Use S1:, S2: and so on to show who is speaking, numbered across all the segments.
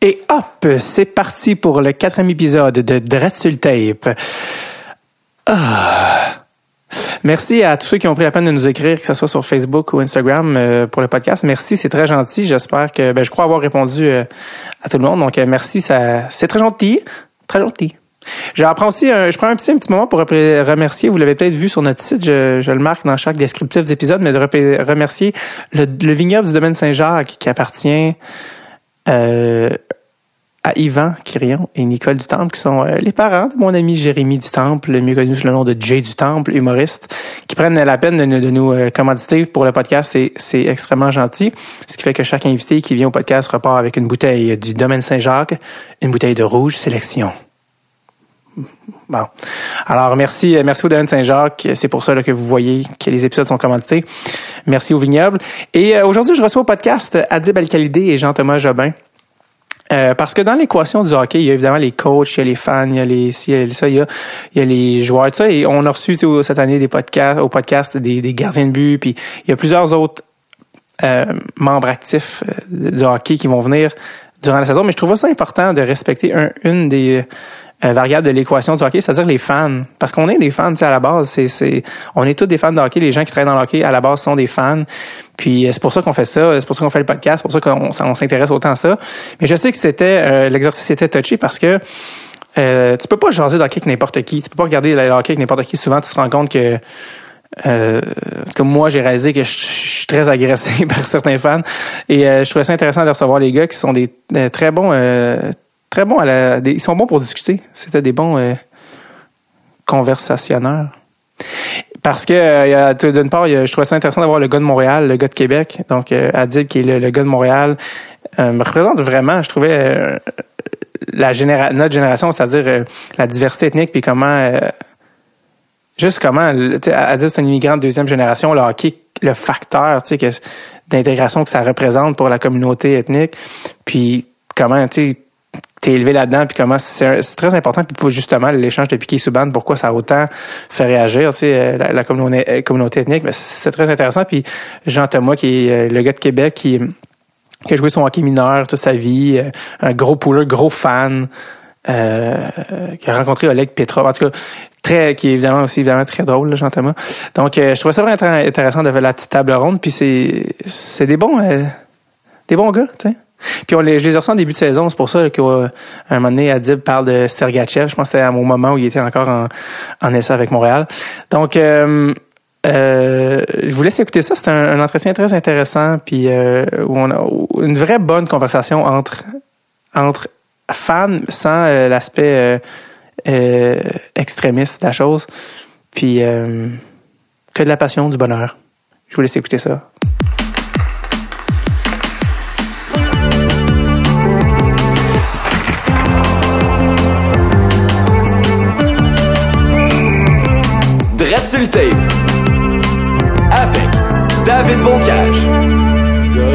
S1: Et hop, c'est parti pour le quatrième épisode de Dreadsul Tape. Ah. Merci à tous ceux qui ont pris la peine de nous écrire, que ce soit sur Facebook ou Instagram euh, pour le podcast. Merci, c'est très gentil. J'espère que ben, je crois avoir répondu euh, à tout le monde. Donc euh, merci, ça c'est très gentil, très gentil. Je prends aussi un, je prends un petit, un petit moment pour remercier, vous l'avez peut-être vu sur notre site, je, je, le marque dans chaque descriptif d'épisode, mais de remercier le, le vignoble du domaine Saint-Jacques qui appartient euh, à Yvan Quirion et Nicole du Temple, qui sont euh, les parents de mon ami Jérémy du Temple, mieux connu sous le nom de Jay du Temple, humoriste, qui prennent la peine de, de nous euh, commanditer pour le podcast. C'est, extrêmement gentil. Ce qui fait que chaque invité qui vient au podcast repart avec une bouteille du domaine Saint-Jacques, une bouteille de rouge sélection. Bon. Alors, merci, merci au Domaine Saint-Jacques. C'est pour ça là, que vous voyez que les épisodes sont commentés. Merci au vignoble. Et euh, aujourd'hui, je reçois au podcast Adib Alcalidé et Jean-Thomas Jobin. Euh, parce que dans l'équation du hockey, il y a évidemment les coachs, il y a les fans, il y a les il y a, ça, il y a, il y a les joueurs, tout ça. Et on a reçu cette année des podcasts, au podcast des, des gardiens de but, puis il y a plusieurs autres euh, membres actifs du hockey qui vont venir durant la saison. Mais je trouve ça important de respecter un, une des euh, variable de l'équation du hockey, c'est-à-dire les fans. Parce qu'on est des fans, tu sais, à la base, c'est, c'est, on est tous des fans de hockey. Les gens qui travaillent dans le hockey, à la base, sont des fans. Puis euh, c'est pour ça qu'on fait ça, c'est pour ça qu'on fait le podcast, c'est pour ça qu'on on s'intéresse autant à ça. Mais je sais que c'était, euh, l'exercice était touché parce que euh, tu peux pas jaser de hockey avec n'importe qui. Tu peux pas regarder le hockey avec n'importe qui. Souvent, tu te rends compte que euh, comme moi, j'ai réalisé que je, suis très agressé par certains fans. Et je trouvais ça intéressant de recevoir les gars qui sont des très bons très bons à la, ils sont bons pour discuter. C'était des bons euh, conversationneurs. Parce que euh, d'une part, je trouvais ça intéressant d'avoir le gars de Montréal, le gars de Québec. Donc euh, qui est le, gars de Montréal, euh, me représente vraiment, je trouvais, euh, la généra notre génération, c'est-à-dire la diversité ethnique, puis comment juste comment Adib, c'est un immigrant de deuxième génération, le hockey, le facteur tu sais, d'intégration que ça représente pour la communauté ethnique. Puis comment, tu sais, t'es élevé là-dedans puis comment c'est très important puis pour justement l'échange de piquet sous bande pourquoi ça a autant fait réagir tu sais euh, la, communauté, euh, communauté ethnique. C'est très intéressant puis Jean Thomas qui est euh, le gars de Québec qui a joué son hockey mineur toute sa vie un gros pouleur gros fan qui a rencontré Oleg Petrov. En tout cas très qui est évidemment aussi évidemment très drôle Jean Thomas donc je trouvais ça vraiment intéressant de faire la petite table ronde puis c'est c'est des bons des bons gars tu sais puis on les, je les ai reçus en début de saison, c'est pour ça qu'à un moment donné, Adib parle de Sergachev. Je pense que c'était mon moment où il était encore en, en essai avec Montréal. Donc, euh, euh, je vous laisse écouter ça. C'est un, entretien très intéressant, puis euh, où on a une vraie bonne conversation entre entre fans sans l'aspect extrémiste de la chose, puis que de la passion, du bonheur. Je vous laisse écouter ça.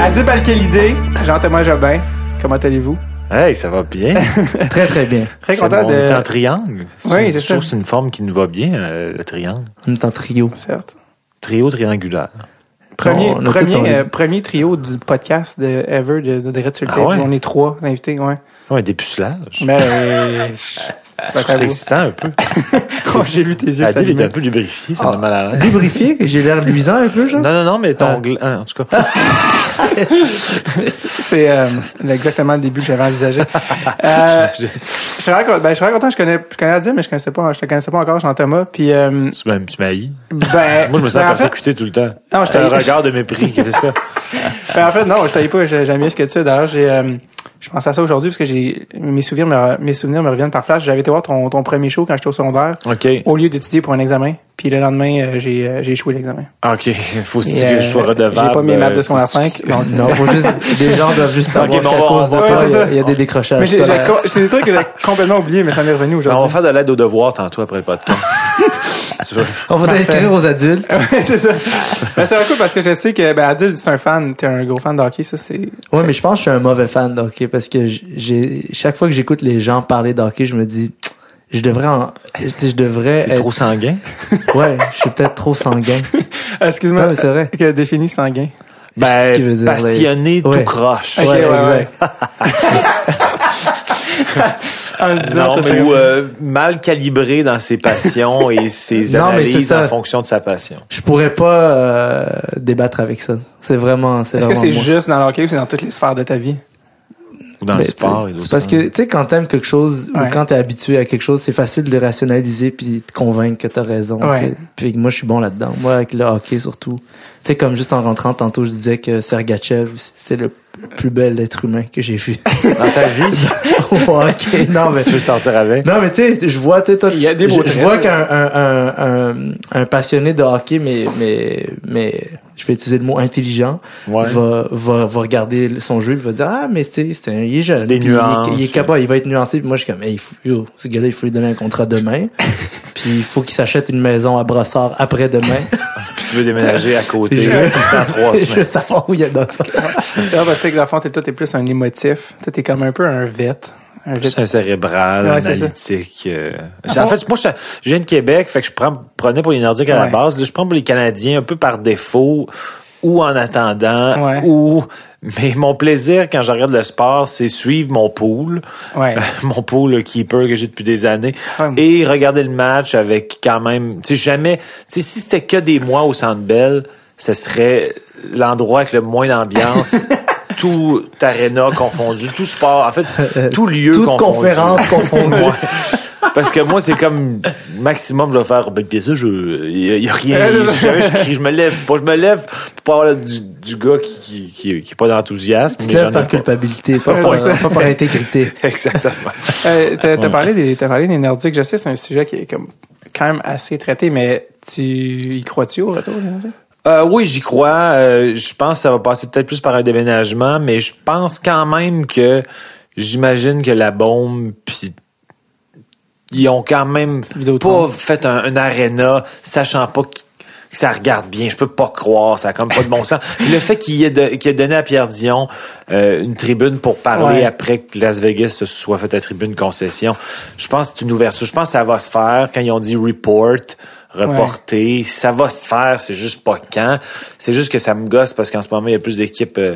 S1: Adib Alkelidé, Jean-Thomas Jobin, comment allez-vous?
S2: Hey, ça va bien.
S3: très, très bien.
S1: Très content de...
S2: On est en triangle.
S1: Oui, c'est ça.
S2: c'est une forme qui nous va bien, euh, le triangle.
S3: On est en trio.
S1: Certes.
S2: Trio triangulaire.
S1: Premier, premier, euh, premier trio du podcast de Ever de, de, de ah On est trois invités, ouais.
S2: Ouais, dépucelage.
S1: Ben,
S2: c'est excitant un peu.
S1: oh, j'ai vu tes yeux.
S2: Adil est un peu lubrifié, ça ah, mal à l'aise.
S3: Lubrifié? J'ai l'air luisant un peu, genre?
S2: Non, non, non, mais ton ah. en tout cas.
S1: c'est euh, exactement le début que j'avais envisagé. Euh, je suis vraiment, ben, content, je connais, je connais Adil, mais je connaissais pas, je te connaissais pas encore, Jean-Thomas, puis euh,
S2: Tu m'as
S1: Ben,
S2: Moi, je me sens ben, persécuté tout le temps.
S1: Non, je
S2: un regard de mépris, c'est ça.
S1: ben, en fait, non, je t'aille pas, j'aime mieux ce que tu as. D'ailleurs, j'ai, euh, je pense à ça aujourd'hui parce que j'ai mes souvenirs me, mes souvenirs me reviennent par flash. J'avais été voir ton, ton premier show quand j'étais au secondaire.
S2: OK.
S1: Au lieu d'étudier pour un examen. Puis le lendemain, euh, j'ai euh, j'ai échoué l'examen.
S2: OK. Faut que je sois redevable.
S1: J'ai pas mes maths de secondaire 5.
S3: Non, non, faut juste, les gens doivent juste savoir okay, bon, cause de
S1: ça,
S3: il y a des décrochages.
S1: Mais c'est des trucs que j'ai complètement oublié, mais ça m'est revenu aujourd'hui.
S2: On va faire de l'aide aux devoirs tantôt après le podcast.
S3: On va t'écrire aux adultes.
S1: c'est ça. Ben, c'est parce que je sais que ben, adulte, c'est un fan, t'es un gros fan de hockey, ça c'est.
S3: Ouais, mais je pense que je suis un mauvais fan de hockey parce que j'ai chaque fois que j'écoute les gens parler de hockey, je me dis je devrais en, je devrais
S2: être... trop sanguin?
S3: ouais, je suis peut-être trop sanguin.
S1: Excuse-moi.
S3: mais c'est vrai.
S1: Que définit sanguin.
S2: Ben, passionné tout croche.
S1: ouais, ouais, en le disant.
S2: Non, mais ou euh, mal calibré dans ses passions et ses
S3: Non, mais c'est
S2: analyses
S3: ça.
S2: en fonction de sa passion.
S3: Je pourrais pas euh, débattre avec ça. C'est vraiment, c'est
S1: Est-ce que c'est
S3: moi.
S1: juste dans le hockey ou c'est dans toutes les sphères de ta vie?
S2: Ou dans
S3: Ben,
S2: le sport.
S3: C'est parce que, tu sais, quand t'aimes quelque chose
S1: Ouais.
S3: ou quand t'es habitué à quelque chose, c'est facile de rationaliser puis de convaincre que t'as raison.
S1: Ouais.
S3: tu sais. Puis moi, je suis bon là-dedans. Moi, avec le hockey surtout. Tu sais, comme juste en rentrant, tantôt, je disais que Sergachev, c'est le plus bel être humain que j'ai vu.
S2: Dans ta vie,
S3: hockey. Non, mais
S2: tu veux sortir avec?
S3: Non, mais tu sais, je vois, tu sais, toi,
S1: Il y a des
S3: je, vois qu'un un, un, un, un passionné de hockey, mais, mais, mais, je vais utiliser le mot intelligent,
S2: Ouais.
S3: va, va, va regarder son jeu, il va dire, ah, mais tu sais, c'est un, il est jeune.
S2: Des
S3: puis il est-
S2: nuances,
S3: Il est,
S2: ouais.
S3: capable, il va être nuancé, puis moi, je suis comme, hey, il faut- yo, ce gars-là, il faut lui donner un contrat demain. puis il faut qu'il s'achète une maison à Brossard après-demain.
S2: Puis tu veux déménager à côté.
S3: Je-
S2: dans trois
S3: je veux
S2: semaines.
S3: savoir où il y a ça.
S1: Là, tu sais que le fond, t'es, toi, t'es plus un émotif. Toi, t'es comme un peu un vet.
S2: C'est un cérébral,
S1: Ouais,
S2: analytique. euh. En fait, moi, je, je viens de Québec, fait que je prends, prenais pour les Nordiques à la base. Là, je prends pour les Canadiens un peu par défaut ou en attendant
S1: Ouais.
S2: ou mais mon plaisir quand je regarde le sport, c'est suivre mon pool,
S1: Ouais.
S2: mon pool le keeper que j'ai depuis des années
S1: Ouais.
S2: et regarder le match avec quand même, tu sais jamais, tu sais si c'était que des mois au Centre Bell, ce serait l'endroit avec le moins d'ambiance. tout arena confondu, tout sport, en fait, tout lieu
S3: Toute
S2: confondu.
S3: conférence confondue.
S2: Ouais. Parce que moi, c'est comme maximum, je vais faire, ben, bien sûr, je, y a, y a rien, je crie, je me lève pas, je me lève pour pas avoir du, du gars qui, qui, qui, qui est pas d'enthousiasme.
S3: Tu te lèves par
S2: pas.
S3: culpabilité, pas par, pas par intégrité.
S2: Exactement.
S1: Euh, t'as, parlé des, t'as parlé des Nordiques. Je sais, c'est un sujet qui est comme, quand même assez traité, mais tu y crois-tu au retour des Nordiques?
S2: Euh, oui, j'y crois. Euh, je pense que ça va passer peut-être plus par un déménagement, mais je pense quand même que j'imagine que la bombe puis ils ont quand même pas fait un, un aréna sachant pas qu- que ça regarde bien. Je peux pas croire, ça a comme pas de bon sens. Le fait qu'il ait, qu'il ait donné à Pierre Dion euh, une tribune pour parler
S1: Ouais.
S2: après que Las Vegas se soit fait la tribune concession, je pense que c'est une ouverture. Je pense que ça va se faire quand ils ont dit report, reporter. Ça va se faire, c'est juste pas quand. C'est juste que ça me gosse parce qu'en ce moment, il y a plus d'équipes. euh,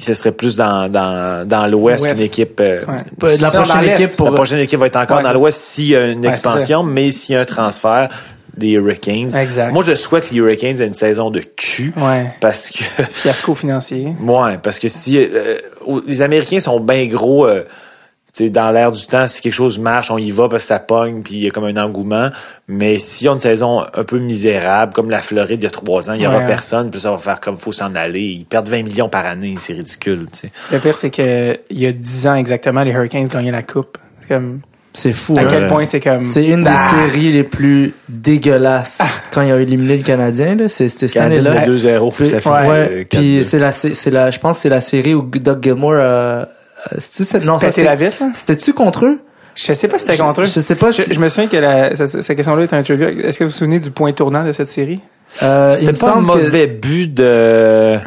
S2: ce serait plus dans, dans, dans l'ouest
S1: Ouest.
S2: qu'une équipe. euh,
S1: Ouais.
S3: La prochaine équipe pour
S2: la prochaine équipe va être encore
S1: Ouais,
S2: dans l'Ouest s'il y a une
S1: Ouais,
S2: expansion, mais s'il y a un transfert, les Hurricanes.
S1: Exact.
S2: Moi, je souhaite que les Hurricanes aient une saison de cul.
S1: Ouais.
S2: Parce que,
S1: Fiasco financier.
S2: ouais, parce que si euh, les Américains sont bien gros, euh, sais, dans l'air du temps, si quelque chose marche, on y va parce que ça pogne, puis il y a comme un engouement. Mais s'ils ont une saison un peu misérable, comme la Floride il y a trois ans, il y aura
S1: Ouais.
S2: personne, puis ça va faire comme faut s'en aller. Ils perdent 20 millions par année, c'est ridicule, tu sais.
S1: Le pire, c'est que il y a 10 ans exactement, les Hurricanes gagnaient la coupe. C'est comme,
S3: C'est fou.
S1: à
S3: hein.
S1: quel point c'est comme.
S3: C'est une des
S1: Ah!
S3: séries les plus dégueulasses quand ils ont éliminé le Canadien. Là. C'est, c'était cette année-là.
S2: de 2-0, puis
S3: Puis,
S2: ça fait
S3: ouais,
S2: euh,
S3: puis
S2: 4-2.
S3: c'est la, c'est c'est la, je pense que c'est la série où Doug Gilmore, euh, euh, c'est-tu cette, non, ça,
S1: Péter la
S3: c'était,
S1: vitre, là?
S3: c'était-tu contre eux?
S1: Je sais pas si c'était contre eux.
S3: Je sais pas
S1: Je,
S3: si,
S1: je me souviens que la, cette, cette question-là est un trivia. Est-ce que vous vous souvenez du point tournant de cette série?
S3: euh, il
S2: C'était
S3: me
S2: pas un
S3: que,
S2: mauvais but de...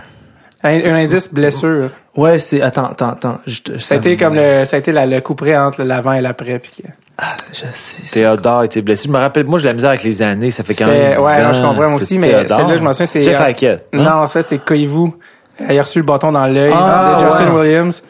S1: Un, un indice blessure.
S3: ouais, c'est, attends, attends, attends, je,
S1: Ça a été comme le, ça a été la, le coup près entre l'avant et l'après. Puis que-
S3: Ah, je sais.
S2: Théodore était blessé. Je me rappelle, moi, j'ai de la misère avec les années. Ça fait quand même 10
S1: ouais, non, je comprends moi aussi, mais celle-là, je m'en souviens, c'est-
S2: Jeff Hackett.
S1: Non, en fait, c'est Koivu. Il a reçu le bâton dans l'œil
S3: Ah,
S1: de Justin
S3: ouais.
S1: Williams.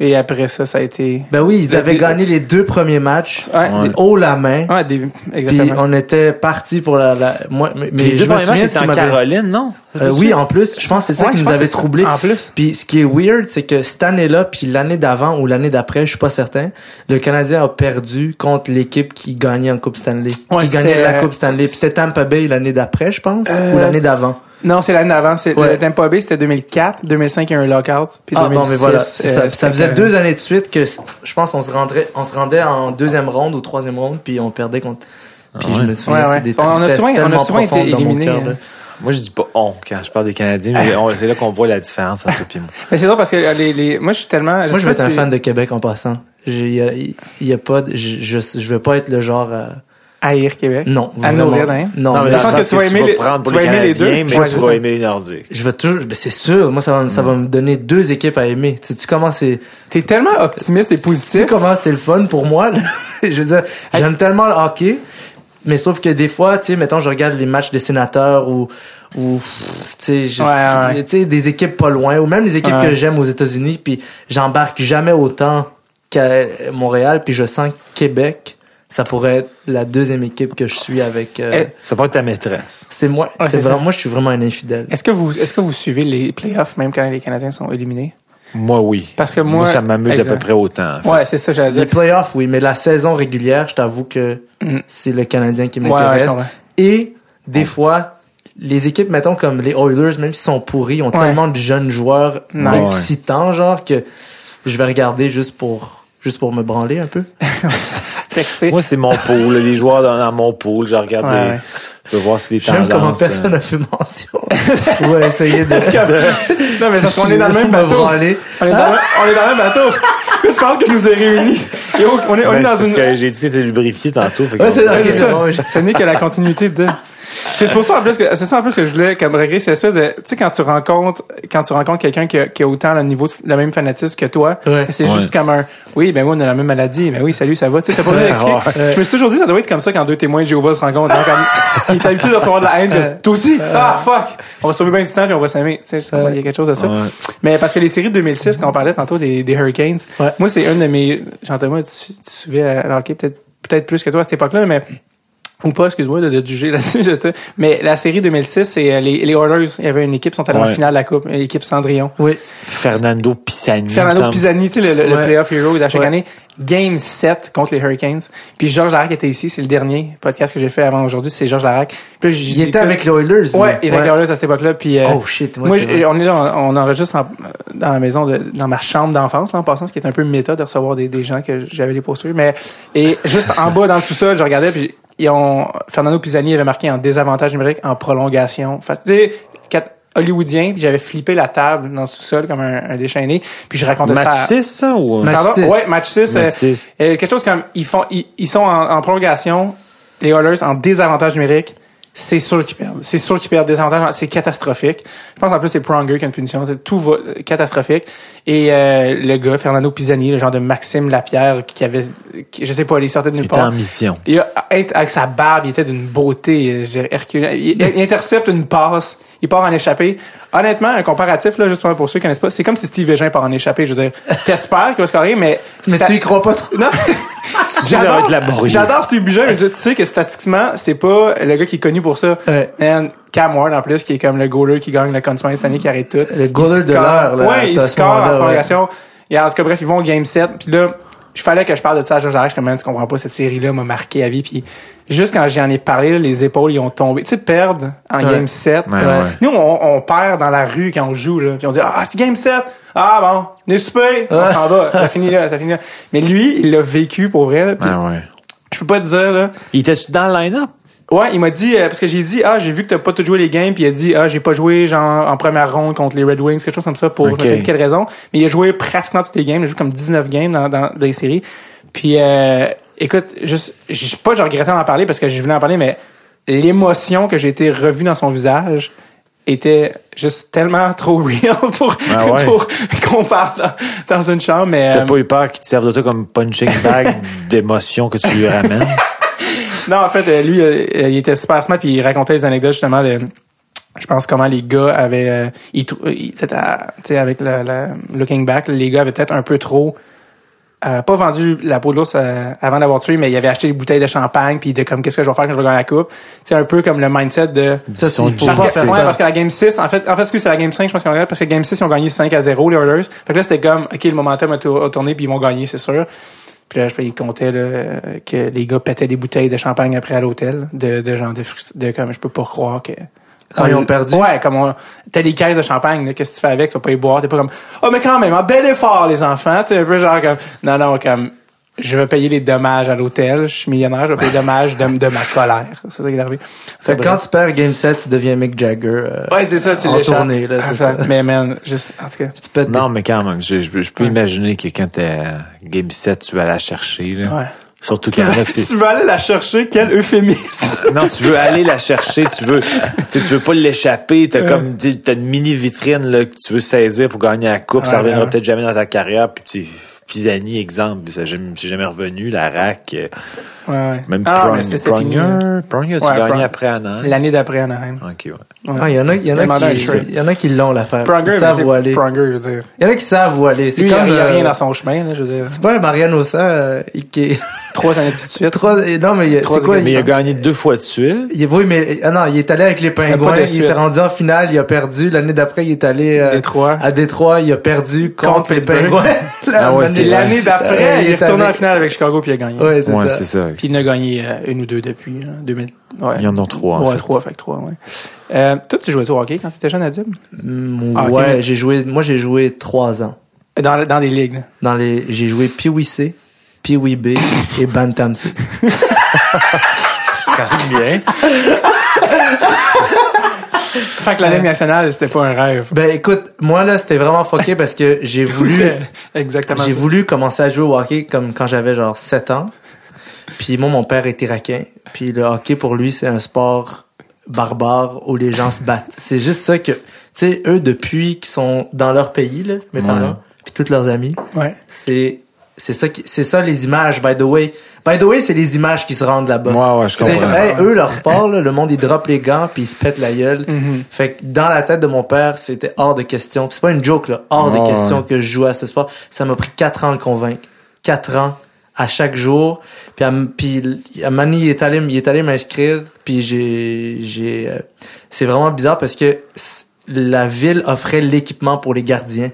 S1: Et après ça, ça a été.
S3: Ben oui, ils avaient gagné les deux premiers matchs,
S1: Ouais, des-
S3: haut la main.
S1: ouais, des-
S3: Puis
S1: exactement.
S3: on était parti pour la, la moi, mais,
S2: Les
S3: je
S2: deux
S3: me
S2: premiers matchs, c'était en Caroline, non?
S3: Euh, oui, en plus, je pense que c'est ça
S1: Ouais,
S3: qui
S1: je
S3: nous avait troublé.
S1: En plus.
S3: Puis ce qui est weird, c'est que cette année-là, puis l'année d'avant ou l'année d'après, je suis pas certain, le Canadien a perdu contre l'équipe qui gagnait en Coupe Stanley.
S1: Ouais,
S3: qui gagnait la
S1: euh,
S3: Coupe Stanley. Puis c'était Tampa Bay l'année d'après, je pense,
S1: Euh,
S3: ou l'année d'avant.
S1: Non, c'est l'année d'avant. C'est
S3: Ouais.
S1: le Tampa Bay, c'était 2004. 2005, il y a eu un lockout. Puis
S3: Ah
S1: 2006,
S3: bon, mais voilà, ça,
S1: euh,
S3: ça faisait deux années de suite que je pense on se rendrait, on se rendait en deuxième ronde ou troisième ronde, puis on perdait contre. Puis
S2: Ah
S3: je
S2: ouais.
S3: me souviens,
S1: Ouais,
S3: des
S1: On a
S3: tristesses
S1: souvent- on a
S3: tellement
S1: souvent été
S3: profondes dans mon
S1: éliminés,
S3: cœur,
S1: hein.
S3: là.
S2: Moi, je dis pas on quand je parle des Canadiens, mais on- c'est là qu'on voit la différence entre toi moi.
S1: Mais c'est drôle parce que euh, les, les, moi, je suis tellement.
S3: Moi, je
S1: sais
S3: veux
S1: pas
S3: être un fan de Québec en passant. J'ai- Il y a, il y a pas, de- je, je, je veux pas être le genre. euh,
S1: Haïr Québec?
S3: non,
S1: À nourrir, hein?
S3: Non,
S2: Non, mais
S1: je pense que tu vas aimer les- tu vas aimer les deux.
S2: mais tu
S1: c'est
S2: vas aimer les Nordiques.
S3: je veux toujours, ben c'est sûr. Moi, ça va, me- ça va me donner deux équipes à aimer. Tu sais, tu comment c'est,
S1: T'es tellement optimiste et
S3: tu sais
S1: positif.
S3: comment c'est le fun pour moi. je veux dire, j'aime tellement le hockey, mais sauf que des fois, tu sais, mettons, je regarde les matchs des sénateurs ou ou tu sais, je-
S1: Ouais, ouais.
S3: tu sais, des équipes pas loin ou même les équipes
S1: Ouais.
S3: que j'aime aux États-Unis, puis j'embarque jamais autant Ca- Montréal, puis je sens que Québec, ça pourrait être la deuxième équipe que je suis avec. euh,
S1: Eh,
S2: Ça peut être ta maîtresse.
S3: c'est moi,
S1: Ouais,
S3: c'est vraiment,
S1: ça.
S3: moi, je suis vraiment un infidèle.
S1: Est-ce que vous est-ce que vous suivez les playoffs même quand les Canadiens sont éliminés?
S2: Moi, oui.
S1: Parce que moi-
S2: ça m'amuse à peu près autant. en fait.
S1: Ouais, c'est ça, j'allais
S3: Les
S1: dire.
S3: playoffs, oui, mais la saison régulière, je t'avoue que
S1: Mm.
S3: c'est le Canadien qui
S1: Ouais, ouais, je
S3: m'intéresse.
S1: comprends.
S3: Et des fois, les équipes, mettons, comme les Oilers, même s'ils sont pourris, ont
S1: Ouais.
S3: tellement de jeunes joueurs
S1: Nice.
S3: excitants, genre, que je vais regarder juste pour, juste pour me branler un peu.
S2: Moi, c'est mon pool. Les joueurs dans, dans mon pool, je regarde
S1: Ouais,
S2: des-
S1: ouais.
S2: Je veux voir si les
S3: J'aime
S2: tendances...
S3: comment
S2: euh,
S3: personne n'a fait mention. ouais, essayer de...
S1: non, mais c'est parce qu'on est dans le même
S3: me
S1: bateau.
S3: branler.
S1: On est dans, le- on est dans le même bateau. Tu penses que je nous ai réunis? Yo, on est, on
S2: ben,
S1: est
S2: c'est
S1: dans
S2: parce
S1: une...
S2: que j'ai dit que t'étais lubrifié tantôt. fait
S3: Ouais, c'est
S1: c'est ça. Ce n'est que la continuité de. C'est pour ça en plus que c'est ça en plus que je voulais comme régler cette espèce de tu sais quand tu rencontres quand tu rencontres quelqu'un qui a, qui a autant le niveau de, le même fanatisme que toi
S3: Ouais.
S1: c'est
S2: Ouais.
S1: juste comme un oui ben moi on a la même maladie mais oui salut ça va tu sais t'as pas besoin d'expliquer.
S2: Ouais.
S1: je me suis toujours dit ça doit être comme ça quand deux témoins de Jéhovah se rencontrent donc comme, il est habitué de recevoir de la haine toi aussi ah fuck on va sauver bien du temps puis on va s'aimer tu sais il y a quelque chose de ça
S2: Ouais.
S1: mais parce que les séries de 2006 quand on parlait tantôt des, des Hurricanes
S3: Ouais.
S1: moi c'est une de mes Jean-Thomas tu, tu suivais à peut-être peut-être plus que toi à cette époque-là mais ou pas, excuse-moi de, de juger là-dessus. je sais. Mais la série 2006, c'est euh, les, les Oilers. Il y avait une équipe, sont allés en finale de la Coupe, l'équipe Cendrillon.
S3: Oui.
S2: Fernando Pisani.
S1: Fernando. Pisani, tu sais, le, le- playoff hero de chaque
S3: Ouais.
S1: année. Game 7 contre les Hurricanes. Puis Georges Larac était ici, c'est le dernier podcast que j'ai fait avant aujourd'hui, c'est Georges Larac. Puis là, j'ai
S3: Il était avec les Oilers.
S1: Ouais, il était avec les Oilers à cette époque-là. Puis, euh,
S3: Oh shit,
S1: moi, on est là, on, on enregistre en- dans la maison, de, dans ma chambre d'enfance, là, en passant, ce qui est un peu méta de recevoir des, des gens que j'avais les postures. Mais, et juste en bas, dans le sous-sol, je regardais, puis ils ont, Fernando Pisani avait marqué en désavantage numérique en prolongation. Fait, tu sais, quatre- hollywoodien, puis j'avais flippé la table dans le sous-sol comme un, un déchaîné, puis je racontais
S2: Match
S1: ça. à-
S2: 6, ça, ou...
S3: Match
S1: Pardon?
S3: 6.
S1: Ouais, match 6.
S2: Match
S1: euh,
S2: six.
S1: euh, quelque chose comme, ils font, ils, ils sont en, en prolongation, les Oilers en désavantage numérique. C'est sûr qu'ils perdent. C'est sûr qu'ils perdent désavantage. C'est catastrophique. Je pense en plus c'est Pronger qui a une punition. Tout va euh, catastrophique. Et euh, le gars, Fernando Pisani, le genre de Maxime Lapierre, qui avait, qui- je sais pas, il sortait de
S2: Il
S1: nulle
S2: était en
S1: part.
S2: mission.
S1: Il a, avec sa barbe, il était d'une beauté euh, je dirais. Il, il intercepte une passe, il part en échappée. Honnêtement, un comparatif, là, juste pour ceux qui connaissent pas, c'est comme si Steve Végin part en échappée. Je veux dire, t'espères qu'il va scorer, mais...
S3: Mais tu y crois pas trop.
S1: Non!
S2: laborieux.
S1: J'adore Steve Bugin, mais tu sais que statistiquement, c'est pas le gars qui est connu pour ça.
S3: Ouais.
S1: Cam Ward, en plus, qui est comme le goaler qui gagne le Conn Smythe cette année, qui arrête tout.
S3: Le goaler
S1: Il
S3: de l'heure, là,
S1: Ouais, il score en prolongation. Et en tout cas, bref, ils vont au game 7. Puis là, je fallait que je parle de ça à Georges Arrache, comme man, tu comprends pas, cette série-là m'a marqué à vie. Puis juste quand j'en ai parlé, là, les épaules, ils ont tombé. Tu sais, perdre en
S3: Ouais.
S1: game 7.
S2: Ouais.
S1: Nous, on, on perd dans la rue quand on joue, là. Puis on dit, ah, c'est game 7. Ah, bon, on est super. On s'en va. Ça finit là, ça finit là. Mais lui, il l'a vécu pour vrai, là. Puis
S2: ouais.
S1: je peux pas te dire, là.
S2: Il était-tu dans le line-up?
S1: Ouais, il m'a dit, euh, parce que j'ai dit, ah, j'ai vu que t'as pas tout joué les games, puis il a dit, ah, j'ai pas joué, genre, en première ronde contre les Red Wings, quelque chose comme ça, pour, je sais quelle raison. Mais il a joué pratiquement toutes les games, il a joué comme 19 games dans, dans, dans les séries. Puis, euh, écoute, juste, je pas, je regrettais d'en parler parce que je voulais en parler, mais l'émotion que j'ai été revu dans son visage était juste tellement trop real pour,
S2: Ah ouais.
S1: pour qu'on parle dans, dans une chambre, mais,
S2: T'as
S1: euh,
S2: pas eu peur qu'il te serve de toi comme punching bag d'émotions que tu lui ramènes?
S1: Non, en fait, euh, lui, euh, il était super smart puis il racontait des anecdotes justement de, je pense comment les gars avaient, euh, ils, peut-être, avec le, le- looking back, les gars avaient peut-être un peu trop, euh, pas vendu la peau de l'ours euh, avant d'avoir tué, mais ils avaient acheté des bouteilles de champagne puis de comme qu'est-ce que je vais faire quand je vais gagner la coupe? C'est un peu comme le mindset de.
S3: Ça, c'est-
S1: que,
S3: faire
S1: ouais, parce que la game 6, en fait, en fait, c'est la game 5, je pense qu'on regarde, parce que game 6, ils ont gagné 5 à 0, les Oilers. Fait que là, c'était comme, OK, le momentum a, tour- a tourné, puis ils vont gagner, c'est sûr. Puis là, je ils comptaient, là, que les gars pétaient des bouteilles de champagne après à l'hôtel, de, de genre, de, de comme, je peux pas croire que...
S3: Quand ils ont perdu.
S1: Ouais, comme on, t'as des caisses de champagne, là, qu'est-ce que tu fais avec, tu vas pas y boire, t'es pas comme, oh, mais quand même, un bel effort, les enfants, tu un peu genre comme, non, non, comme, je vais payer les dommages à l'hôtel, je suis millionnaire, je vais payer les dommages de, de ma colère. C'est ça qui est arrivé.
S3: Fait quand tu perds Game 7, tu deviens Mick Jagger. euh,
S1: Ouais, c'est ça, tu
S3: en
S1: l'échappes.
S3: tournée, là, c'est ça.
S1: Mais man, juste, en tout cas.
S3: Tu
S2: non, mais quand même, je, je, je peux imaginer que quand t'es Game 7, tu vas la chercher. Là.
S1: Ouais.
S2: Surtout qu'il y en a que c'est...
S1: tu veux aller la chercher, quel euphémisme.
S2: Non, tu veux aller la chercher, tu veux, tu sais, tu veux pas l'échapper, t'as comme, t'as une mini vitrine là que tu veux saisir pour gagner la coupe, ça
S1: Ouais,
S2: reviendra
S1: ouais.
S2: peut-être jamais dans ta carrière, puis tu, Pisani, exemple, ça jamais, c'est jamais revenu, la RAC, euh,
S1: Ouais, ouais.
S2: même
S1: ah,
S2: Prong-
S1: mais c'était fini.
S2: Pronger, Pronger, tu
S1: Ouais,
S2: gagné
S1: Prong-
S2: après Anaheim?
S1: L'année d'après Anaheim.
S2: Ok, ouais.
S1: Ouais.
S3: Ah, il y en a, il y en a qui, il y en a qui l'ont l'affaire.
S1: Pronger,
S3: Ils savent aller.
S1: Pronger, je veux dire.
S3: Il y en a qui savent où aller. C'est comme,
S1: il y a
S3: euh,
S1: rien dans son chemin, là, je veux dire.
S3: C'est pas un Mariano ça, euh, qui est
S1: Trois années de suite.
S3: trois, non, mais c'est quoi.
S2: Mais il a gagné deux fois de suite.
S3: il- oui, mais, ah non, il est allé avec les Pingouins, il s'est rendu en finale, il a perdu. L'année d'après, il est allé, euh,
S1: Détroit.
S3: à Détroit, il a perdu contre,
S1: Contre
S3: les. Pingouins.
S2: Ah ouais,
S1: C'est l'année d'après,
S3: Euh,
S1: il est retourné
S3: avec-
S1: en finale avec Chicago puis il a gagné.
S3: Ouais, c'est
S2: Ouais,
S3: ça.
S1: Puis il en a gagné euh, une ou deux depuis, là, 2000. Ouais.
S2: Il y en a trois, en
S1: Ouais,
S2: fait.
S1: trois, fait que trois, ouais. Euh, toi, tu jouais au hockey quand tu étais jeune, Adib?
S3: Mm,
S1: Ah,
S3: ouais,
S1: mais-
S3: j'ai joué, moi j'ai joué trois ans.
S1: Dans, dans des ligues, là.
S3: Dans les, j'ai joué Pee-Wee C, Pee-Wee B et Bantam C.
S2: C'est quand même bien.
S1: Fait que la Ligue nationale, c'était pas un rêve.
S3: Ben écoute, moi là c'était vraiment fucké parce que j'ai voulu,
S1: Exactement.
S3: j'ai voulu commencer à jouer au hockey comme quand j'avais genre 7 ans. Puis moi mon père est irakien, puis le hockey pour lui c'est un sport barbare où les gens se battent. C'est juste ça que tu sais eux depuis qu'ils sont dans leur pays là, mes
S2: Ouais.
S3: parents, puis tous leurs amis,
S1: Ouais.
S3: c'est c'est ça qui c'est ça les images by the way. By the way, c'est les images qui se rendent là-bas.
S2: Ouais, ouais, je
S3: C'est-
S2: comprends.
S3: hey, eux, leur sport, là, le monde, ils drop les gants puis ils se pètent la gueule.
S1: Mm-hmm.
S3: Fait que dans la tête de mon père, c'était hors de question. Puis c'est pas une joke, là. Hors de question
S2: ouais.
S3: que je joue à ce sport. Ça m'a pris quatre ans à le convaincre. Quatre ans à chaque jour. Puis à, puis à Mani, il est allé, il est allé m'inscrire. Puis j'ai, j'ai, euh, c'est vraiment bizarre parce que la ville offrait l'équipement pour les gardiens.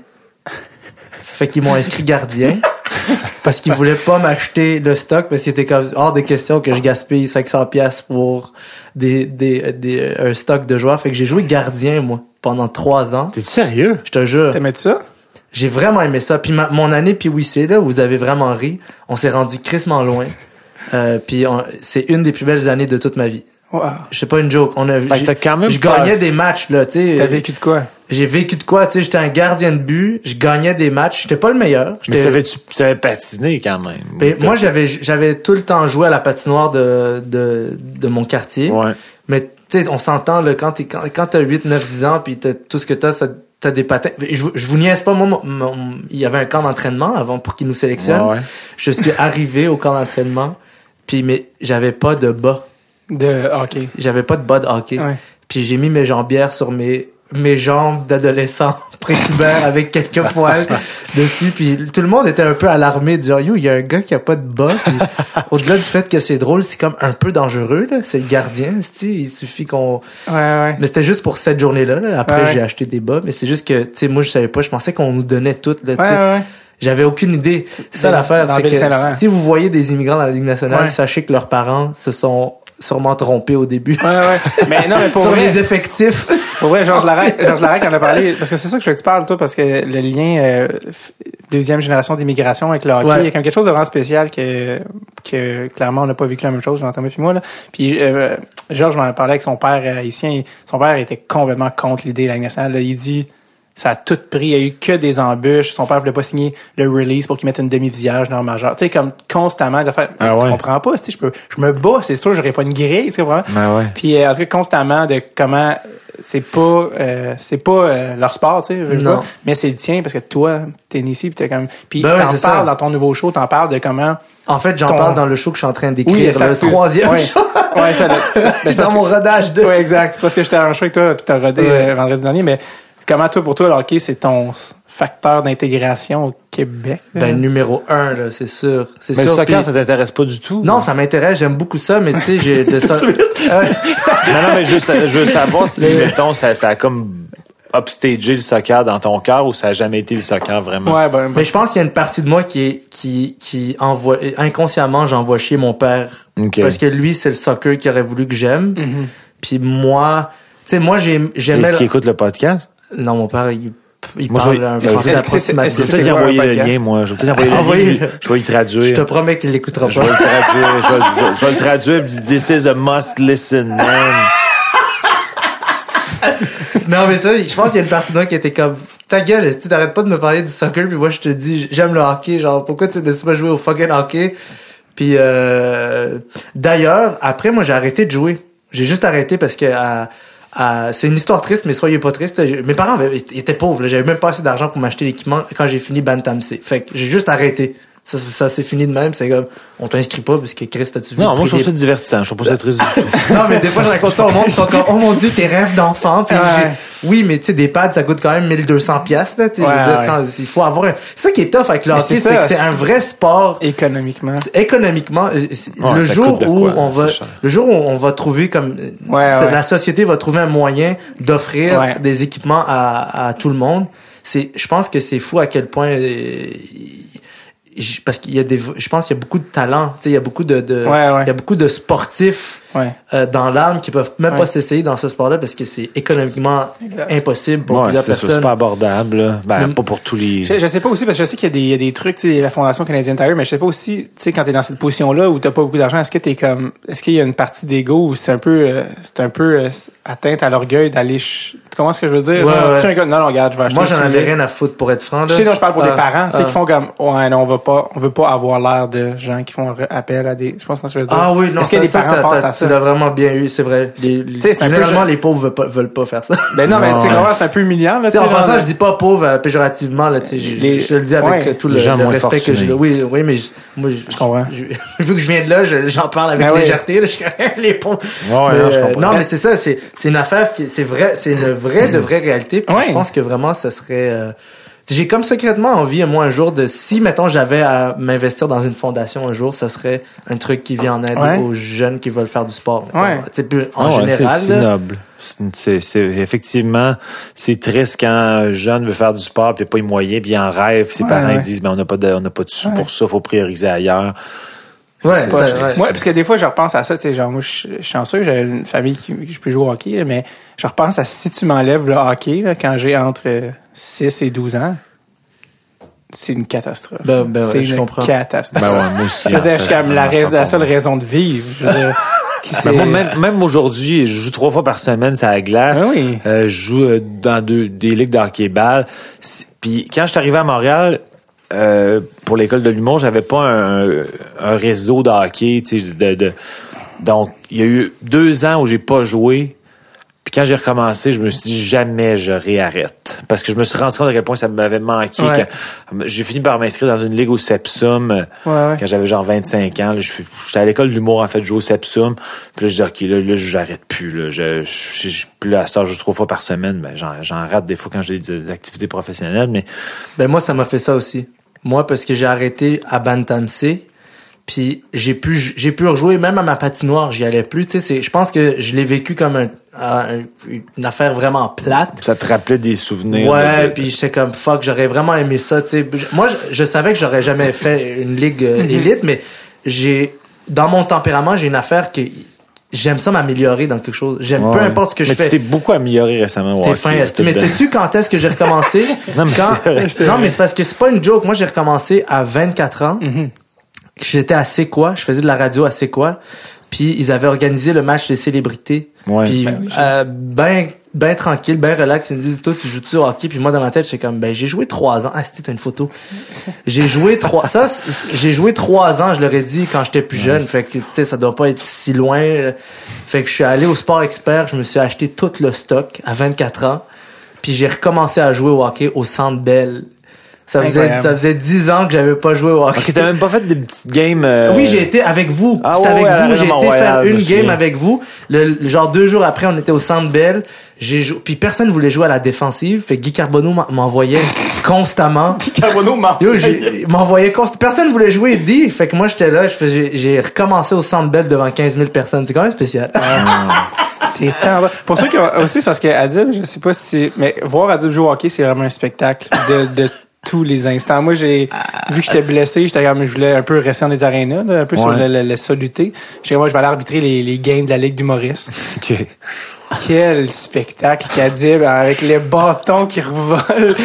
S3: Fait qu'ils m'ont inscrit gardien. parce qu'ils voulaient pas m'acheter le stock parce qu'il était comme hors de question que je gaspille 500 pièces pour des, des, des, un stock de joueurs. Fait que j'ai joué gardien, moi, pendant trois ans.
S2: T'es sérieux?
S3: Je te jure.
S1: T'aimais ça?
S3: J'ai vraiment aimé ça. Puis ma- mon année, puis oui, c'est là où vous avez vraiment ri. On s'est rendu crissement loin. Euh, puis on- c'est une des plus belles années de toute ma vie.
S1: Wow.
S3: Je sais pas une joke. On a,
S2: Fait que quand même
S3: je gagnais des matchs là, tu sais.
S1: T'as vécu de quoi?
S3: J'ai vécu de quoi, tu sais. J'étais un gardien de but. Je gagnais des matchs. J'étais pas le meilleur.
S2: Mais tu savais patiner quand même.
S3: Ben, moi, j'avais j'avais tout le temps joué à la patinoire de de, de mon quartier.
S2: Ouais.
S3: Mais tu sais, on s'entend là quand t'es quand, quand t'as 8 9 10 ans puis t'as tout ce que t'as ça t'as des patins. Je, je vous niaise pas moi mon- mon- il y avait un camp d'entraînement avant pour qu'ils nous sélectionnent.
S2: Ouais, ouais.
S3: Je suis arrivé au camp d'entraînement puis mais j'avais pas de bas.
S1: De hockey.
S3: J'avais pas de bas de hockey.
S1: Ouais.
S3: Puis j'ai mis mes jambières sur mes mes jambes d'adolescent prépubère avec quelques poils dessus puis tout le monde était un peu alarmé dire yo il y a un gars qui a pas de bas au-delà du fait que c'est drôle c'est comme un peu dangereux là c'est le gardien il suffit qu'on
S1: Ouais, ouais.
S3: mais c'était juste pour cette journée-là là. après
S1: Ouais.
S3: j'ai acheté des bas mais c'est juste que tu sais moi je savais pas je pensais qu'on nous donnait tout là, j'avais aucune idée ça
S1: Dans-
S3: l'affaire c'est que si vous voyez des immigrants dans la Ligue nationale sachez que leurs parents se sont sûrement trompés au début
S1: Ouais, ouais. Mais non, mais pour
S3: sur
S1: vrai,
S3: les effectifs
S1: pour vrai, Georges Larac, Georges Larac en a parlé, parce que c'est ça que je veux que tu parles, toi, parce que le lien, euh, deuxième génération d'immigration avec le hockey,
S3: Ouais.
S1: il y a comme quelque chose de vraiment spécial que, que clairement, on n'a pas vécu la même chose, j'entends puis moi, là. Puis, euh, Georges m'en parlait avec son père euh, haïtien, son père était complètement contre l'idée de la nationale, là. Il dit, ça a tout pris, il y a eu que des embûches, son père voulait pas signer le release pour qu'il mette une demi-visière junior majeur. Tu sais, comme constamment, de faire,
S2: Ah
S1: tu
S2: ouais.
S1: comprends pas, si je peux, je me bats, c'est sûr, j'aurais pas une grille, tu comprends?
S2: Ben ouais.
S1: Puis euh, en tout cas constamment de comment c'est pas euh, c'est pas euh, leur sport, tu sais, je veux
S3: Non.
S1: pas, mais c'est le tien parce que toi t'es ici puis t'es comme puis
S3: Ben
S1: t'en parles
S3: ça.
S1: dans ton nouveau show, t'en parles de comment
S3: En fait, j'en
S1: Ton-
S3: parle dans le show que je suis en train d'écrire,
S1: Oui,
S3: le
S1: excuse.
S3: troisième
S1: Ouais.
S3: show.
S1: ouais ça le- ben, c'est
S3: dans mon rodage de...
S1: Ouais, exact. C'est parce que j'étais en show avec toi puis t'as rodé
S3: Ouais.
S1: euh, vendredi dernier mais comment toi pour toi le hockey c'est ton facteur d'intégration au Québec là?
S3: Ben, numéro un, là, c'est sûr. C'est
S2: Mais le
S3: sûr.
S2: soccer, ça t'intéresse pas du tout?
S3: Non, ça m'intéresse, j'aime beaucoup ça, mais tu sais, j'ai de ça. Euh,
S2: Non, non, mais juste, je veux savoir si,
S3: Mais-
S2: mettons, ça, ça a comme upstagé le soccer dans ton cœur ou ça a jamais été le soccer vraiment?
S1: Ouais, ben,
S3: mais je pense qu'il y a une partie de moi qui est, qui, qui envoie, inconsciemment, j'envoie chier mon père. Parce que lui, c'est le soccer qu'il aurait voulu que j'aime.
S1: Mhm.
S3: Puis moi, tu sais, moi, j'ai- j'aimais.
S2: Est-ce qu'il écoute le podcast?
S3: Non, mon père, il, il
S2: Moi, je vais-
S3: un français
S2: Je vais peut-être envoyer
S1: un
S2: le lien, moi? Je vais peut-être envoyer le lien. Je vais y traduire.
S3: Je te promets qu'il l'écoutera
S2: Je vais
S3: pas.
S2: le traduire. Je vais, je vais- je vais le traduire. This is a must listen, man.
S3: Non, mais ça, je pense qu'il y a une partie de moi qui était comme, ta gueule, tu t'arrêtes pas de me parler du soccer, puis moi, je te dis, j'aime le hockey, genre, pourquoi tu me laisses pas jouer au fucking hockey? Puis, euh, d'ailleurs, après, moi, j'ai arrêté de jouer. J'ai juste arrêté parce que, à, à- c'est une histoire triste, mais soyez pas triste. Mes parents étaient pauvres. J'avais même pas assez d'argent pour m'acheter l'équipement quand j'ai fini Bantam C. Fait que j'ai juste arrêté. Ça, ça, s'est fini de même. C'est comme, on t'inscrit pas parce que Chris, t'as-tu vu
S2: Non, moi, je trouve ça divertissant. Je trouve pas ça triste du tout.
S3: des- Non, mais des fois, je raconte ça au monde, ils sont comme, oh mon dieu, tes rêves d'enfant. Puis
S1: Ouais.
S3: Oui, mais tu sais, des pads, ça coûte quand même 1200 pièces là, tu
S1: Ouais,
S3: il faut avoir un... C'est ça qui est tough avec le
S1: Mais
S3: hockey,
S1: c'est
S3: que c'est un vrai sport
S1: Économiquement.
S3: économiquement euh, le jour où
S2: quoi,
S3: on va
S2: cher.
S3: le jour où on va trouver comme euh, la société va trouver un moyen d'offrir des équipements à, à tout le monde c'est je pense que c'est fou à quel point euh, parce qu'il y a des je pense qu'il y a beaucoup de talents tu sais il y a beaucoup de, de
S1: Ouais, ouais.
S3: il y a beaucoup de sportifs
S1: Ouais.
S3: euh, dans l'âme qui peuvent même
S1: Ouais.
S3: pas s'essayer dans ce sport-là parce que c'est économiquement
S1: Exact.
S3: impossible pour
S2: Ouais,
S3: plusieurs
S2: sûr, c'est
S3: personnes
S2: pas abordable. là. Ben,
S3: Mais-
S2: pas pour tous les...
S1: Je, je sais pas aussi, parce que je sais qu'il y a des, il y a des trucs, la Fondation canadienne Tire, mais je sais pas aussi, tu sais, quand t'es dans cette position-là où t'as pas beaucoup d'argent, est-ce que t'es comme, est-ce qu'il y a une partie d'ego où c'est un peu, euh, c'est un peu euh, atteinte à l'orgueil d'aller, ch- tu comprends ce que je veux dire?
S3: Ouais,
S1: Genre,
S3: ouais.
S1: si un gars, non, non, regarde, je vais acheter
S3: moi j'en avais rien à foutre pour être franc
S1: Je
S3: là.
S1: sais, non, je parle pour
S3: Ah,
S1: des parents, tu sais,
S3: ah.
S1: qui font comme, ouais, non, on va pas, on veut pas avoir l'air de gens qui font appel à des, je pense que je veux dire.
S3: Ah oui, non,
S1: Est-ce que
S3: ça,
S1: les
S3: ça,
S1: à
S3: tu
S1: ça?
S3: l'as vraiment bien eu, c'est vrai. Les, les-
S1: Tu sais, c'est un peu
S3: généralement,
S1: genre-
S3: les pauvres veulent pas, veulent pas faire ça.
S1: Ben non, mais tu sais, c'est un peu humiliant, là,
S3: Tu sais, en
S1: genre,
S3: passant, je dis pas pauvre euh, péjorativement, là, tu sais, je, je le dis avec
S1: ouais.
S3: euh, tout le, respect que j'ai.
S2: fortunés.
S3: Oui, oui, mais je, moi, je,
S1: comprends.
S3: je- vu que je viens de là, je- j'en parle avec
S1: Ben
S3: légèreté, là, je suis les pauvres.
S2: Ouais, ouais,
S3: Mais,
S2: non, je
S3: euh,
S2: comprends.
S3: non, mais c'est ça, c'est, c'est une affaire qui, c'est vrai, c'est une vraie, de vraie réalité. Je pense que vraiment, ce serait, euh, j'ai comme secrètement envie, moi, un jour, de, si, mettons, j'avais à m'investir dans une fondation un jour, ce serait un truc qui vient en aide
S1: Ouais.
S3: aux jeunes qui veulent faire du sport.
S1: Ouais.
S3: En
S2: Ah
S3: général,
S2: c'est noble. C'est- effectivement, c'est triste quand un jeune veut faire du sport puis pas les moyens puis il en rêve. puis Ses
S1: Ouais,
S2: parents
S1: ouais.
S2: disent, ben on n'a pas de, on n'a pas de sous
S1: Ouais.
S2: pour ça, faut prioriser ailleurs.
S3: Ouais,
S1: Pas-
S3: ça, ouais.
S1: Ouais, parce que des fois, je repense à ça, tu sais, genre, moi, je suis chanceux, j'ai une famille qui, qui je peux jouer au hockey, là, mais je repense à si tu m'enlèves le hockey, là, quand j'ai entre euh, 6 et 12 ans, c'est une catastrophe.
S3: Ben, ben ouais,
S1: c'est
S3: je
S1: une
S3: comprends.
S1: catastrophe.
S2: Ben ouais, moi aussi.
S1: Je veux
S2: en
S1: dire,
S2: fait,
S1: je suis comme la, la seule raison de vivre. Je veux dire, qui
S2: Ben moi, même, même aujourd'hui, je joue trois fois par semaine ça la glace.
S1: Ah oui.
S2: Euh, je joue euh, dans deux, des ligues de hockey-ball. Puis quand je suis arrivé à Montréal, euh, pour l'école de l'humour, j'avais pas un, un réseau de hockey. tu sais, De, de- donc, il y a eu deux ans où j'ai pas joué. Puis quand j'ai recommencé, je me suis dit jamais je réarrête. Parce que je me suis rendu compte à quel point ça m'avait manqué.
S1: Ouais.
S2: J'ai fini par m'inscrire dans une ligue au Sepsum.
S1: Ouais, ouais.
S2: quand j'avais genre 25 ans, j'étais à l'école de l'humour en fait, je jouais au Sepsum. Puis là, je dis OK, là, là j'arrête plus là, je je, je, là à cette trois fois par semaine, ben j'en rate des fois quand j'ai de l'activité professionnelle, mais
S3: Ben moi ça m'a fait ça aussi. Moi parce que j'ai arrêté à Bantam C, puis j'ai pu j'ai pu rejouer même à ma patinoire, j'y allais plus, tu sais c'est je pense que je l'ai vécu comme un, un- une affaire vraiment plate.
S2: ça te rappelait des souvenirs.
S3: Ouais,
S2: de-
S3: puis j'étais comme fuck, j'aurais vraiment aimé ça, tu sais. Moi je, je savais que j'aurais jamais fait une ligue euh, élite mais j'ai dans mon tempérament, j'ai une affaire que j'aime ça m'améliorer dans quelque chose. J'aime peu
S2: Ouais.
S3: importe ce que je
S2: mais
S3: fais.
S2: tu t'es beaucoup amélioré récemment.
S3: T'es fin,
S2: là.
S3: Mais sais-tu quand est-ce que j'ai recommencé?
S2: Non, mais
S3: Quand-
S2: vrai,
S3: non, mais c'est parce que c'est pas une joke. Moi, j'ai recommencé à 24 ans. J'étais à C'est quoi? Je faisais de la radio à C'est quoi? Puis ils avaient organisé le match des célébrités.
S2: Ouais.
S3: Puis
S1: Ben oui,
S3: euh, ben ben tranquille, ben relax. Ils me disent toi tu joues-tu au hockey? Puis moi dans ma tête j'étais comme ben j'ai joué trois ans. Ah c'était t'as une photo. J'ai joué trois. Ça j'ai joué trois ans. Je leur ai dit quand j'étais plus jeune. Fait que tu sais ça doit pas être si loin. Fait que je suis allé au Sport Expert. Je me suis acheté tout le stock à 24 ans. Puis j'ai recommencé à jouer au hockey au Centre Bell. Ça faisait ça faisait 10 ans que j'avais pas joué au hockey.
S2: Ok, t'as même pas fait des petites games. euh,
S3: Oui, j'ai été avec vous.
S2: Ah
S3: C'était
S2: ouais,
S3: avec
S2: ouais,
S3: vous. J'ai été
S2: Royal,
S3: faire une
S2: me
S3: game avec vous. Le, le- genre deux jours après, on était au Centre Bell. J'ai joué, puis personne voulait jouer à la défensive. Fait que Guy Carbonneau m'en- m'envoyait constamment.
S1: Carbono m'en
S3: Yo, j'ai- il m'envoyait constamment. Personne voulait jouer dit. Fait que moi, j'étais là. je fais- J'ai j'ai recommencé au Centre Bell devant 15 000 personnes. C'est quand même spécial.
S1: C'est tant Pour ceux qui ont, aussi, c'est parce que Adib, je sais pas si, mais voir Adib jouer au hockey, c'est vraiment un spectacle de, de tous les instants. Moi, j'ai, vu que j'étais blessé, j'étais comme, je voulais un peu rester dans les arénas, là, un peu sur
S2: Ouais.
S1: le, le, le ça lutter. J'étais moi, je vais aller arbitrer les, les games de la Ligue d'humoristes.
S2: Ok.
S1: Quel spectacle qu'Adib, avec les bâtons qui revolent,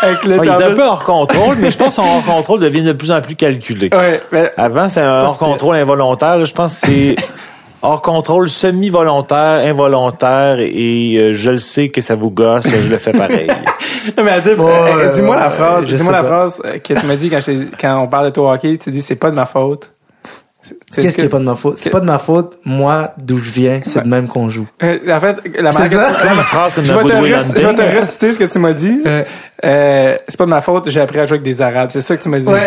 S1: avec le
S2: Ouais, il est un peu hors contrôle, mais je pense que son hors contrôle devient de plus en plus calculé.
S1: Ouais, mais,
S2: Avant, c'était un hors contrôle involontaire. là. Je pense que c'est hors contrôle semi-volontaire, involontaire, et euh, je le sais que ça vous gosse, je le fais pareil.
S1: Non, mais euh, dis-moi la phrase, dis-moi la
S3: pas.
S1: phrase euh, que tu m'as dit quand, on parle de toi hockey, tu dis c'est pas de ma faute. C'est-
S3: Qu'est-ce qui est pas de ma faute? C'est pas de ma faute. Moi, d'où je viens, c'est de même qu'on joue.
S1: Euh, en fait, la
S3: C'est
S1: manière que tu-
S2: une phrase comme
S1: je vais, te réciter ce que tu m'as dit. Euh, c'est pas de ma faute, j'ai appris à jouer avec des Arabes. C'est ça que tu m'as dit.
S3: Ouais.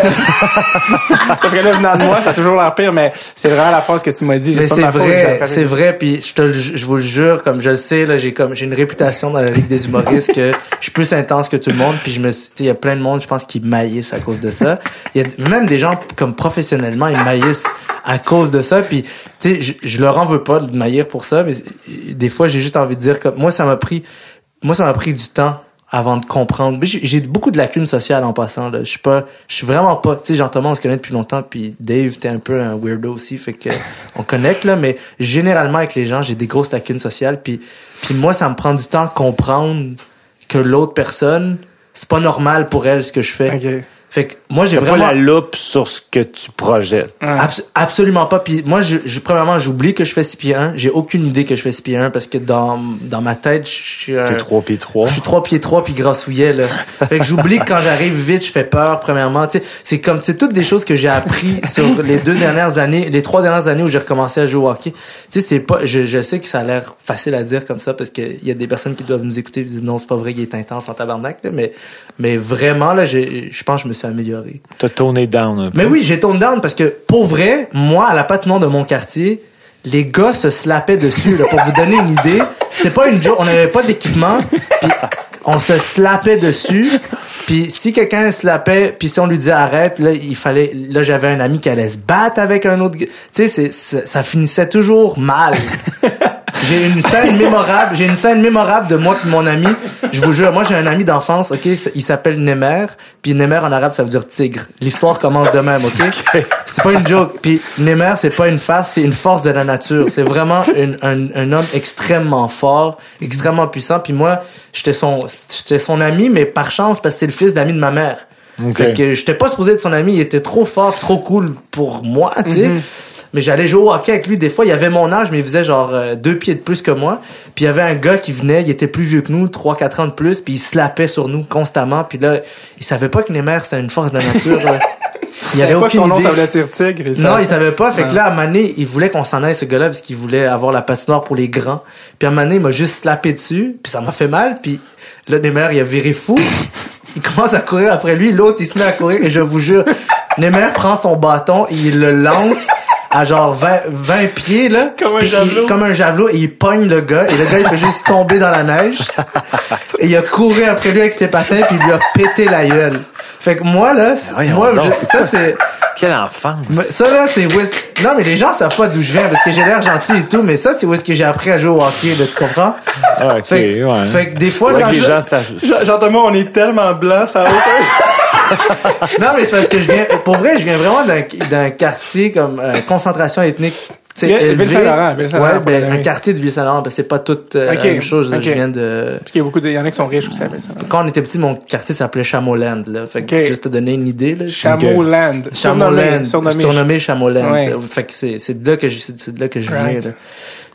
S1: Que là, venant de moi, ça a toujours l'air pire, mais c'est vraiment la phrase que tu m'as dit.
S3: Mais
S1: C'est
S3: vrai, c'est vrai, puis je te, je vous le jure, comme je le sais, là, j'ai comme, j'ai une réputation dans la ligue des humoristes que je suis plus intense que tout le monde, puis je me, suis- il y a plein de monde, je pense, qui maïssent à cause de ça. Il y a même des gens comme professionnellement, ils maïssent à cause de ça, puis tu sais, je, je leur en veux pas de maillir pour ça, mais des fois, j'ai juste envie de dire que moi, ça m'a pris, moi, ça m'a pris du temps avant de comprendre. J'ai beaucoup de lacunes sociales en passant. Là. Je suis pas, je suis vraiment pas. Tu sais, Jean-Thomas, on se connaît depuis longtemps, puis Dave, t'es un peu un weirdo aussi, fait que on connecte là. Mais généralement avec les gens, j'ai des grosses lacunes sociales, puis puis moi, ça me prend du temps de comprendre que l'autre personne, c'est pas normal pour elle ce que je fais.
S1: Ok.
S3: Fait que moi, j'ai
S2: T'as pas
S3: vraiment
S2: la loupe sur ce que tu projettes.
S3: Abs- absolument pas. Puis moi, je, je- premièrement, j'oublie que je fais 6 pieds 1. J'ai aucune idée que je fais 6 pieds 1 parce que dans, dans ma tête, je suis un-
S2: T'es 3 pieds 3.
S3: je suis 3 pieds 3 puis grassouillet, là. Fait que j'oublie que quand j'arrive vite, je fais peur, premièrement. Tu sais, c'est comme, c'est toutes des choses que j'ai appris sur les deux dernières années, les trois dernières années où j'ai recommencé à jouer au hockey. Tu sais, c'est pas, je, je sais que ça a l'air facile à dire comme ça parce qu'il y a des personnes qui doivent nous écouter et disent non, c'est pas vrai, il est intense en tabarnak, là. Mais, mais vraiment, là, j'ai- je pense que je me suis amélioré.
S2: T'as tourné down un peu.
S3: Mais oui, j'ai tone down parce que pour vrai, moi, à la patinoire de mon quartier, les gars se slapaient dessus. Là, pour vous donner une idée, c'est pas une joke. On n'avait pas d'équipement. puis On se slapait dessus. Puis si quelqu'un slapait, puis si on lui disait arrête, là il fallait. Là j'avais un ami qui allait se battre avec un autre. gars. Tu sais, ça finissait toujours mal. J'ai une scène mémorable, j'ai une scène mémorable de moi et mon ami. Je vous jure, moi j'ai un ami d'enfance, ok, il s'appelle Nemer, puis Nemer en arabe ça veut dire tigre. L'histoire commence de même, ok? C'est pas une joke. Puis Nemer c'est pas une face, c'est une force de la nature. C'est vraiment une- un, un homme extrêmement fort, extrêmement puissant. Puis moi j'étais son, j'étais son ami, mais par chance parce que c'est le fils d'ami de ma mère.
S2: Ok.
S3: Fait que j'étais pas supposé être son ami, il était trop fort, trop cool pour moi, tu sais. Mais j'allais jouer au hockey avec lui. Des fois, il avait mon âge, mais il faisait genre euh, deux pieds de plus que moi. Puis il y avait un gars qui venait, il était plus vieux que nous, 3-4 ans de plus, puis il slappait sur nous constamment. Puis là, il savait pas que Nemer, c'était une force de la nature. Il avait
S1: pas que son
S3: aucune
S1: nom,
S3: idée.
S1: ça voulait dire tigre. ça-
S3: Non, il savait pas. Fait que là, à donné, il voulait qu'on s'en aille, ce gars-là, parce qu'il voulait avoir la patinoire pour les grands. Puis à donné, il m'a juste slappé dessus, puis ça m'a fait mal. Puis là, Nemer, il a viré fou. Il commence à courir après lui. L'autre, il se met à courir. Et je vous jure, Nemer prend son bâton il le lance à genre 20, 20 pieds, là.
S1: Comme un
S3: il-
S1: javelot.
S3: comme un javelot. Et il pogne le gars. Et le gars, il fait juste tomber dans la neige. Et il a couru après lui avec ses patins, puis il lui a pété la gueule. Fait que moi, là,
S2: voyons
S3: moi,
S2: donc,
S3: je-
S2: c'est
S3: ça, c'est...
S2: Quelle enfance.
S3: Ça là, c'est où est-ce... Non, mais les gens savent pas d'où je viens parce que j'ai l'air gentil et tout, mais ça, c'est où est-ce que j'ai appris à jouer au hockey, là, tu comprends?
S2: Ah, ok,
S3: Fait, que-
S2: ouais.
S3: fait que des fois,
S2: Ouais,
S3: quand
S2: les
S3: je...
S2: gens savent.
S1: Jean-Thomas, on est tellement blanc, ça a aucun
S3: Non, mais c'est parce que je viens... Pour vrai, je viens vraiment d'un, quartier comme euh, concentration ethnique.
S1: Ville-Saint-Laurent, Ville-Saint-Laurent,
S3: Ouais, ben, un quartier de Ville-Saint-Laurent, ben, c'est pas tout euh,
S1: Ok,
S3: la même chose. là.
S1: ok.
S3: Je viens de...
S1: Parce qu'il y a beaucoup de, il y en a qui sont riches aussi, mais ça.
S3: Quand on était petit, mon quartier s'appelait Chamoland, là. Fait que,
S1: Ok.
S3: juste te donner une idée, là.
S1: Chameauland.
S3: Chamoland,
S1: Surnommé.
S3: surnommé, Chamoland.
S1: Ouais.
S3: Fait que c'est c'est de là que je c'est de là que je viens
S1: Right.
S3: là.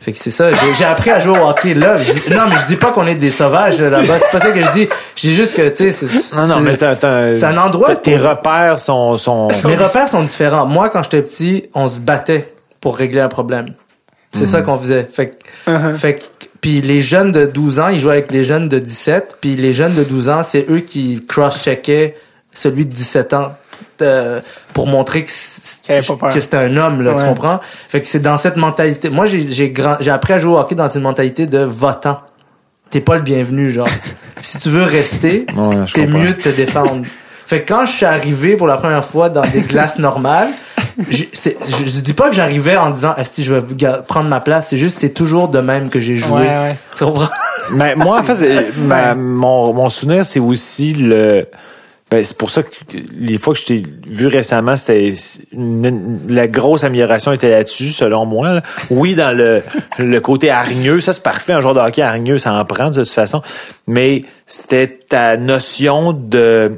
S3: Fait que c'est ça, j'ai j'ai appris à jouer au hockey là. Je non mais je dis pas qu'on est des sauvages là, là-bas, c'est pas ça que je dis. Je dis juste que tu sais c'est
S2: Non, non, mais t'as, t'as-
S3: c'est un endroit
S2: tes
S3: pour-
S2: repères sont, sont,
S3: mes repères sont différents. Moi quand j'étais petit, on se battait pour régler un problème. C'est ça qu'on faisait. Fait que
S1: Uh-huh.
S3: fait que puis les jeunes de 12 ans, ils jouaient avec les jeunes de 17, puis les jeunes de 12 ans, c'est eux qui cross-checkaient celui de 17 ans euh, pour montrer que c'était un homme là, tu comprends? Fait que c'est dans cette mentalité. Moi j'ai j'ai grand j'ai appris à jouer au hockey dans une mentalité de votant. T'es pas le bienvenu genre. si tu veux rester,
S2: Ouais,
S3: t'es mieux de te défendre. Fait que quand je suis arrivé pour la première fois dans des glaces normales, je, c'est- je, je dis pas que j'arrivais en disant Esti, je vais prendre ma place, c'est juste c'est toujours de même que j'ai joué.
S1: Ouais, ouais.
S3: Tu comprends?
S2: Mais moi, en fait, ma- mon, mon souvenir, c'est aussi le. Ben, c'est pour ça que les fois que je t'ai vu récemment, c'était la grosse amélioration était là-dessus, selon moi. là. Oui, dans le, le côté hargneux, ça c'est parfait, un joueur de hockey hargneux, ça en prend de toute façon. Mais c'était ta notion de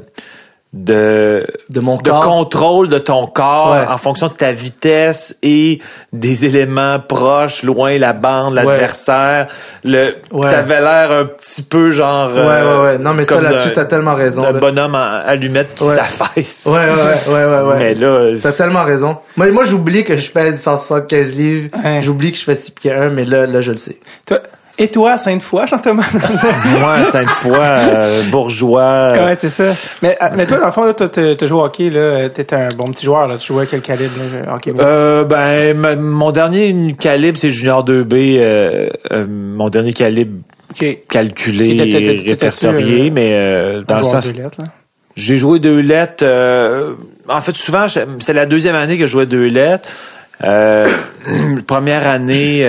S2: de
S3: De mon
S2: de
S3: corps.
S2: contrôle de ton corps
S3: Ouais.
S2: en fonction de ta vitesse et des éléments proches, loin la bande, l'adversaire. Le
S3: Ouais.
S2: t'avais l'air un petit peu genre
S3: Ouais, ouais, ouais. Non, mais ça, là-dessus, t'as tellement raison.
S2: d'un
S3: là.
S2: bonhomme en allumette qui
S3: Ouais.
S2: s'affaisse.
S3: Ouais, ouais, ouais, ouais, ouais.
S2: Mais là,
S3: T'as tellement raison. Moi, moi j'oublie que je pèse 175 livres.
S1: Ouais.
S3: J'oublie que je fais 6 pieds 1, mais là, là, je le sais.
S1: Toi- et toi, Sainte-Foy, Jean-Thomas?
S2: moi, cinq fois euh, bourgeois.
S1: ouais, c'est ça. Mais, euh, mais toi, dans le fond, t'as joué au hockey, là. T'étais un bon petit joueur, là. Tu jouais à quel calibre, là, hockey?
S2: Euh, ben, ma- mon dernier calibre, c'est Junior 2B. euh, euh, mon dernier calibre
S1: OK.
S2: calculé et répertorié,
S1: euh,
S2: mais euh, dans le sens...
S1: de lettres, là?
S2: J'ai joué deux lettres. euh, en fait, souvent, c'était la deuxième année que je jouais deux lettres. Euh, première année...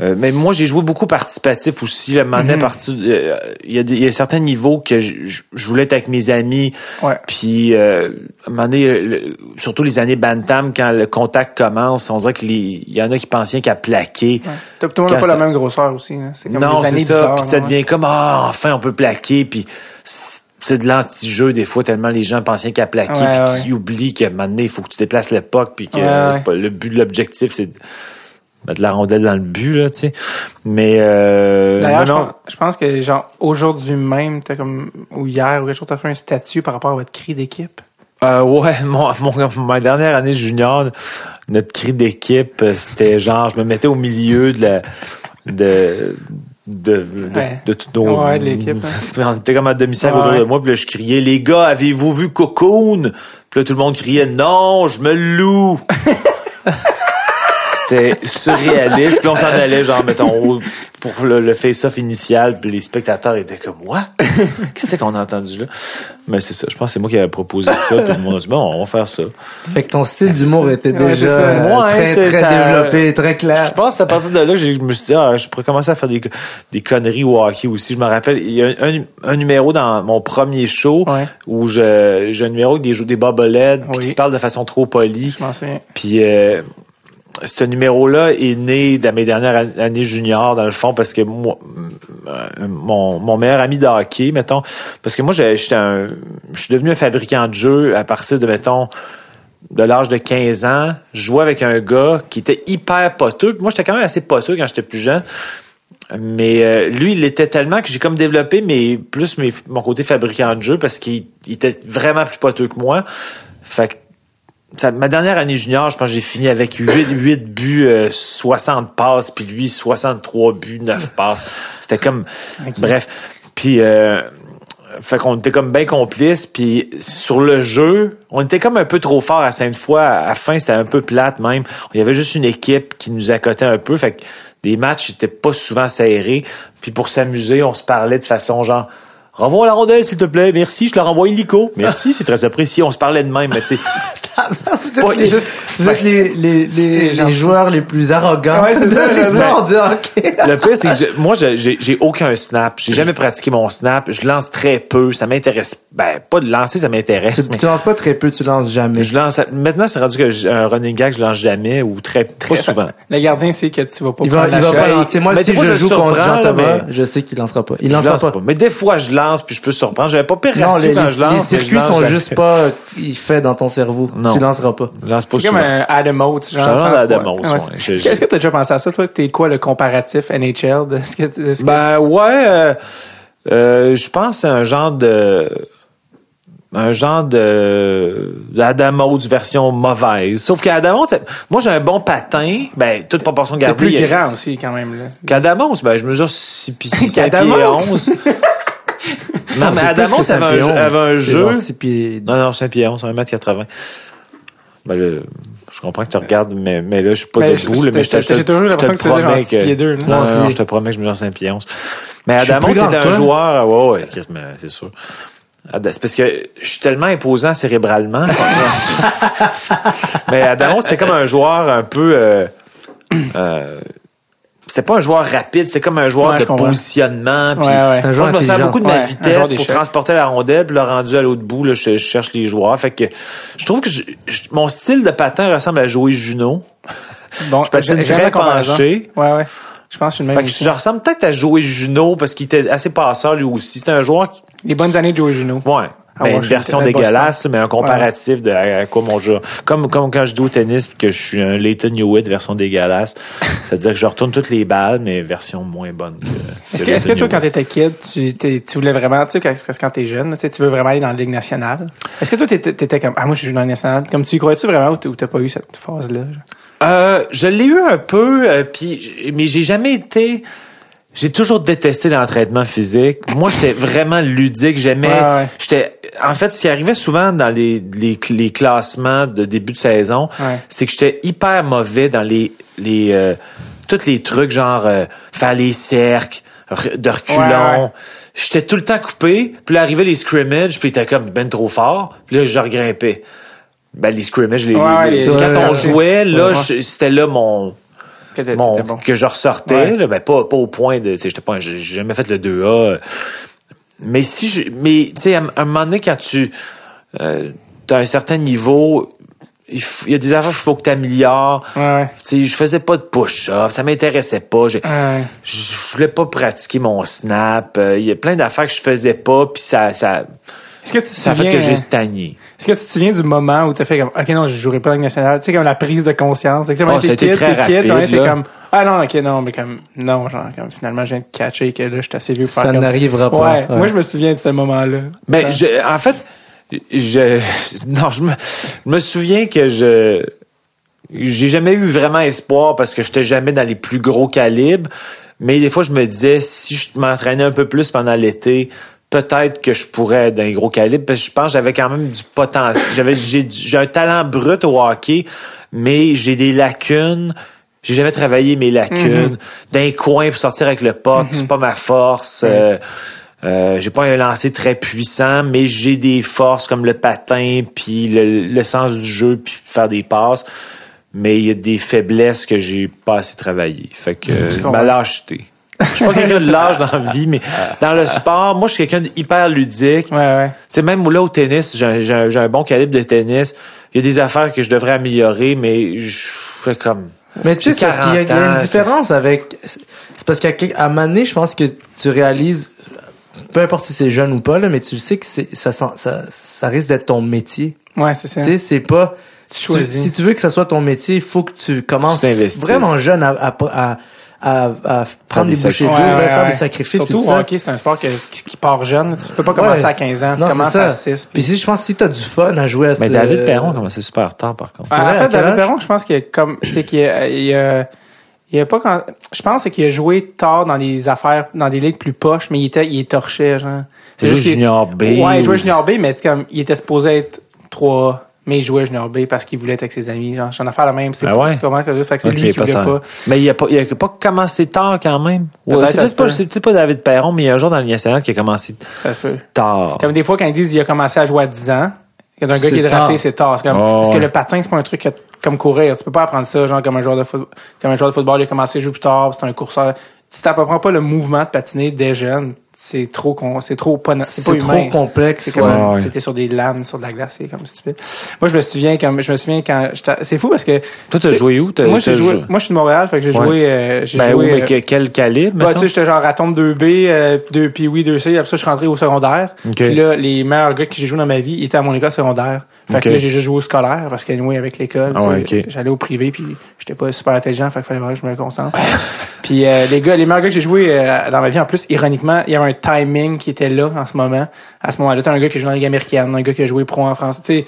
S2: euh, euh, mais moi, j'ai joué beaucoup participatif aussi. À un moment donné, à
S1: Mhm.
S2: euh, il y, a des- il y a certains niveaux que je, voulais être avec mes amis.
S1: Ouais.
S2: Puis, euh, à un moment donné, le- surtout les années Bantam, quand le contact commence, on dirait qu'il y en a qui pensaient qu'à plaquer.
S1: Ouais. Tout le monde n'a pas la même grosseur aussi, là. C'est comme
S2: Non,
S1: années
S2: ça.
S1: bizarres.
S2: Puis ça
S1: ouais.
S2: devient comme, ah, enfin, on peut plaquer. Puis c'est de l'anti-jeu, des fois, tellement les gens pensaient qu'à plaquer. Puis qu'ils oublient qu'à un moment donné, il faut que tu déplaces l'époque. Puis que le but de l'objectif, c'est de mettre la rondelle dans le but, là, tu sais. Mais, euh,
S1: D'ailleurs, je pense, je pense que, genre, aujourd'hui même, t'as comme, ou hier, ou quelque chose, t'as fait un statut par rapport à votre cri d'équipe.
S2: Euh, ouais, mon, mon- ma dernière année junior, notre cri d'équipe, euh, c'était genre, je me mettais au milieu de la, de, de, de,
S1: Ouais.
S2: de tout nos,
S1: Ouais, de l'équipe,
S2: On était comme à demi-cercle
S1: Ouais.
S2: autour de moi, puis là, je criais, les gars, avez-vous vu Cocoon? Puis là, tout le monde criait, non, je me loue. C'était surréaliste. Puis on s'en allait, genre, mettons, pour le, le face-off initial. Puis les spectateurs étaient comme, what? Qu'est-ce qu'on a entendu là? Mais c'est ça. Je pense que c'est moi qui avais proposé ça. Puis le monde a dit, bon, on va faire ça.
S3: Fait que ton style d'humour était
S1: Ouais,
S3: déjà très, très
S2: ça.
S3: développé, très
S2: Je
S3: clair.
S2: pense que c'est à partir de là que je me suis dit, ah, je pourrais commencer à faire des, des conneries au hockey aussi. Je me rappelle, il y a un, un numéro dans mon premier show
S1: Ouais.
S2: où je, j'ai un numéro avec des, des puis
S1: Oui.
S2: qui se parle de façon trop polie.
S1: Je m'en souviens.
S2: Puis euh, ce numéro-là est né dans mes dernières an- années juniors, dans le fond, parce que moi, euh, mon, mon meilleur ami de hockey, mettons, parce que moi, je suis devenu un fabricant de jeux à partir de, mettons, de l'âge de 15 ans. Je jouais avec un gars qui était hyper poteux. Moi, j'étais quand même assez poteux quand j'étais plus jeune. Mais euh, lui, il l'était tellement que j'ai comme développé mes, plus mes, mon côté fabricant de jeux parce qu'il il était vraiment plus poteux que moi. Fait que ça- ma dernière année junior, je pense que j'ai fini avec 8, 8 buts, euh, 60 passes, puis lui, 63 buts, 9 passes. C'était comme... Bref. Puis... Euh, fait qu'on était comme bien complices, puis sur le jeu, on était comme un peu trop fort à Sainte-Foy. À la fin, c'était un peu plate même. Il y avait juste une équipe qui nous accotait un peu. Fait que les matchs étaient pas souvent serrés. Puis pour s'amuser, on se parlait de façon genre... Renvoie la rondelle, s'il te plaît. Merci, je te la renvoie illico. Merci, c'est très apprécié. On se parlait de même, mais tu sais...
S3: vous êtes,
S2: Pas-
S3: les,
S2: juste-
S3: vous êtes les, les, les,
S1: Les
S3: joueurs les plus arrogants
S1: Ouais, c'est ça,
S3: de l'histoire du hockey.
S2: Le pire, c'est que je- moi, je- j'ai j'ai aucun snap. J'ai jamais pratiqué mon snap. Je lance très peu. Ça m'intéresse. Ben, pas de lancer, ça m'intéresse.
S3: Tu,
S2: mais
S3: tu lances pas très peu, tu lances jamais.
S2: Je lance. Maintenant, c'est rendu que j'ai un running gag, je lance jamais ou très, pas souvent.
S1: Le gardien sait que tu vas pas
S3: Il va, il va pas lancer. Moi,
S2: Mais
S3: si
S2: des fois,
S3: je
S2: je
S3: joue contre
S1: euh,
S2: mais-
S3: je sais qu'il lancera pas. Il lancera
S2: lance
S3: pas.
S2: pas. Mais des fois, je lance puis je peux surprendre. J'avais pas pire
S3: Non, les,
S2: quand
S3: les-
S2: je lance.
S3: les circuits
S2: lance
S3: sont juste pas euh, faits dans ton cerveau.
S2: Non.
S3: Tu lanceras pas.
S2: Je lance pas souvent.
S1: Un Adam Oates, genre.
S2: Je suis un
S1: pense,
S2: Adam
S1: ouais.
S2: Oates,
S1: Ouais.
S2: ouais. Je-
S1: Est-ce que- t'as déjà pensé à ça, toi? T'es quoi le comparatif NHL de ce que, de ce que-
S2: Ben ouais, euh, euh, je pense que c'est un genre de un genre de Oates version mauvaise. Sauf qu'Adam Oates, moi j'ai un bon patin, ben toute proportion
S1: T'es
S2: gardée.
S1: plus grand aussi, quand même, là.
S2: Qu'Adam Oates, ben je mesure 6 pieds 5 pieds
S1: Qu'Adam
S2: 11. non, mais Adam avait un, jeu- Non, non, 5 pieds 11, 1 mètre 80. Ben le, je comprends que tu regardes, mais, mais là, je suis pas
S1: Ben,
S2: debout. là, mais je te-
S1: j'ai- toujours l'impression que tu faisais genre deux, là.
S2: Non, non, non, je te promets que je mesure 5 pieds 11. Mais
S3: Je suis
S2: Adam
S3: plus
S2: Oates,
S3: grand
S2: c'était
S3: que
S2: un joueur, ouais, ouais, c'est sûr. C'est parce que je suis tellement imposant cérébralement. mais Adam Oates, c'était comme un joueur un peu, euh, euh, c'était pas un joueur rapide, c'était comme un joueur
S1: Ouais,
S2: de positionnement. puis
S1: Ouais, ouais.
S3: Un
S2: moi, je me sers beaucoup de ma vitesse pour transporter la rondelle, puis le rendu à l'autre bout, là, je, je cherche les joueurs. Fait que je trouve que je- je- mon style de patin ressemble à Joey Juno.
S1: Bon,
S2: Je patine très penché.
S1: Ouais, ouais. Je pense que je suis le même
S2: Fait que je ressemble peut-être à Joey Juno parce qu'il était assez passeur lui aussi. C'était un joueur qui.
S1: Les bonnes années de Joey Juno.
S2: Ouais.
S1: À
S2: Ben, une version dégueulasse, mais un comparatif de à, à quoi mon jeu. Comme, comme quand je joue au tennis puis que je suis un Leighton Hewitt version dégueulasse. C'est-à-dire que je retourne toutes les balles, mais version moins bonne.
S1: Est-ce
S2: que
S1: est-ce que toi, quand t'étais kid, tu, tu voulais vraiment, tu sais, parce que quand t'es jeune, tu veux vraiment aller dans la Ligue nationale? Est-ce que toi, t'étais, t'étais comme, ah, moi, je joue dans la Ligue nationale? Comme tu y crois-tu vraiment ou t'as- ou t'as pas eu cette phase-là? genre?
S2: Euh, je l'ai eu un peu, euh, puis mais j'ai jamais été. J'ai toujours détesté l'entraînement physique. Moi, j'étais vraiment ludique. J'aimais.
S1: Ouais, ouais.
S2: J'étais. En fait, ce qui arrivait souvent dans les, les, les classements de début de saison,
S1: Ouais.
S2: c'est que j'étais hyper mauvais dans les les euh, tous les trucs genre euh, faire les cercles de reculons. J'étais tout le temps coupé. Puis là, arrivait les scrimmages, puis était comme ben trop fort. Puis là, je regrimpais. Ben les scrimmages, les, les-
S1: les-
S2: quand on jouait, là, c'était là mon
S1: Que
S2: mon,
S1: bon?
S2: que je ressortais,
S1: Ouais.
S2: là, ben pas, pas au point de, j'étais pas, j'ai jamais fait le 2A. Mais si je, mais, tu sais, à, un moment donné, quand tu, euh, t'as un certain niveau, il, y a des affaires qu'il faut que tu améliores.
S1: Ouais, ouais.
S2: Tu sais, je faisais pas de push-up, ça m'intéressait pas. J'ai-
S1: Ouais.
S2: Je voulais pas pratiquer mon snap. Euh, Il y a plein d'affaires que je faisais pas, puis ça, ça,
S1: Est-ce que tu te
S2: ça a fait
S1: souviens,
S2: que j'ai
S1: euh,
S2: stagné.
S1: Est-ce que tu te souviens du moment où t'as fait comme, OK, non, je jouerai pas la Ligue nationale? Tu sais, comme la prise de conscience. Tu sais,
S2: Oh,
S1: t'es kid, t'es kid, ouais, t'es comme, ah non, OK, non, mais comme, non, genre, comme, finalement, je viens de catcher que là, je suis assez vieux pour
S3: Ça n'arrivera pas.
S1: Ouais, moi, je me souviens de ce moment-là.
S2: Ben,
S1: Ouais.
S2: je, en fait, je, non, je me, je me souviens que je, j'ai jamais eu vraiment espoir parce que j'étais jamais dans les plus gros calibres. Mais des fois, je me disais, si je m'entraînais un peu plus pendant l'été, peut-être que je pourrais être les gros calibres. Parce que je pense que j'avais quand même du potentiel. J'avais, j'ai, un talent brut au hockey, mais j'ai des lacunes. J'ai jamais travaillé mes lacunes. D'un coin pour sortir avec le puck, c'est pas ma force. Euh, euh, j'ai pas un lancer très puissant, mais j'ai des forces comme le patin, puis le, le sens du jeu, puis faire des passes. Mais il y a des faiblesses que j'ai pas assez travaillé. Fait que ma lâcheté. Je suis pas quelqu'un de lâche dans la vie, mais dans le sport, moi, je suis quelqu'un d'hyper ludique.
S1: Ouais, ouais.
S2: Tu sais, même là, au tennis, j'ai un- bon calibre de tennis. Il y a des affaires que je devrais améliorer, mais je fais comme...
S3: Mais tu sais, parce qu'il y, a- il y a
S2: 40 ans,
S3: une différence avec. C'est parce qu'à à un moment donné, je pense que tu réalises, peu importe si c'est jeune ou pas, là, mais tu le sais que ça, sent- ça, ça risque d'être ton métier.
S1: Ouais, c'est ça.
S3: Tu sais, c'est pas.
S1: Tu
S3: si tu veux que ça soit ton métier, il faut que tu commences vraiment jeune à, à, à, à, à prendre
S2: des
S3: des bouchées
S1: Ouais,
S3: faire
S1: ouais,
S3: des sacrifices.
S1: Surtout
S3: tout ça.
S1: hockey, c'est un sport que, qui, qui part jeune. Tu peux pas commencer
S3: Ouais.
S1: à 15 ans. Tu
S3: Non, c'est
S1: commences à 6.
S3: Puis si je pense que si t'as du fun à jouer à
S2: Mais
S3: ce-
S2: David Perron a commencé super tard, par contre.
S3: C'est
S1: en fait, David? Perron, je pense que comme c'est qu'il a, il a, il a pas quand, je pense c'est qu'il a joué tard dans les affaires, dans des ligues plus poches, mais il était, il est torché, genre.
S2: Il jouait
S1: qu'il-
S2: junior B
S1: Ouais, il jouait
S2: ou-
S1: junior B, mais comme, il était supposé être 3 mais il jouait junior B parce qu'il voulait être avec ses amis. Genre, j'en ai fait la même. C'est
S2: Ah ouais?
S1: comment que juste, fait que c'est lui qui voulait pas.
S2: Mais il a pas, il a pas commencé tard quand même. Ouais, c'est peut-être pas,
S1: peut.
S2: c'est peut-être pas David Perron, mais il y a un jour dans nationale qui a commencé
S1: Ça se peut.
S2: tard.
S1: Comme des fois, quand ils disent qu'il a commencé à jouer à 10 ans, a un gars qui est drafté, c'est tard. C'est comme,
S2: Oh,
S1: parce que
S2: ouais.
S1: le patin, c'est pas un truc que- comme courir. Tu peux pas apprendre ça, genre, comme un joueur de football. Comme un joueur de football, il a commencé à jouer plus tard, c'est un courseur. Si t'apprends pas le mouvement de patiner dès jeune, c'est trop con, c'est trop pas, c'est pas
S3: C'est trop complexe. Ouais.
S2: Ouais,
S1: c'était sur des lames, sur de la glace, c'est comme stupide. Moi, je me souviens comme, je me souviens quand c'est fou parce que,
S2: Toi, t'as joué où? T'as-
S1: moi, j'ai joué,
S2: joué-
S1: moi, je suis de Montréal, fait que j'ai
S2: Ouais.
S1: joué, euh, j'ai
S2: Ben
S1: joué,
S2: oui, mais
S1: euh,
S2: que- quel calibre,
S1: bah, tu sais, j'étais genre à tombe 2B, euh, 2 puis oui, 2C, après ça, je suis rentré au secondaire.
S2: Ok.
S1: Puis là, les meilleurs gars que j'ai joué dans ma vie étaient à mon école secondaire. Fait que là, j'ai juste joué au scolaire, parce que, anyway, avec l'école,
S2: Ah
S1: tu
S2: ouais,
S1: sais,
S2: ok.
S1: j'allais au privé, puis j'étais pas super intelligent, fait qu'il fallait vraiment que je me concentre. puis euh, les gars, les meilleurs gars que j'ai joué euh, dans ma vie, en plus, ironiquement, il y avait un timing qui était là, en ce moment. À ce moment-là, t'as un gars qui joue dans la Ligue américaine, un gars qui a joué pro en France, tu sais,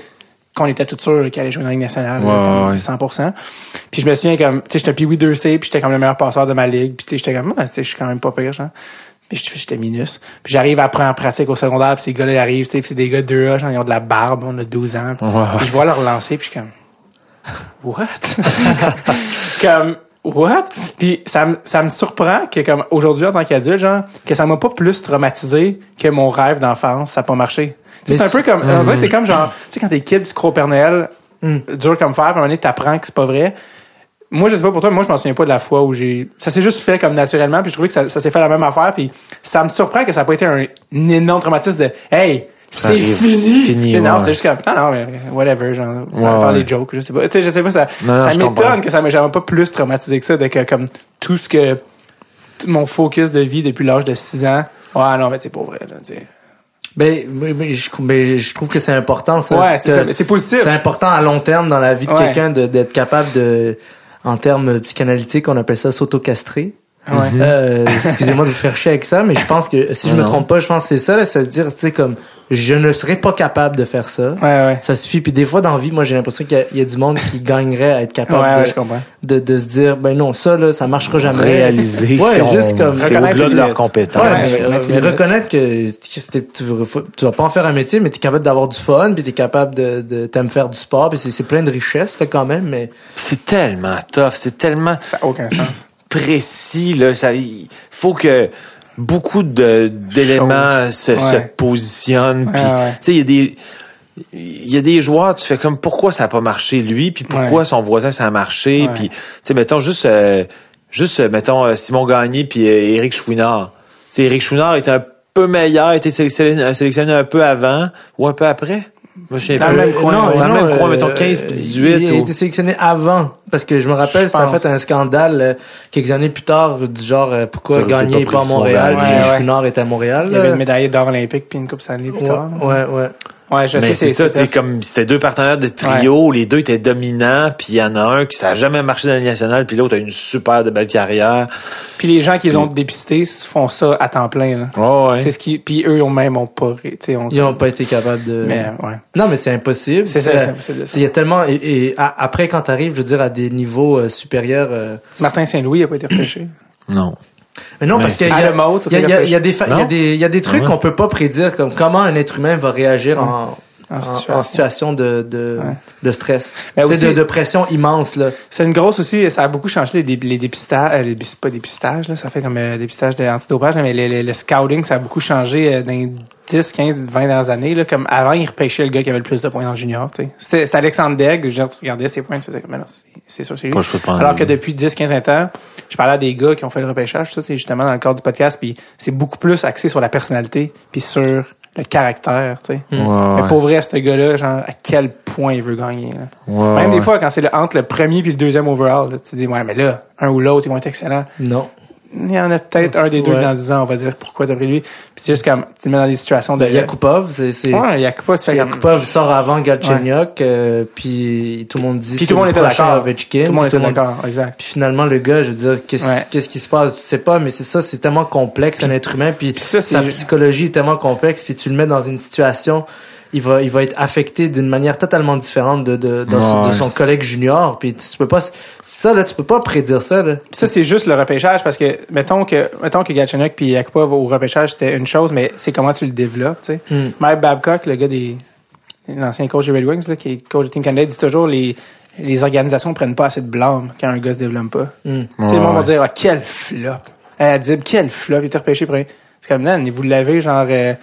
S1: qu'on était tous sûrs qu'il allait jouer dans la Ligue nationale,
S2: Ouais,
S1: là, comme
S2: ouais, ouais.
S1: 100%. Puis je me souviens comme, tu sais, j'étais oui 2C, puis j'étais comme le meilleur passeur de ma ligue, puis tu sais, j'étais comme, Ah, tu sais, je suis quand même pas pire, genre. Puis je- j'étais minus. Puis j'arrive après en pratique au secondaire, puis ces gars-là ils arrivent, tu sais, puis c'est des gars de 2A, genre, ils ont de la barbe, on a 12 ans. Puis,
S2: Ouais.
S1: puis je vois leur lancer, puis je suis comme, what? comme, what? Puis ça, me- ça me surprend que comme aujourd'hui en tant qu'adulte, genre, que ça m'a pas plus traumatisé que mon rêve d'enfance, ça a pas marché. C'est un peu comme, dirait que c'est comme genre, tu sais, quand t'es kid, tu crois au Père Noël, dur comme fer, puis à un moment donné, t'apprends que c'est pas vrai. Moi, je sais pas pour toi, mais moi, je m'en souviens pas de la fois où j'ai. Ça s'est juste fait comme naturellement, puis je trouvais que ça, ça s'est fait la même affaire, puis ça me surprend que ça n'a pas été un, un énorme traumatisme de Hey, c'est fini!
S2: fini,
S1: Mais non,
S2: ouais.
S1: c'était juste comme, ah non, mais whatever, genre,
S2: Ouais,
S1: faire
S2: ouais.
S1: des jokes, je sais pas. Tu sais, je sais pas, ça,
S2: Non, non,
S1: ça m'étonne que ça m'ait jamais pas plus traumatisé que ça, de que comme tout ce que. Tout mon focus de vie depuis l'âge de 6 ans, ah non, mais c'est pas vrai, là, tu sais.
S3: Ben, mais, mais je, mais je trouve que c'est important ça.
S1: Ouais, c'est c'est positif.
S3: C'est important à long terme dans la vie de
S1: Ouais.
S3: quelqu'un de- d'être capable de, en termes psychanalytiques, on appelle ça s'auto-castrer.
S1: Ouais.
S3: Euh, excusez-moi de vous faire chier avec ça, mais je pense que si je me
S2: Non.
S3: trompe pas, je pense que c'est ça, là, c'est-à-dire, tu sais, comme, je ne serais pas capable de faire ça.
S1: Ouais, ouais.
S3: Ça suffit. Puis des fois, dans la vie, moi, j'ai l'impression qu'il y a- il y, a du monde qui gagnerait à être capable
S1: Ouais,
S3: de,
S1: ouais, je comprends.
S3: de, de se dire, ben non, ça, là, ça marchera jamais.
S2: Réaliser
S3: Ouais, juste comme,
S2: au-delà de leurs compétences.
S3: Ouais,
S1: Ouais,
S3: mais, mais reconnaître que, tu, tu vas pas en faire un métier, mais tu es capable d'avoir du fun, puis tu es capable de, de t'aimes faire du sport, puis c'est plein de richesses là, quand même, mais
S2: C'est tellement tough, c'est tellement
S1: Ça n'a aucun sens.
S2: précis là, ça il faut que beaucoup de d'éléments se,
S1: Ouais.
S2: se positionnent puis tu sais il y a des il y a des joueurs, tu fais comme pourquoi ça a pas marché lui, puis pourquoi
S1: Ouais.
S2: son voisin ça a marché,
S1: Ouais.
S2: puis tu sais mettons juste euh, juste euh, mettons euh, Simon Gagné puis euh, Éric Chouinard. Tu sais Éric Chouinard est un peu meilleur, a été sélectionné, euh, sélectionné un peu avant ou un peu après. Je souviens
S1: Dans le même coin,
S3: non,
S2: dans le
S3: non,
S2: même coin,
S3: euh,
S2: mettons 15 puis 18
S3: Il a
S2: ou-
S3: été sélectionné avant, parce que je me rappelle,
S1: Je
S3: ça a fait un scandale euh, quelques années plus tard, du genre euh, pourquoi Gagné
S2: pas
S3: à Montréal, puis
S1: Gagné. Ouais, ouais.
S3: Chouinard est à Montréal.
S1: Il y avait une médaille d'or olympique puis une coupe Stanley plus tard.
S3: Ouais, ouais, ouais.
S1: Je
S2: Mais
S1: sais,
S2: c'est ça, tu
S1: tough.
S2: comme c'était deux partenaires de trio, les deux étaient dominants, puis il y en a un qui ça a jamais marché dans la Ligue nationale, puis l'autre a une super de belle carrière.
S1: Puis les gens qui les ont dépistés font ça à temps plein. Là.
S2: Ouais, ouais.
S1: C'est ce qui, puis eux même ont pas, tu sais, on-
S3: Ils ont pas été capables de...
S1: Mais ouais,
S3: Non, mais c'est impossible.
S1: c'est ça,
S3: Euh,
S1: c'est impossible de ça.
S3: Il y a tellement... Et, après, quand t'arrives, je veux dire, à des niveaux euh, supérieurs... euh,
S1: Martin Saint-Louis a pas été repêché.
S2: Non.
S3: Mais non,
S2: Mais
S3: parce qu'il y y y a- il y a des, trucs
S2: Ouais.
S3: qu'on peut pas prédire, comme comment un être humain va réagir en,
S1: En
S3: en,
S1: situation.
S3: en situation de, de,
S1: Ouais.
S3: de stress.
S1: Mais
S3: Tu sais,
S1: aussi-
S3: de, de pression immense, là.
S1: C'est une grosse aussi, ça a beaucoup changé les, dé- les dépistages, euh, les, pas dépistages, là, ça fait comme euh, dépistage d'antidopage, là, mais le, le- le scouting, ça a beaucoup changé euh, dans les 10, 15, 20 dernières années. Là, comme avant, ils repêchaient le gars qui avait le plus de points dans le junior. tu sais. C'était c'était Alexandre Degg, je regardais ses points, tu faisais comme, Mais non, c'est- c'est sûr, c'est lui.
S2: Pas le choix de prendre
S1: Alors que depuis 10, 15, 20 ans, je parlais à des gars qui ont fait le repêchage, ça, tu sais, justement, dans le cadre du podcast, puis c'est beaucoup plus axé sur la personnalité, puis sur le caractère, tu sais.
S2: Ouais,
S1: Mais pour vrai, ce gars-là, genre, à quel point il veut gagner. là.
S2: Ouais,
S1: Même
S2: ouais.
S1: des fois, quand c'est le, entre le premier puis le deuxième overall, là, tu te dis, ouais, mais là, un ou l'autre, ils vont être excellents.
S3: Non.
S1: Il y en a peut-être un des deux
S3: Ouais.
S1: dans 10 ans, on va dire, pourquoi t'as pris lui. Puis juste comme, tu te mets dans des situations de...
S3: Ben, Yakupov, c'est, c'est,
S1: Ouais, Yakupa, tu fais comme...
S3: Yakupov sort avant Galchenyuk, euh, puis tout le monde dit
S1: Puis tout le monde était d'accord.
S3: Ovechkin,
S1: Tout le monde était d'accord, exact.
S3: Puis finalement, le gars, je veux dire, qu'est-ce
S1: Ouais.
S3: qu'est-ce qui se passe? Tu sais pas, mais c'est ça, c'est tellement complexe, un être humain, puis,
S1: Puis ça, c'est-
S3: sa psychologie est tellement complexe, puis tu le mets dans une situation, il va, il va être affecté d'une manière totalement différente de, de, de, son- de
S2: Ouais,
S3: son
S2: c'est-
S3: collègue junior, puis tu peux pas, ça, là, tu peux pas prédire ça, là.
S1: Puis ça, c'est juste le repêchage, parce que, mettons que, mettons que Galchenyuk puis Yakupa au repêchage, c'était une chose, mais c'est comment tu le développes, tu sais.
S3: Hmm.
S1: Mike Babcock, le gars des, l'ancien coach des Red Wings, là, qui est coach de Team Canada, dit toujours, les, les organisations prennent pas assez de blâme quand un gars se développe pas.
S3: Hmm.
S1: Tu sais, le monde va
S2: Ouais.
S1: dire, ah, quel flop. Euh, Dib, quel flop, il était repêché pour un- C'est comme, non, vous l'avez, genre, euh,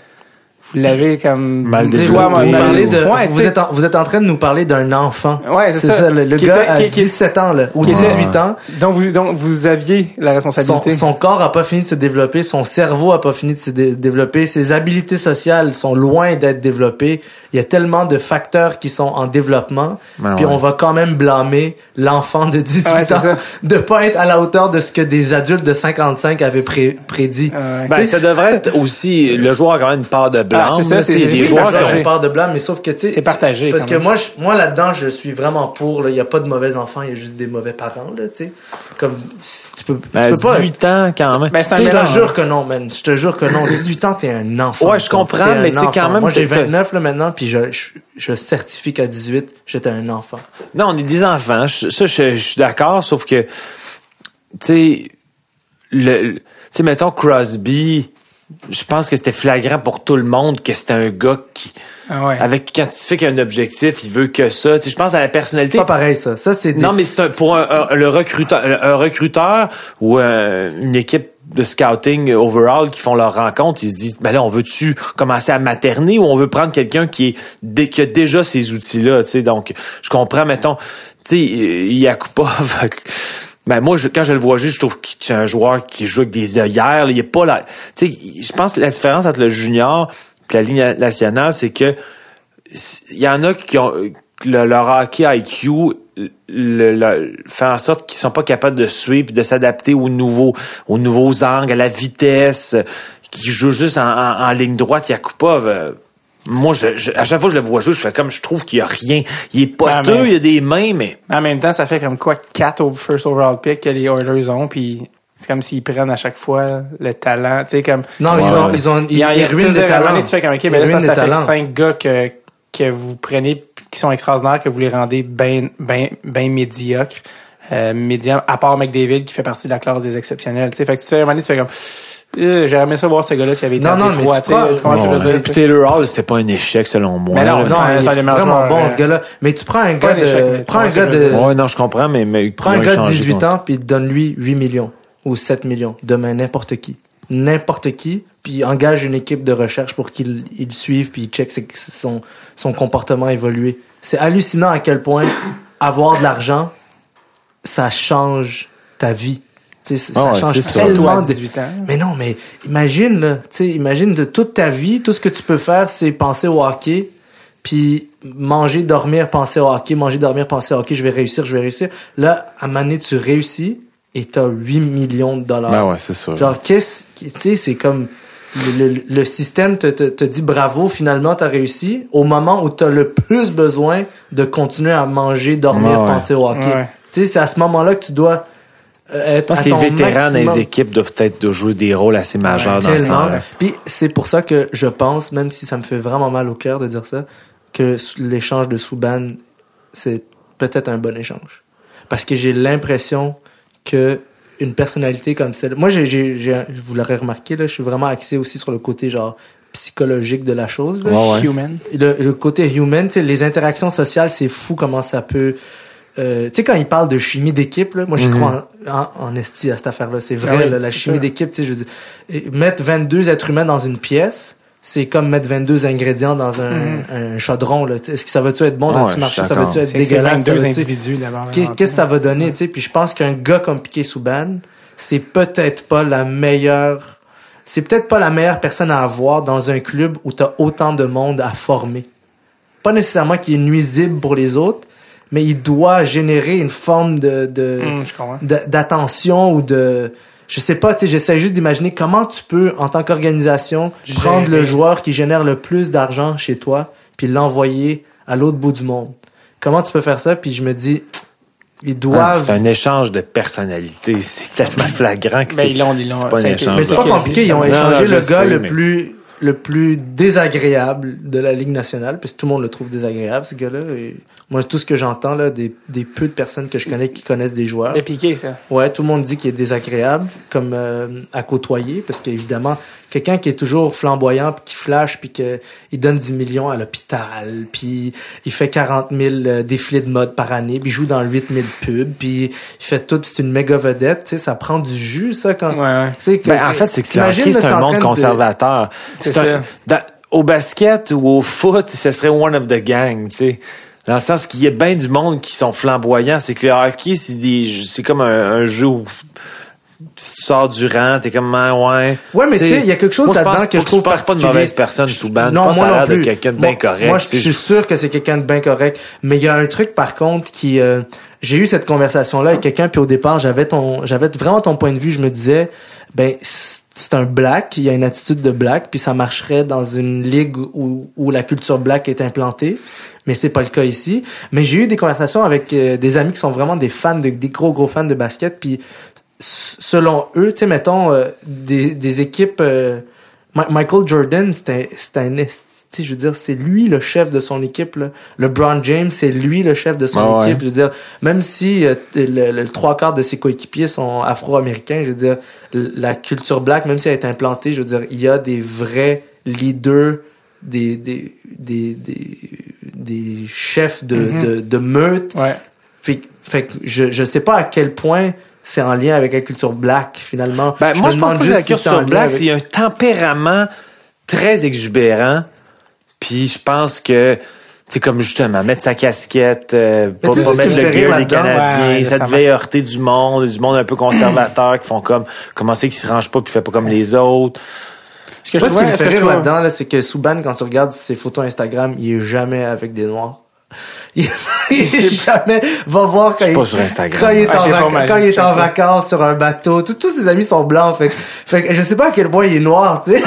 S1: vous l'avez comme...
S2: Mal développé.
S3: vous, parlez de,
S1: Ouais,
S3: êtes en, vous êtes en train de nous parler d'un enfant.
S1: Ouais, c'est
S3: C'est
S1: ça.
S3: ça, le, le
S1: Qui
S3: gars
S1: était-
S3: a
S1: qui- qui-
S3: 17 ans, là, ou
S1: qui était-
S3: 18 ans.
S1: Donc vous, donc vous aviez la
S3: Son,
S1: responsabilité.
S3: son corps a pas fini de se développer, son cerveau a pas fini de se dé- développer, ses habiletés sociales sont loin d'être développées. Il y a tellement de facteurs qui sont en développement,
S2: Ben
S3: puis
S2: ouais.
S3: on va quand même blâmer l'enfant de 18
S1: Ouais, c'est
S3: ans
S1: ça.
S3: de pas être à la hauteur de ce que des adultes de 55 avaient pré- prédit.
S2: Ben, ça devrait être aussi, le joueur a quand même une part de blâme.
S1: Ah, c'est ça, c'est- c'est
S2: joueurs qui ont
S3: part de blâme, mais sauf que tu sais,
S1: C'est partagé,
S3: Parce que moi, je, moi là-dedans, je suis vraiment pour. Il y a pas de mauvais enfants, il y a juste des mauvais parents là, tu sais. Comme tu peux, tu
S2: Ben,
S3: peux pas.
S2: 18 ans quand même.
S1: Ben,
S3: je te jure que non, man. Je te jure que non. 18 ans, t'es un enfant.
S2: Ouais, je comprends, mais tu sais, quand même,
S3: Moi, j'ai
S2: t'as-
S3: 29 là maintenant, puis je, je, je certifie qu'à 18, j'étais un enfant.
S2: Non, on est des enfants. Je- Ça, je, je suis d'accord, sauf que, tu sais, le, le- tu sais, mettons Crosby, je pense que c'était flagrant pour tout le monde que c'était un gars qui,
S1: Ah ouais.
S2: avec quand il fait qu'il a un objectif, il veut que ça. Tu sais, je pense à la
S3: C'est
S2: personnalité.
S3: pas pareil, ça. Ça, c'est des-
S2: Non, mais c'est un- pour un, un- le recruteur, un recruteur ou un- une équipe de scouting overall qui font leur rencontre, ils se disent, ben là, on veut-tu commencer à materner ou on veut prendre quelqu'un qui est dé- qui a déjà ces outils-là, tu sais. Donc, je comprends, mettons, tu sais, Yakupov. Ben moi, je, quand je le vois juste, je trouve que c'est un joueur qui joue avec des œillères. là. Il est pas là. Tu sais, je pense que la différence entre le junior et la ligne nationale, c'est que il y en a qui ont le- leur hockey IQ le, le- fait en sorte qu'ils sont pas capables de suivre de s'adapter aux nouveaux aux nouveaux angles, à la vitesse, qui joue juste en, en, en ligne droite, Yakupov. Moi, je, je- à chaque fois que je le vois jouer, je fais comme je trouve qu'il y a rien. Il est poteux,
S1: Ah, mais-
S2: il a des mains, mais
S1: En même temps, ça fait comme quoi 4 au first overall pick que les Oilers ont, puis c'est comme s'ils prennent à chaque fois le talent, tu sais comme
S3: Non,
S2: Ouais,
S3: ils ont,
S2: ouais.
S3: ils ont, ils,
S1: il y a,
S3: ils ruinent des talents.
S1: Tu fais comme ok,
S3: Ils
S1: mais là, ça fait
S3: talents.
S1: 5 gars que que vous prenez qui sont extraordinaires que vous les rendez ben ben ben médiocres. Euh, médium, à part McDavid qui fait partie de la classe des exceptionnels. Tu sais, fait que tu fais, à un moment donné, tu fais comme euh, j'aurais aimé ça voir ce gars-là s'il avait été
S3: Non, non, mais
S1: Détroit,
S3: tu prends-
S1: dire?
S2: Puis Taylor Hall, c'était pas un échec selon moi.
S1: Mais non,
S3: Non, il est vraiment
S1: joueurs,
S3: bon, ce gars-là. Mais tu prends un gars de, prends un gars de.
S2: Ouais, non, je comprends, mais, mais
S3: prends un
S2: ils
S3: gars de
S2: échangé
S3: 18
S2: contre-
S3: ans puis donne-lui 8 millions ou 7 millions. Demain, n'importe qui. N'importe qui. Puis engage une équipe de recherche pour qu'il il le suive puis il check ses- son, son comportement évoluer. C'est hallucinant à quel point avoir de l'argent, ça change ta vie. Tu sais, ça
S2: ouais,
S3: change tellement
S1: à
S3: de,
S1: 18 ans.
S3: mais non, mais imagine, là, tu sais, imagine de toute ta vie, tout ce que tu peux faire, c'est penser au hockey, puis manger, dormir, penser au hockey, manger, dormir, penser au hockey, je vais réussir, je vais réussir. Là, à un moment donné, tu réussis et t'as 8 millions de dollars.
S2: Ben ouais, c'est sûr.
S3: Genre, qu'est-ce, tu sais, c'est comme, le, le, le système te, te, te dit bravo, finalement, t'as réussi, au moment où t'as le plus besoin de continuer à manger, dormir,
S2: Ouais,
S3: penser au hockey.
S1: Ouais.
S3: Tu sais, c'est à ce moment-là que tu dois
S2: Je pense
S3: à
S2: que les vétérans dans les équipes doivent peut-être de jouer des rôles assez majeurs dans ce temps-là.
S3: Puis c'est pour ça que je pense, même si ça me fait vraiment mal au cœur de dire ça, que l'échange de Souban, c'est peut-être un bon échange. Parce que j'ai l'impression que une personnalité comme celle, moi j'ai, j'ai, j'ai- vous l'aurez remarqué là, je suis vraiment axé aussi sur le côté genre psychologique de la chose. là.
S2: Ouais, ouais.
S1: Human.
S3: Le, le côté human, tu sais, les interactions sociales, c'est fou comment ça peut. Euh, tu sais quand il parle de chimie d'équipe, moi j'y
S2: Mhm.
S3: crois en, en, en esti à cette affaire-là. C'est vrai,
S1: Ah oui,
S3: là, la chimie d'équipe, tu sais, je veux dire, et mettre 22 êtres humains dans une pièce, c'est comme mettre 22 ingrédients dans un,
S1: Mhm.
S3: un chaudron. Tu. Est-ce que ça va-tu être bon, ça va-tu
S2: suis
S3: marcher, ça va-tu être dégueulasse, ça
S1: 22
S3: va-tu-
S1: individus d'abord.
S3: Qu'est-ce que ça va donner, tu sais? Puis je pense qu'un gars comme Piqué Souban, c'est peut-être pas la meilleure, c'est peut-être pas la meilleure personne à avoir dans un club où t'as autant de monde à former. Pas nécessairement qu'il est nuisible pour les autres, mais il doit générer une forme de, de,
S1: Hum,
S3: de- d'attention ou de, je sais pas, tu sais, j'essaie juste d'imaginer comment tu peux, en tant qu'organisation,
S1: Gérer.
S3: prendre le joueur qui génère le plus d'argent chez toi, puis l'envoyer à l'autre bout du monde. Comment tu peux faire ça? Puis je me dis, ils
S2: Ah,
S3: doivent.
S2: c'est un échange de personnalité. C'est tellement flagrant que
S1: Ben,
S2: c'est
S1: ils l'ont, ils l'ont-
S2: c'est pas un échange.
S3: mais c'est pas compliqué, ils ont
S1: Non,
S2: non,
S3: échangé le
S2: sais,
S3: gars le
S2: mais-
S3: plus le plus désagréable de la Ligue nationale, parce que tout le monde le trouve désagréable, ce gars-là. Et moi, tout ce que j'entends, là, des, des peu de personnes que je connais qui connaissent des joueurs,
S1: C'est piqué, ça.
S3: Ouais, tout le monde dit qu'il est désagréable comme euh, à côtoyer parce qu'évidemment, quelqu'un qui est toujours flamboyant puis qui flash puis que il donne 10 millions à l'hôpital puis il fait 40 000 euh, défilés de mode par année puis il joue dans 8 000 pubs puis il fait tout c'est une méga vedette, tu sais, ça prend du jus ça quand
S1: Ouais, ouais.
S3: tu sais que-
S2: Ben, en fait, c'est que c'est un monde
S3: de-
S2: conservateur.
S1: C'est
S2: un-
S1: ça.
S2: dans- au basket ou au foot, ce serait one of the gang, tu sais. Dans le sens qu'il y a bien du monde qui sont flamboyants. C'est que le hockey, c'est des, c'est comme un, un jeu où si tu sors du rang, t'es comme, ah, ouais.
S3: Ouais, mais tu sais, il y a quelque chose là-dedans que je trouve
S2: pas de mauvaise personne sous ban.
S3: Non,
S2: je pense
S3: moi non
S2: de quelqu'un de bien correct.
S3: Moi, je suis sûr que c'est quelqu'un de bien correct. Mais il y a un truc, par contre, qui... euh, j'ai eu cette conversation-là avec quelqu'un, puis au départ, j'avais ton, j'avais vraiment ton point de vue. Je me disais, ben, c'est un black, il y a une attitude de black, puis ça marcherait dans une ligue où, où la culture black est implantée. Mais c'est pas le cas ici. Mais j'ai eu des conversations avec euh, des amis qui sont vraiment des fans, de, des gros, gros fans de basket, puis selon eux, tu sais, mettons, euh, des, des équipes... euh, Michael Jordan, c'est un, c'est un esti- tu sais, je veux dire, c'est lui le chef de son équipe. Là. LeBron James, c'est lui le chef de son
S2: Ah ouais.
S3: équipe. Je veux dire, même si euh, le, le trois quarts de ses coéquipiers sont afro-américains, je veux dire, la culture black, même si elle est implantée, je veux dire, il y a des vrais leaders, des des des des, des chefs de,
S1: Mhm.
S3: de, de meute.
S1: Ouais.
S3: Fait, que- fait que je je sais pas à quel point c'est en lien avec la culture black finalement.
S2: Ben, moi,
S3: me
S2: je pense pas que la
S3: juste si
S2: culture
S3: lien
S2: black,
S3: avec-
S2: c'est un tempérament très exubérant. Puis je pense que, c'est comme justement, mettre sa casquette, euh, pas, mettre le gear des. Canadiens,
S1: Ouais,
S2: ça
S1: ça
S2: devait heurter du monde, du monde un peu conservateur qui font comme, comment c'est qu'ils se rangent pas puis fait pas comme les autres.
S1: Ce que je
S3: Moi, ce qui me fait
S1: que je
S3: rire là-dedans, là, c'est que Souban, quand tu regardes ses photos Instagram, il est jamais avec des noirs. Il, il- jamais va voir quand il,
S2: pas sur Instagram.
S3: quand il est en, vac- quand il est
S1: j'ai
S3: en vacances sur un bateau. Tous- tous ses amis sont blancs. Fait, que- fait que je sais pas à quel point il est noir, tu sais.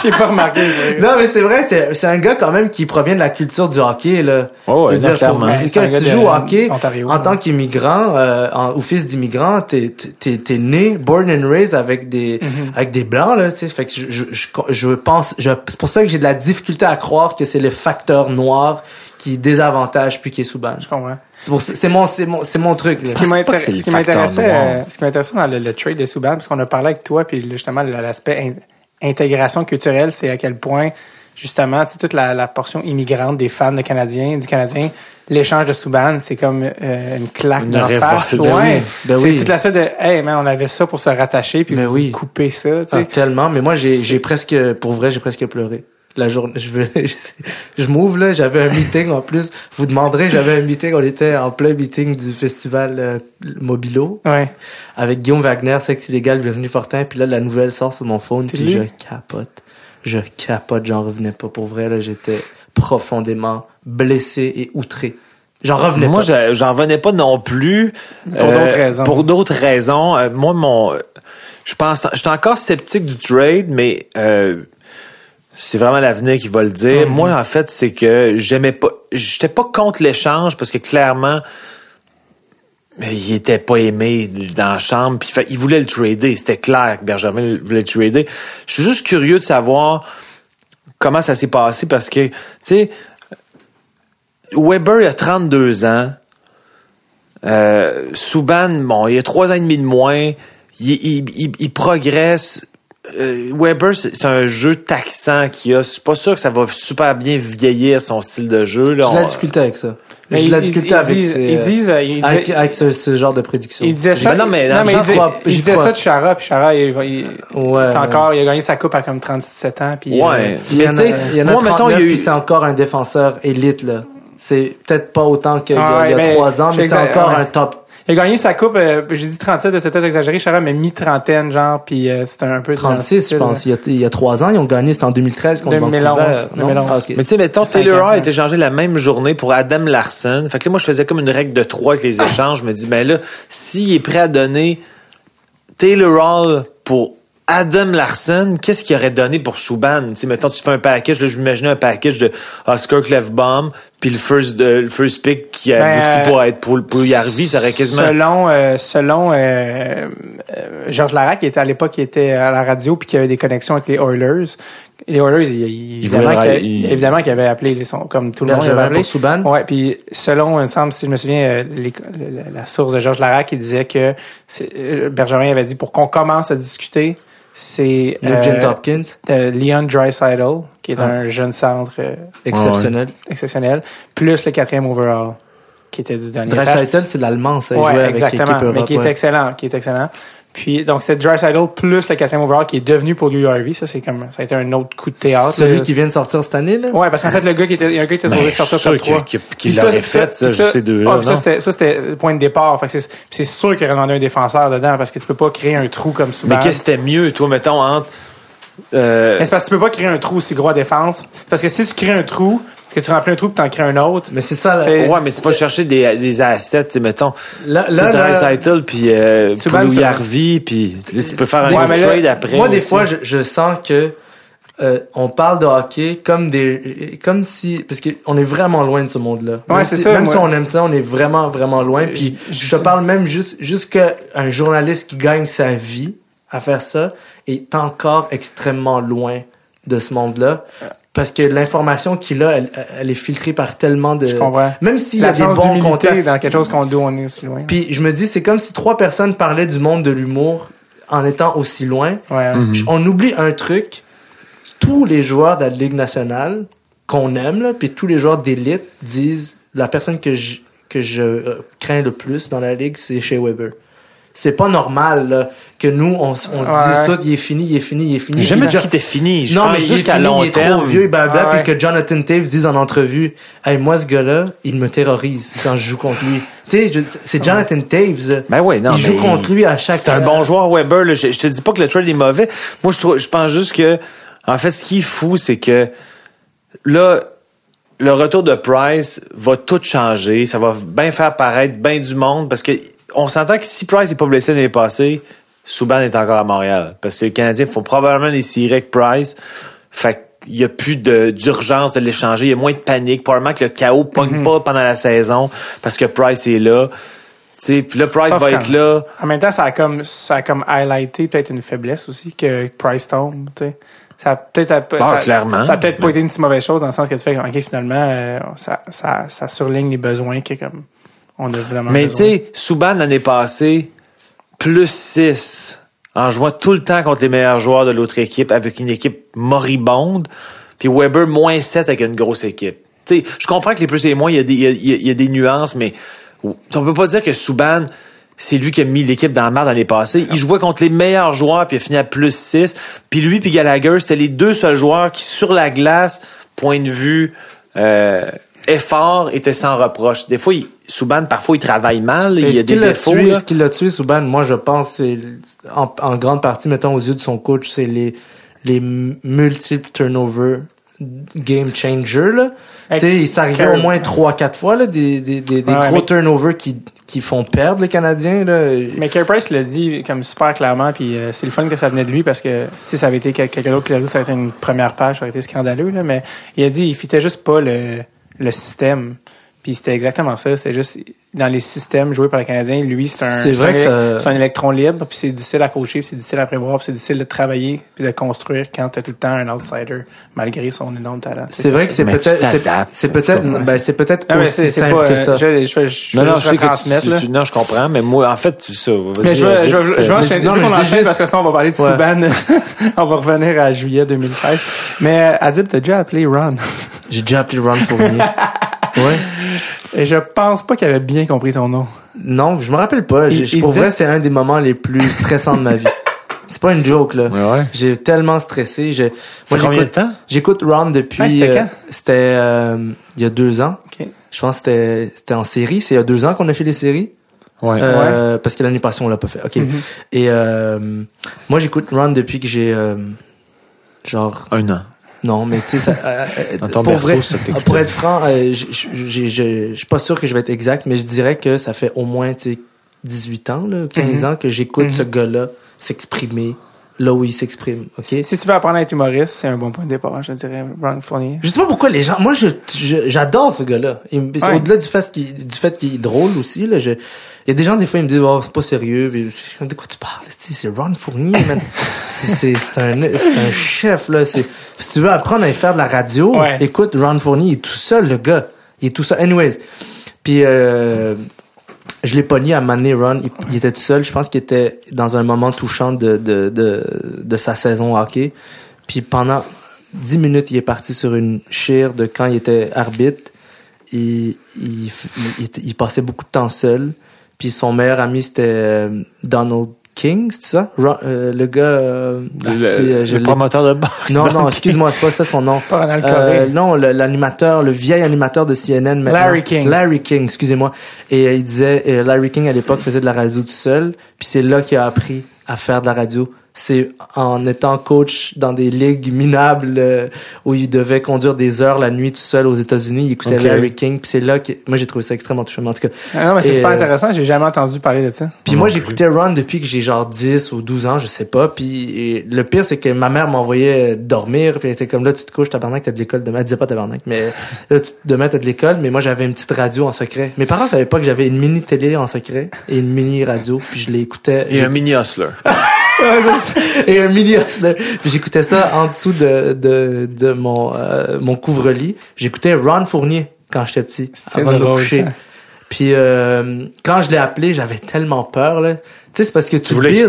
S1: J'ai pas remarqué.
S3: Non, mais c'est vrai, c'est, c'est un gars quand même qui provient de la culture du hockey, là.
S2: Oh ouais,
S3: Je veux
S2: non,
S3: dire, pour- quand tu joues au hockey,
S1: Ontario,
S3: en
S1: ouais.
S3: tant qu'immigrant, euh, en- ou fils d'immigrant, t'es, t'es, t'es né, born and raised avec des,
S1: Mm-hmm.
S3: avec des blancs, là, tu sais. Fait que je, je, je, je pense, je, c'est pour ça que j'ai de la difficulté à croire que c'est le facteur noir qui désavantage puis qui est sous ban.
S1: Je comprends.
S3: C'est pour, c'est mon, c'est mon, c'est mon truc, là.
S1: Ce qui
S2: facteur
S1: m'intéressait, euh, ce qui m'intéressait dans le, le trade de Subban, parce qu'on a parlé avec toi, puis justement l'aspect in- intégration culturelle, c'est à quel point justement, tu sais, toute la, la portion immigrante des fans de Canadiens, du Canadien, l'échange de Subban, c'est comme euh, une claque
S2: Une
S1: face.
S2: révolte.
S1: Ouais.
S3: Ben oui. Ben
S1: c'est
S3: oui.
S1: tout l'aspect de, hey, man, on avait ça pour se rattacher, puis
S3: Ben oui.
S1: couper ça, tu
S3: Ah, tellement, mais moi j'ai presque pour vrai j'ai presque pleuré. La journée, je je m'ouvre là, j'avais un meeting en plus. Vous demanderez, j'avais un meeting, on était en plein meeting du festival euh, Mobilo
S1: Ouais.
S3: avec Guillaume Wagner, Sexe illégal, Virginie Fortin, puis là la nouvelle sort sur mon phone, puis je capote, je capote, j'en revenais pas pour vrai là, j'étais profondément blessé et outré. J'en revenais
S2: Moi,
S3: pas.
S2: je- j'en revenais pas non plus.
S1: Pour d'autres raisons.
S2: Pour d'autres raisons. Euh, moi, mon, je pense, je suis encore sceptique du trade, mais euh, c'est vraiment l'avenir qui va le dire.
S1: Mhm.
S2: Moi, en fait, c'est que j'aimais pas, j'étais pas contre l'échange parce que clairement, il était pas aimé dans la chambre. Puis il voulait le trader. C'était clair que Bergevin voulait le trader. Je suis juste curieux de savoir comment ça s'est passé parce que, tu sais, Weber, il a 32 ans. Euh, Subban, bon, il a trois ans et demi de moins. Il, il, il, il progresse. Euh, Weber, c'est un jeu taxant qu'il a. C'est pas sûr que ça va super bien vieillir son style de jeu. Là.
S3: J'ai de la difficulté avec ça.
S1: Mais
S3: J'ai de la difficulté
S1: ils
S3: avec
S1: disent-
S3: ces,
S1: ils
S3: euh,
S1: disent, euh, ils
S3: avec,
S1: disaient-
S3: avec ce, ce genre de prédiction.
S1: Il disait ça.
S2: Ben non, mais
S1: non, mais il disait,
S3: je crois-
S1: il disait ça de Chara, puis Chara, il, il,
S3: Ouais, ouais.
S1: encore, il a gagné sa coupe à comme 37 ans, puis
S2: Ouais.
S1: euh,
S3: Il y
S2: Mais
S3: en
S2: tu sais,
S3: a, il y en a
S2: moi,
S3: 39,
S2: mettons, il y a eu-
S3: puis c'est encore un défenseur élite, là. C'est peut-être pas autant qu'il y a,
S1: Ah
S3: il y a
S1: ouais, mais
S3: trois ans, mais c'est encore
S1: ouais.
S3: un top
S1: il a gagné sa coupe, euh, j'ai dit 37, c'est peut-être exagéré, Chara, mais mi-trentaine, genre, puis euh, c'était un peu... dans le
S3: 36, je pense. Il y a, il y a trois ans, ils ont gagné, c'était en 2013 contre
S1: 2011,
S3: Vancouver. Non?
S1: 2011.
S3: Ah, ok.
S2: Mais tu sais, mettons, Taylor Hall a été échangé la même journée pour Adam Larson. Fait que là, moi, je faisais comme une règle de trois avec les échanges. Je me dis, ben là, s'il est prêt à donner Taylor Hall pour Adam Larson, qu'est-ce qu'il aurait donné pour Subban? Tu sais, mettons, tu fais un package, là, je m'imaginais un package de Oscar Clefbaum, puis le first, de- le first pick qui
S1: Ben,
S2: aboutit
S1: euh,
S2: pour être pour, pour Yarvi, ça aurait quasiment...
S1: Selon, euh, selon euh, euh, Georges Larac, qui était à l'époque, qui était à la radio, puis qui avait des connexions avec les Oilers. Les Oilers, il, il- évidemment, qu'il
S2: il-
S1: évidemment qu'il avait appelé, les sons, comme tout le monde, il avait appelé.
S3: pour Subban.
S1: Ouais, puis selon, il me semble, si je me souviens, euh, les- la, source de Georges Larac, il disait que euh, Bergevin avait dit pour qu'on commence à discuter, c'est
S3: Nugent
S1: euh,
S3: Hopkins,
S1: euh, Leon Dreisaitl, qui est
S3: Ah.
S1: un jeune centre euh,
S3: exceptionnel.
S1: exceptionnel, plus le quatrième overall, qui était du dernier.
S3: Dreisaitl, c'est l'allemand, ça. Il
S1: Ouais,
S3: jouait avec
S1: mais qui est
S3: ouais.
S1: excellent, qui est excellent. Puis donc c'était Dreisaitl plus le quatrième overall qui est devenu pour l'URV, ça c'est comme ça a été un autre coup de théâtre.
S3: Celui
S1: là.
S3: qui vient de sortir cette année, là?
S1: Ouais, parce qu'en fait le gars qui était il y a un gars qui était
S2: Ben,
S1: sortir top 3.
S2: qu'il- qu'il-
S1: Puis
S2: qu'il l'aurait fait, ça, ces deux-là,
S1: ah, ça c'était ça c'était le point de départ, fait que c'est c'est sûr qu'il aurait demandé un défenseur dedans parce que tu peux pas créer un trou comme Subban.
S2: Mais qu'est-ce que c'était mieux, toi, mettons, entre... euh,
S1: Mais c'est parce que tu peux pas créer un trou aussi gros à défense parce que si tu crées un trou, que tu remplis un trou puis t'en crées un autre,
S3: Mais c'est ça, là.
S2: Ouais, mais tu vas chercher des, des assets, tu sais, mettons.
S3: Là,
S2: Tu
S3: là,
S2: sais,
S3: là-
S2: Draisaitl, puis euh, Yarvi, puis là, tu peux faire un
S1: Ouais,
S2: trade après.
S3: Moi, des fois, je, je sens que euh, on parle de hockey comme des, comme si, parce que on est vraiment loin de ce monde-là.
S1: Ouais,
S3: même
S1: c'est
S3: si,
S1: ça,
S3: Même
S1: moi.
S3: si on aime ça, on est vraiment, vraiment loin. Puis
S1: je-
S3: je te parle même juste, jusqu'à un journaliste qui gagne sa vie à faire ça est encore extrêmement loin de ce monde-là. Parce que l'information qu'il a, elle, elle est filtrée par tellement de...
S1: Je comprends.
S3: Même s'il y a des bons contacts.
S1: dans quelque chose qu'on doit on est aussi loin.
S3: Puis je me dis, c'est comme si trois personnes parlaient du monde de l'humour en étant aussi loin.
S1: Ouais.
S2: Mhm.
S3: On oublie un truc. Tous les joueurs de la Ligue nationale qu'on aime, là, puis tous les joueurs d'élite disent la personne que je, que je euh, crains le plus dans la Ligue, c'est chez Weber. C'est pas normal là, que nous, on, on se dise tout, il est fini, il est fini, il est fini.
S2: J'ai jamais dit qu'il était fini. Je
S3: non,
S2: pense
S3: mais il est
S2: juste qu'à
S3: fini,
S2: long
S3: il est
S2: terme.
S3: trop vieux, et blablabla,
S1: Ah ouais.
S3: puis que Jonathan Taves dise en entrevue, hey, moi, ce gars-là, il me terrorise quand je joue contre lui. Tu sais, c'est Jonathan Taves. là.
S2: Ben ouais, non,
S3: il joue
S2: mais
S3: contre lui à chaque
S2: C'est un bon joueur, Weber. Là. Je, je te dis pas que le trade est mauvais. Moi, je trouve, je pense juste que, en fait, ce qui est fou, c'est que là, le retour de Price va tout changer. Ça va bien faire paraître bien du monde parce que on s'entend que si Price n'est pas blessé l'année passée, Souban est encore à Montréal. Parce que les Canadiens font probablement les séries avec Price. Fait qu'il y a plus d'urgence de, l'échanger. Il y a moins de panique. Probablement que le chaos pogne
S1: Mhm.
S2: pas pendant la saison parce que Price est là. Puis là, Price
S1: Sauf
S2: va être là.
S1: En même temps, ça a comme, ça a comme highlighté peut-être une faiblesse aussi que Price tombe. Ça a peut-être,
S2: Bon,
S1: ça,
S2: clairement.
S1: ça a peut-être pas été une si mauvaise chose dans le sens que tu fais, ok, finalement, euh, ça, ça, ça surligne les besoins que comme, on a vraiment
S2: Mais tu sais, Souban l'année passée, plus 6 en jouant tout le temps contre les meilleurs joueurs de l'autre équipe avec une équipe moribonde. Puis Weber, moins 7 avec une grosse équipe. Tu sais, je comprends que les plus et les moins, il y, a des- il y a- il y a des nuances, mais on peut pas dire que Souban, c'est lui qui a mis l'équipe dans le mar l'année passée. Il jouait contre les meilleurs joueurs, puis il a fini à plus 6. Puis lui puis Gallagher, c'était les deux seuls joueurs qui, sur la glace, point de vue euh, effort, étaient sans reproche. Des fois, il, Souban, parfois, il travaille mal.
S3: Mais
S2: il y a des défauts.
S3: tué,
S2: là.
S3: ce qui l'a tué, Souban, moi je pense, c'est en, en grande partie, mettons aux yeux de son coach, c'est les les multiples turnovers game changer là. Tu sais, il s'arrivait au moins trois quatre fois là des des des, des
S1: Ouais,
S3: gros
S1: mais-
S3: turnovers qui qui font perdre les Canadiens là.
S1: Mais Carey Price l'a dit comme super clairement, puis euh, c'est le fun que ça venait de lui parce que si ça avait été quel- quelqu'un d'autre qui l'a dit, ça aurait été une première page, ça aurait été scandaleux. Là, mais il a dit il fitait juste pas le, le système. Puis c'était exactement ça. C'est juste dans les systèmes joués par les Canadiens, lui, c'est un,
S3: C'est vrai
S1: un
S3: que ça-
S1: c'est un électron libre, puis c'est difficile à coacher, puis c'est difficile à prévoir, puis c'est difficile de travailler, puis de construire quand t'as tout le temps un outsider, malgré son énorme talent.
S3: C'est vrai que c'est
S2: Mais tu
S3: peut-être c'est- c'est peut-être ben c'est peut-être
S1: Ah,
S3: aussi
S1: c'est c'est
S3: simple
S1: pas.
S3: que
S1: euh,
S3: ça.
S1: Je, je, je, je,
S2: Non, non,
S1: je
S2: je sais que tu,
S1: là.
S2: tu- non, je comprends, mais moi, en fait, tu ça.
S1: Mais je vais, je vais,
S2: vas-y,
S1: je vais
S2: ça-
S1: enchaîner,
S3: non,
S1: veux qu'on enchaîne parce que sinon on va parler de. Subban. on va revenir à juillet 2016. Mais euh, Adib, t'as déjà appelé Ron?
S3: J'ai déjà appelé Ron Fournier. ouais.
S1: Et je pense pas qu'il avait bien compris ton nom.
S3: Non, je me rappelle pas.
S1: Il-
S3: pour
S1: dit-
S3: vrai, c'est un des moments les plus stressants de ma vie. C'est pas une joke là.
S2: Ouais, ouais.
S3: J'ai tellement stressé. J'ai,
S2: combien de
S3: j'écoute,
S2: temps?
S3: j'écoute Ron depuis.
S1: Ah, c'était
S3: euh,
S1: quand?
S3: C'était euh, il y a deux ans.
S1: OK.
S3: Je pense que c'était c'était en série. C'est il y a deux ans qu'on a fait les séries.
S2: Ouais.
S3: Euh, Parce que l'année passée on l'a pas fait. Ok.
S1: Mhm.
S3: Et euh, moi j'écoute Ron depuis que j'ai euh, genre
S2: Un an.
S3: Non mais tu sais ça. euh, pour
S2: berceau,
S3: vrai, pour être franc, euh, je suis pas sûr que je vais être exact, mais je dirais que ça fait au moins tu sais 18 ans, là, 15
S1: Mhm.
S3: ans que j'écoute
S1: Mhm.
S3: ce gars-là s'exprimer là où il s'exprime. Ok?
S1: Si, si tu veux apprendre à être humoriste, c'est un bon point de départ, je dirais, Ron Fournier.
S3: Je sais pas pourquoi les gens. Moi, je j'adore ce gars-là.
S1: Ouais.
S3: Au-delà du fait qu'il du fait qu'il est drôle aussi. Là, je, il y a des gens des fois ils me disent oh c'est pas sérieux. Puis, de quoi tu parles C'est Ron Fournier, man. c'est un c'est un chef là. Si tu veux apprendre à faire de la radio,
S1: Ouais.
S3: écoute Ron Fournier. Il est tout seul le gars. Il est tout seul. Anyways, puis euh, je l'ai pogné à Mané Ron. Il, était tout seul. Je pense qu'il était dans un moment touchant de, de, de, sa saison hockey. Puis pendant 10 minutes, il est parti sur une chire de quand il était arbitre. Il, il, il, il- il passait beaucoup de temps seul. Puis son meilleur ami, c'était euh, Donald King, c'est ça? Ron- euh, le gars... euh,
S2: Le,
S3: euh, je
S2: le promoteur de boxe.
S3: Non, non, excuse-moi, c'est pas ça son nom.
S1: Pas
S3: Euh, non, le- l'animateur, le vieil animateur de CNN maintenant.
S1: Larry King.
S3: Larry King, excusez-moi. Et euh, il disait, euh, Larry King à l'époque faisait de la radio tout seul, puis c'est là qu'il a appris à faire de la radio. C'est en étant coach dans des ligues minables euh, où il devait conduire des heures la nuit tout seul aux États-Unis. Il écoutait. Larry King, puis c'est là que moi j'ai trouvé ça extrêmement touchant. En tout cas,
S1: Ah non, mais c'est super
S3: euh,
S1: intéressant, j'ai jamais entendu parler de ça.
S3: puis moi, j'écoutais Ron depuis que j'ai genre 10 ou 12 ans, je sais pas. Puis et le pire, c'est que ma mère m'envoyait dormir, puis elle était comme là, tu te couches, tabarnak, t'as de l'école demain. Elle disait pas tabarnak, mais là, tu, demain, t'as de l'école. Mais moi, j'avais une petite radio en secret. Mes parents savaient pas que j'avais une mini télé en secret et une mini radio, puis je l'écoutais.
S2: Et un mini hustler.
S3: et un mini hustler. J'écoutais ça en dessous de, de, de mon, euh, mon couvre-lit. J'écoutais Ron Fournier quand j'étais petit, avant de me coucher.
S1: ça.
S3: Puis euh, quand je l'ai appelé, j'avais tellement peur là. Tu sais, c'est parce que tu,
S2: Tu voulais.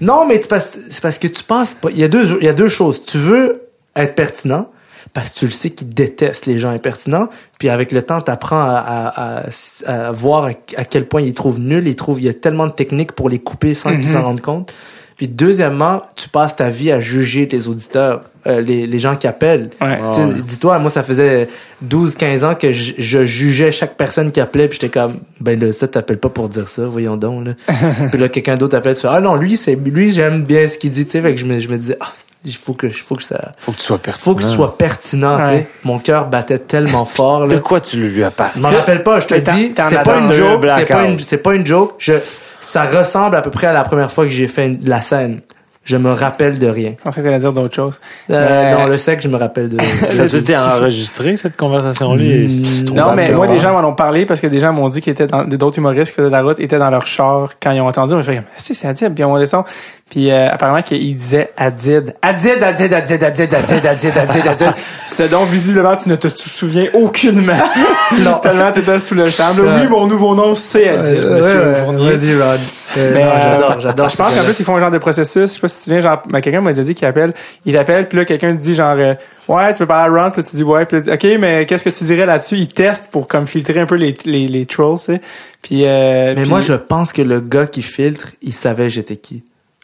S3: Non, mais c'est parce, c'est parce que tu penses pas. Il y a deux, il y a deux choses. Tu veux être pertinent parce que tu le sais qu'il déteste les gens impertinents. Puis avec le temps, t'apprends à, à, à, à voir à, à quel point il trouve nul. Il trouve, il y a tellement de techniques pour les couper sans qu'ils s'en rendent compte. Puis deuxièmement, tu passes ta vie à juger tes auditeurs, euh, les, les gens qui appellent.
S1: Ouais.
S3: Tu sais, Dis-toi, moi, ça faisait 12-15 ans que je, je jugeais chaque personne qui appelait, puis j'étais comme, ben là, ça t'appelles pas pour dire ça, voyons donc. Là. puis là, quelqu'un d'autre appelle, tu fais, ah non, lui, c'est lui, j'aime bien ce qu'il dit, tu sais, fait que je me, je me disais, ah, il faut que, faut que ça,
S2: Faut que tu sois pertinent.
S3: faut que ce soit pertinent, tu
S1: Ouais.
S3: sais. Mon cœur battait tellement fort,
S2: De
S3: là.
S2: quoi tu lui as parlé?
S3: Je m'en rappelle pas, je te dis, c'est
S1: as
S3: pas une joke, c'est pas une, c'est pas une joke. Je, ça ressemble à peu près à la première fois que j'ai fait une- la scène. Je me rappelle de rien.
S1: Je pensais que t'allais dire d'autres choses.
S3: Euh,
S1: Mais-
S3: non, le sec, je me rappelle de.
S2: Ça a été enregistré, cette conversation-là?
S3: Mm,
S1: Non, mais
S2: de
S1: moi, des gens m'en ont parlé parce que des gens m'ont dit qu'ils étaient dans, d'autres humoristes qui faisaient de la route étaient dans leur char quand ils ont entendu. On fait comme, si, c'est Adib. Puis on descend. Puis, euh, apparemment qu'il disait Adid. Adid, Adid, Adid, Adid, Adid, Adid, Adid, Adid. Ce dont visiblement tu ne te souviens aucunement. non. Tellement t'étais sous le. Là, oui, mon nouveau nom, c'est Adid,
S3: Ouais,
S1: monsieur
S3: ouais,
S1: Fournier.
S3: Vas-y, Rod. Euh,
S1: Mais,
S3: non,
S1: euh,
S3: j'adore, j'adore.
S1: Je pense qu'en plus, ils font un genre de processus. Je sais pas si tu viens, genre, ben, quelqu'un m'a dit qu'il appelle, il t'appelle, puis là, quelqu'un dit genre, euh, ouais, tu veux parler à Ron, puis là, tu dis ouais, puis là, ok, mais qu'est-ce que tu dirais là-dessus? Il teste pour comme filtrer un peu les, les, les trolls, tu sais. Puis, euh,
S3: Mais
S1: puis-
S3: moi, je pense que le gars qui filtre, il savait j'étais qui.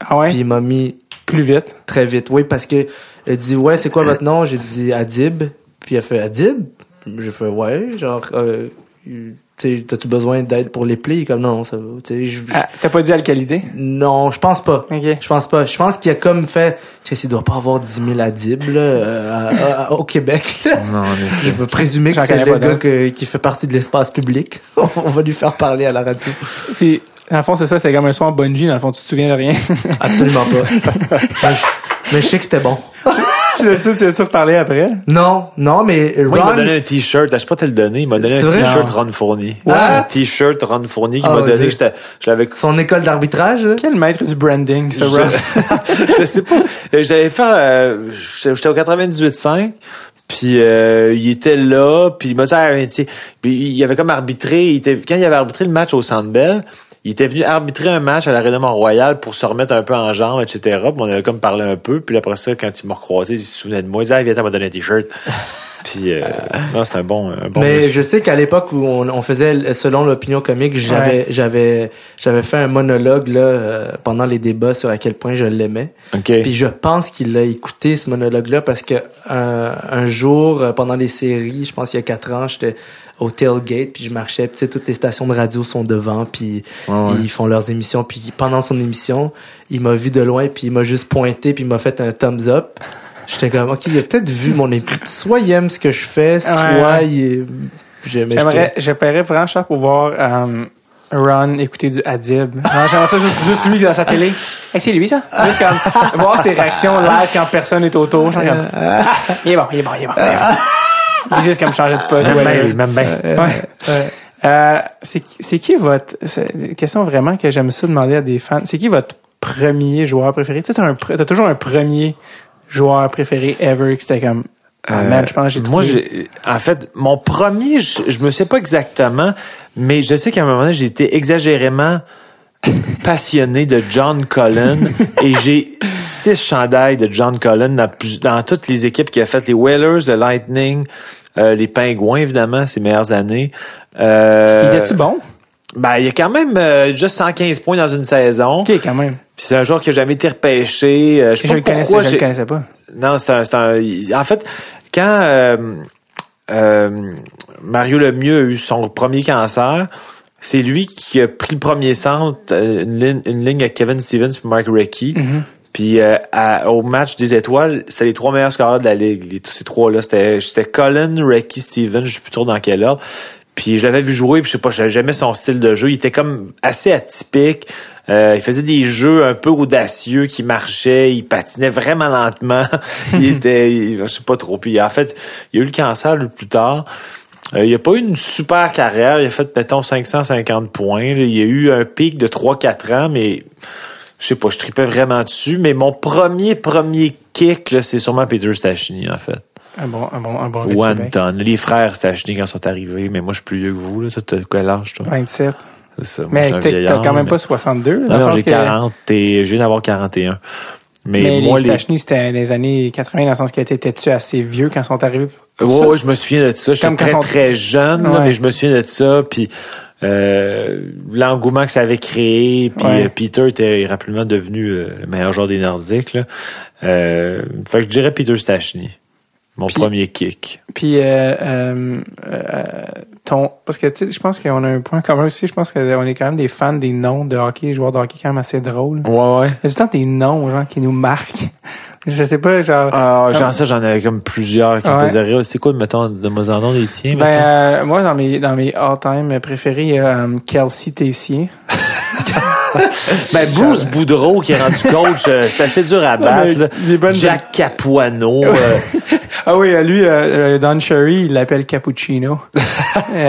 S1: Ah ouais,
S3: Puis il m'a mis
S1: plus vite.
S3: très vite. Oui, parce que il dit ouais, c'est quoi votre nom? J'ai dit Adib. Puis il a fait Adib? J'ai fait ouais, genre euh, tu sais, t'as-tu besoin d'aide pour les plis? Comme non, ça va. Tu sais, je- je-
S1: Ah, T'as pas dit Alcalidé?
S3: non, je pense pas.
S1: Ok.
S3: Je pense pas. Je pense qu'il a comme fait. Tu sais, il doit pas avoir 10 000 Adib là, euh, à- à- au Québec. Là.
S2: Non.
S3: Je veux présumer que c'est le gars que- qui fait partie de l'espace public. On va lui faire parler à la radio.
S1: Puis, dans le fond, c'est ça, c'était comme un soir Bungie, dans le fond, tu te souviens de rien.
S3: Absolument pas. mais, je, mais je sais que c'était bon.
S1: tu l'as-tu, tu l'as-tu reparlé après?
S3: Non, non, mais
S2: Moi, il
S3: Ron,
S2: m'a donné un t-shirt. Je sais pas te le donner. Il m'a donné un t-shirt. Ron Fournier.
S1: Ouais.
S2: Un t-shirt Ron Fournier qu'il
S3: Ah,
S2: m'a donné. Je l'avais
S3: son école d'arbitrage, là?
S1: Quel maître du branding, ça, Ron?
S2: je, je sais pas. Euh, J'avais fait, euh, j'étais au 98.5. Puis euh, il était là, puis il m'a dit, ah, puis il avait comme arbitré, il était, quand il avait arbitré le match au Centre Bell, il était venu arbitrer un match à l'Arena Mont-Royal pour se remettre un peu en jambe, etc. Puis on avait comme parlé un peu, puis après ça, quand il m'a recroisé, il se souvenait de moi, il disait, ah, viens, t'as m'a donné un t-shirt. puis euh, non, c'est un bon, un bon
S3: mais
S2: monsieur.
S3: je sais qu'à l'époque où on, on faisait selon l'opinion comique, j'avais j'avais j'avais fait un monologue là euh, pendant les débats sur à quel point je l'aimais.
S2: OK.
S3: Puis je pense qu'il a écouté ce monologue là parce que un, un jour euh, pendant les séries, je pense il y a quatre ans, j'étais au tailgate puis je marchais, puis tu sais toutes les stations de radio sont devant puis
S2: Ouais, ouais.
S3: ils font leurs émissions puis pendant son émission, il m'a vu de loin puis il m'a juste pointé puis il m'a fait un thumbs up. J'étais comme OK, il a peut-être vu mon émission. Soit il aime ce que je fais, soit
S1: Ouais.
S3: il est...
S1: J'aimerais, je paierais vraiment cher pour voir euh, Ron écouter du Adib. Non, J'aimerais ça juste, juste lui dans sa télé. Hey, c'est lui, ça? Juste comme, voir ses réactions live quand personne est autour. Genre comme, ah, il est bon, il est bon, il est bon. Il est bon. Juste comme changer de poste.
S2: Même même bien.
S1: Ouais. Euh, c'est, qui- c'est qui votre, c'est une question vraiment que j'aime ça demander à des fans. C'est qui votre premier joueur préféré? Tu sais, t'as un, pre- t'as toujours un premier joueur préféré ever que c'était comme, ah,
S2: Euh,
S1: man, je pense que j'ai
S2: Moi, en fait, mon premier, je, je me sais pas exactement, mais je sais qu'à un moment donné, j'ai été exagérément passionné de John Cullen et j'ai six chandails de John Cullen dans, dans toutes les équipes qui a fait les Whalers, le Lightning, euh, les Pingouins, évidemment, ces meilleures années. Euh,
S1: Il était-tu bon?
S2: Ben, il a quand même euh, juste 115 points dans une saison.
S1: Ok, quand même.
S2: Puis c'est un joueur qui a jamais été repêché. Je sais
S1: Je
S2: pas
S1: le connaissais,
S2: pourquoi
S1: je le
S2: j'ai-
S1: connaissais pas.
S2: non, c'est un, un. En fait, quand Mario Lemieux a eu son premier cancer, c'est lui qui a pris le premier centre, une ligne, une ligne avec Kevin Stevens et Mike Recchi. Puis euh, à- au match des étoiles, c'était les trois meilleurs scoreurs de la ligue. Les, tous ces trois-là, c'était c'était Colin, Recchi, Stevens, je sais plus trop dans quel ordre. Puis je l'avais vu jouer, puis je sais pas, j'aimais son style de jeu. Il était comme assez atypique. Euh, il faisait des jeux un peu audacieux qui marchaient. Il patinait vraiment lentement. il était, je sais pas trop. Puis en fait, il a eu le cancer le plus tard. Euh, il a pas eu une super carrière. Il a fait, mettons, 550 points. Il a eu un pic de 3-4 ans, mais je sais pas, je tripais vraiment dessus. Mais mon premier, premier kick, là, c'est sûrement Peter Stachny, en fait.
S1: Un bon, un bon, un bon Québec.
S2: Anton. Les frères Stachny, quand ils sont arrivés. Mais moi, je suis plus vieux que vous. Là. Toi, t'as quel âge, toi?
S1: 27.
S2: C'est ça. Moi,
S1: Mais t'as quand même
S2: mais-
S1: pas 62. là,
S2: Non, non, j'ai
S1: que-
S2: 40 et je viens d'avoir 41. Mais,
S1: Mais
S2: moi,
S1: les
S2: les.
S1: Stachny, c'était dans les années 80, dans le sens que t'étais-tu assez vieux quand ils sont arrivés?
S2: Ouais, ouais, je me souviens de ça. J'étais très,
S1: sont-
S2: très jeune, là, mais je me souviens de ça. Puis euh, l'engouement que ça avait créé. Puis
S1: Ouais.
S2: euh, Peter était rapidement devenu euh, le meilleur joueur des Nordiques. Là. Euh, fait que je dirais Peter Stachny. Mon
S1: Puis-
S2: premier kick.
S1: Puis, euh, euh, euh, ton, parce que, tu sais, je pense qu'on a un point commun aussi. Je pense qu'on est quand même des fans des noms de hockey, joueurs de hockey quand même assez drôles.
S2: Ouais, ouais.
S1: Il y a tout le temps des noms, genre, qui nous marquent. Je sais pas, genre.
S2: Ah, genre ça, j'en avais comme plusieurs qui me faisaient rire. C'est quoi, mettons, de moi en nom des tiens,
S1: ben, euh, moi, dans mes, dans mes all-time préférés, il y a euh, Kelsey Tessier.
S2: Ben, Bruce Boudreau qui est rendu coach, euh, c'est assez dur à battre.
S1: mais
S2: là.
S1: des bonnes-
S2: Jack Capuano. euh,
S1: Ah oui, euh, lui, euh, Don Cherry, il l'appelle Cappuccino.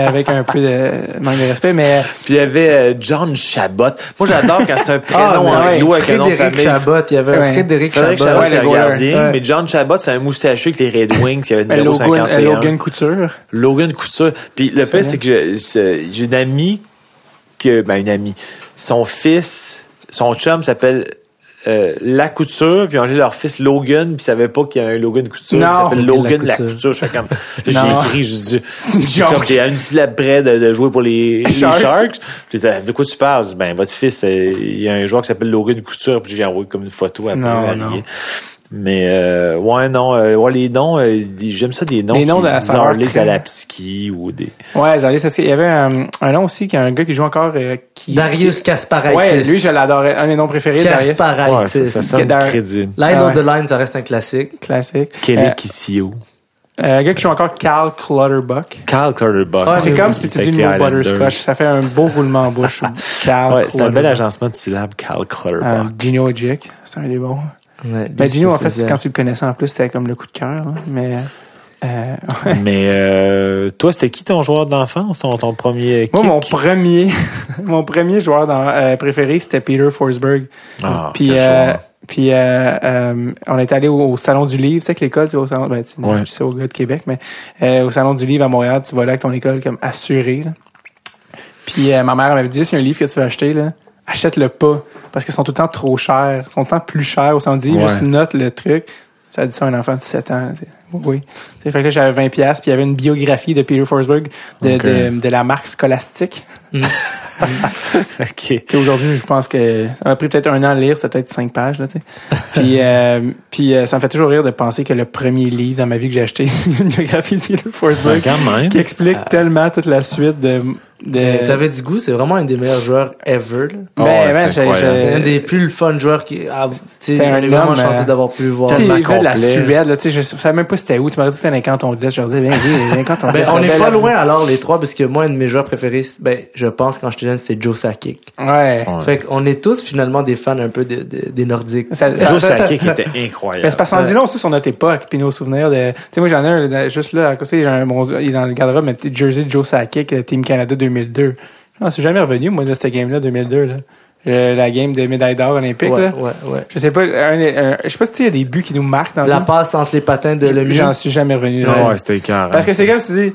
S1: Avec un peu de manque de respect, mais
S2: Puis il y avait euh, John Chabot. Moi, j'adore quand c'est un
S3: Ah,
S2: prénom
S3: ouais,
S2: anglo avec un nom de famille.
S3: Chabot, il y avait un
S1: Ouais.
S3: Frédéric
S2: Frédéric
S3: Chabot.
S2: Chabot,
S1: ouais,
S2: gardien.
S1: Ouais.
S2: Mais John Chabot, c'est un moustachu avec les Red Wings qui avait le numéro
S1: Logan,
S2: 51.
S1: euh, Logan Couture.
S2: Logan Couture. Puis le
S1: va.
S2: c'est que j'ai une amie que, ben une amie, son fils, son chum s'appelle euh, La Couture, puis on dit leur fils Logan, puis ils savaient pas qu'il y a un Logan Couture,
S1: Non.
S2: qui s'appelle
S3: Logan
S2: La
S3: Lacouture.
S2: Couture. Je fais comme, j'ai écrit, je dis, comme t'es à une syllabe près de, de jouer pour les, les
S1: Sharks.
S2: Puis de quoi tu parles? Ben, votre fils, euh, il y a un joueur qui s'appelle Logan Couture, puis j'ai envoyé comme une photo après.
S1: Non, non.
S2: Mais euh, ouais non euh, ouais les noms euh, des- j'aime ça des noms
S1: Les noms
S2: qui
S1: de très-
S2: Zalapski ou des
S1: Ouais, Zalé, ça, il y avait un, un nom aussi, qui a un gars qui joue encore, euh, qui...
S3: Darius Kasparaitis.
S1: Ouais, lui, je l'adorais. Un de mes noms préférés, Darius.
S2: ouais, ça,
S3: Kasparaitis.
S2: ça
S1: Dar-
S2: crédible
S3: Line
S1: Ah
S3: of
S1: ouais.
S3: the line, ça reste un classique.
S1: Classique.
S2: Kelly
S1: Euh,
S2: Kissio
S1: euh, un gars qui joue encore Cal Clutterbuck.
S2: Carl Clutterbuck
S3: Ah,
S1: c'est comme
S3: oui,
S1: si tu dis
S2: les
S1: le mot butterscotch. Ça fait un beau roulement en bouche. Cal
S2: ouais c'est un bel agencement de syllabes Carl Clutterbuck
S1: Euh, Gino Jick, c'est un des bons.
S3: Ouais,
S1: Ben, Gino, en
S3: c'est
S1: fait, quand tu le connaissais en plus, c'était comme le coup de cœur. là. Mais, euh, ouais.
S2: mais euh, toi c'était qui ton joueur d'enfance ton, ton premier kick?
S1: Moi, mon premier, mon premier joueur dans, euh, préféré, c'était Peter Forsberg.
S2: ah,
S1: puis, euh, puis euh, euh, on est allé au, au salon du livre, tu sais, avec l'école, tu vas au salon, ben, tu
S2: Ouais.
S1: je sais au gars de Québec, mais euh, au salon du livre à Montréal, tu vas là avec ton école comme assuré. Là. Puis euh, ma mère elle m'avait dit, a un livre que tu veux acheter, là, achète-le pas, parce qu'ils sont tout le temps trop chers, ils sont tout le temps plus chers au du livre,
S2: Ouais.
S1: juste note le truc. Ça a dit ça à un enfant de 17 ans. Oui. C'est fait que là, j'avais 20 pièces puis il y avait une biographie de Peter Forsberg de,
S2: Ok.
S1: de, de la marque scolastique.
S2: ok
S1: Puis aujourd'hui, je pense que ça m'a pris peut-être un an à lire, c'était peut-être cinq pages, là, tu sais. Puis, euh, puis euh, ça me fait toujours rire de penser que le premier livre dans ma vie que j'ai acheté, c'est une biographie de Peter
S2: Ouais,
S1: Forsberg
S2: quand même
S1: qui explique tellement toute la suite de... de...
S3: Mais T'avais du goût, c'est vraiment un des meilleurs joueurs ever. là.
S2: Oh,
S1: Ben,
S2: ouais,
S1: man,
S2: c'est
S3: un des plus fun joueurs qui. Ah,
S1: C'était un
S3: est vraiment chanceux
S1: euh,
S3: d'avoir pu voir.
S1: Tu sais,
S2: tellement
S1: il venait de la. Suède, là, tu sais, je savais même pas c'était où. Tu m'as dit que c'était dans les cantons de. Je leur disais,
S3: Ben,
S1: l'Est.
S3: on
S1: Belle
S3: pas loin alors les trois parce que moi un de mes joueurs préférés, ben je pense quand j'étais jeune c'était Joe Sakic.
S1: Ouais.
S3: Fait qu'on est tous finalement des fans un peu de, de- des Nordiques.
S1: Ça- ça-
S2: Joe Sakic était incroyable
S1: Ben, c'est parce qu'on dit là aussi sur notre époque, puis nos souvenirs de. Tu sais, moi j'en ai un juste là à côté, j'ai un bon, il est dans le garde-robe, mais jersey Joe Sakic, euh, Team Canada 2002. Non, c'est jamais revenu moi de cette game-là 2002 là. La game de médaille d'or olympique
S3: Ouais,
S1: là.
S3: ouais, ouais.
S1: Je sais pas, un, un- je sais pas si tu sais, il y a des buts qui nous marquent dans
S3: La
S1: le
S3: passe entre les patins de Lemieux.
S1: J'en suis jamais revenu. Là.
S2: ouais c'était écœurant,
S1: Parce que c'est comme tu dis,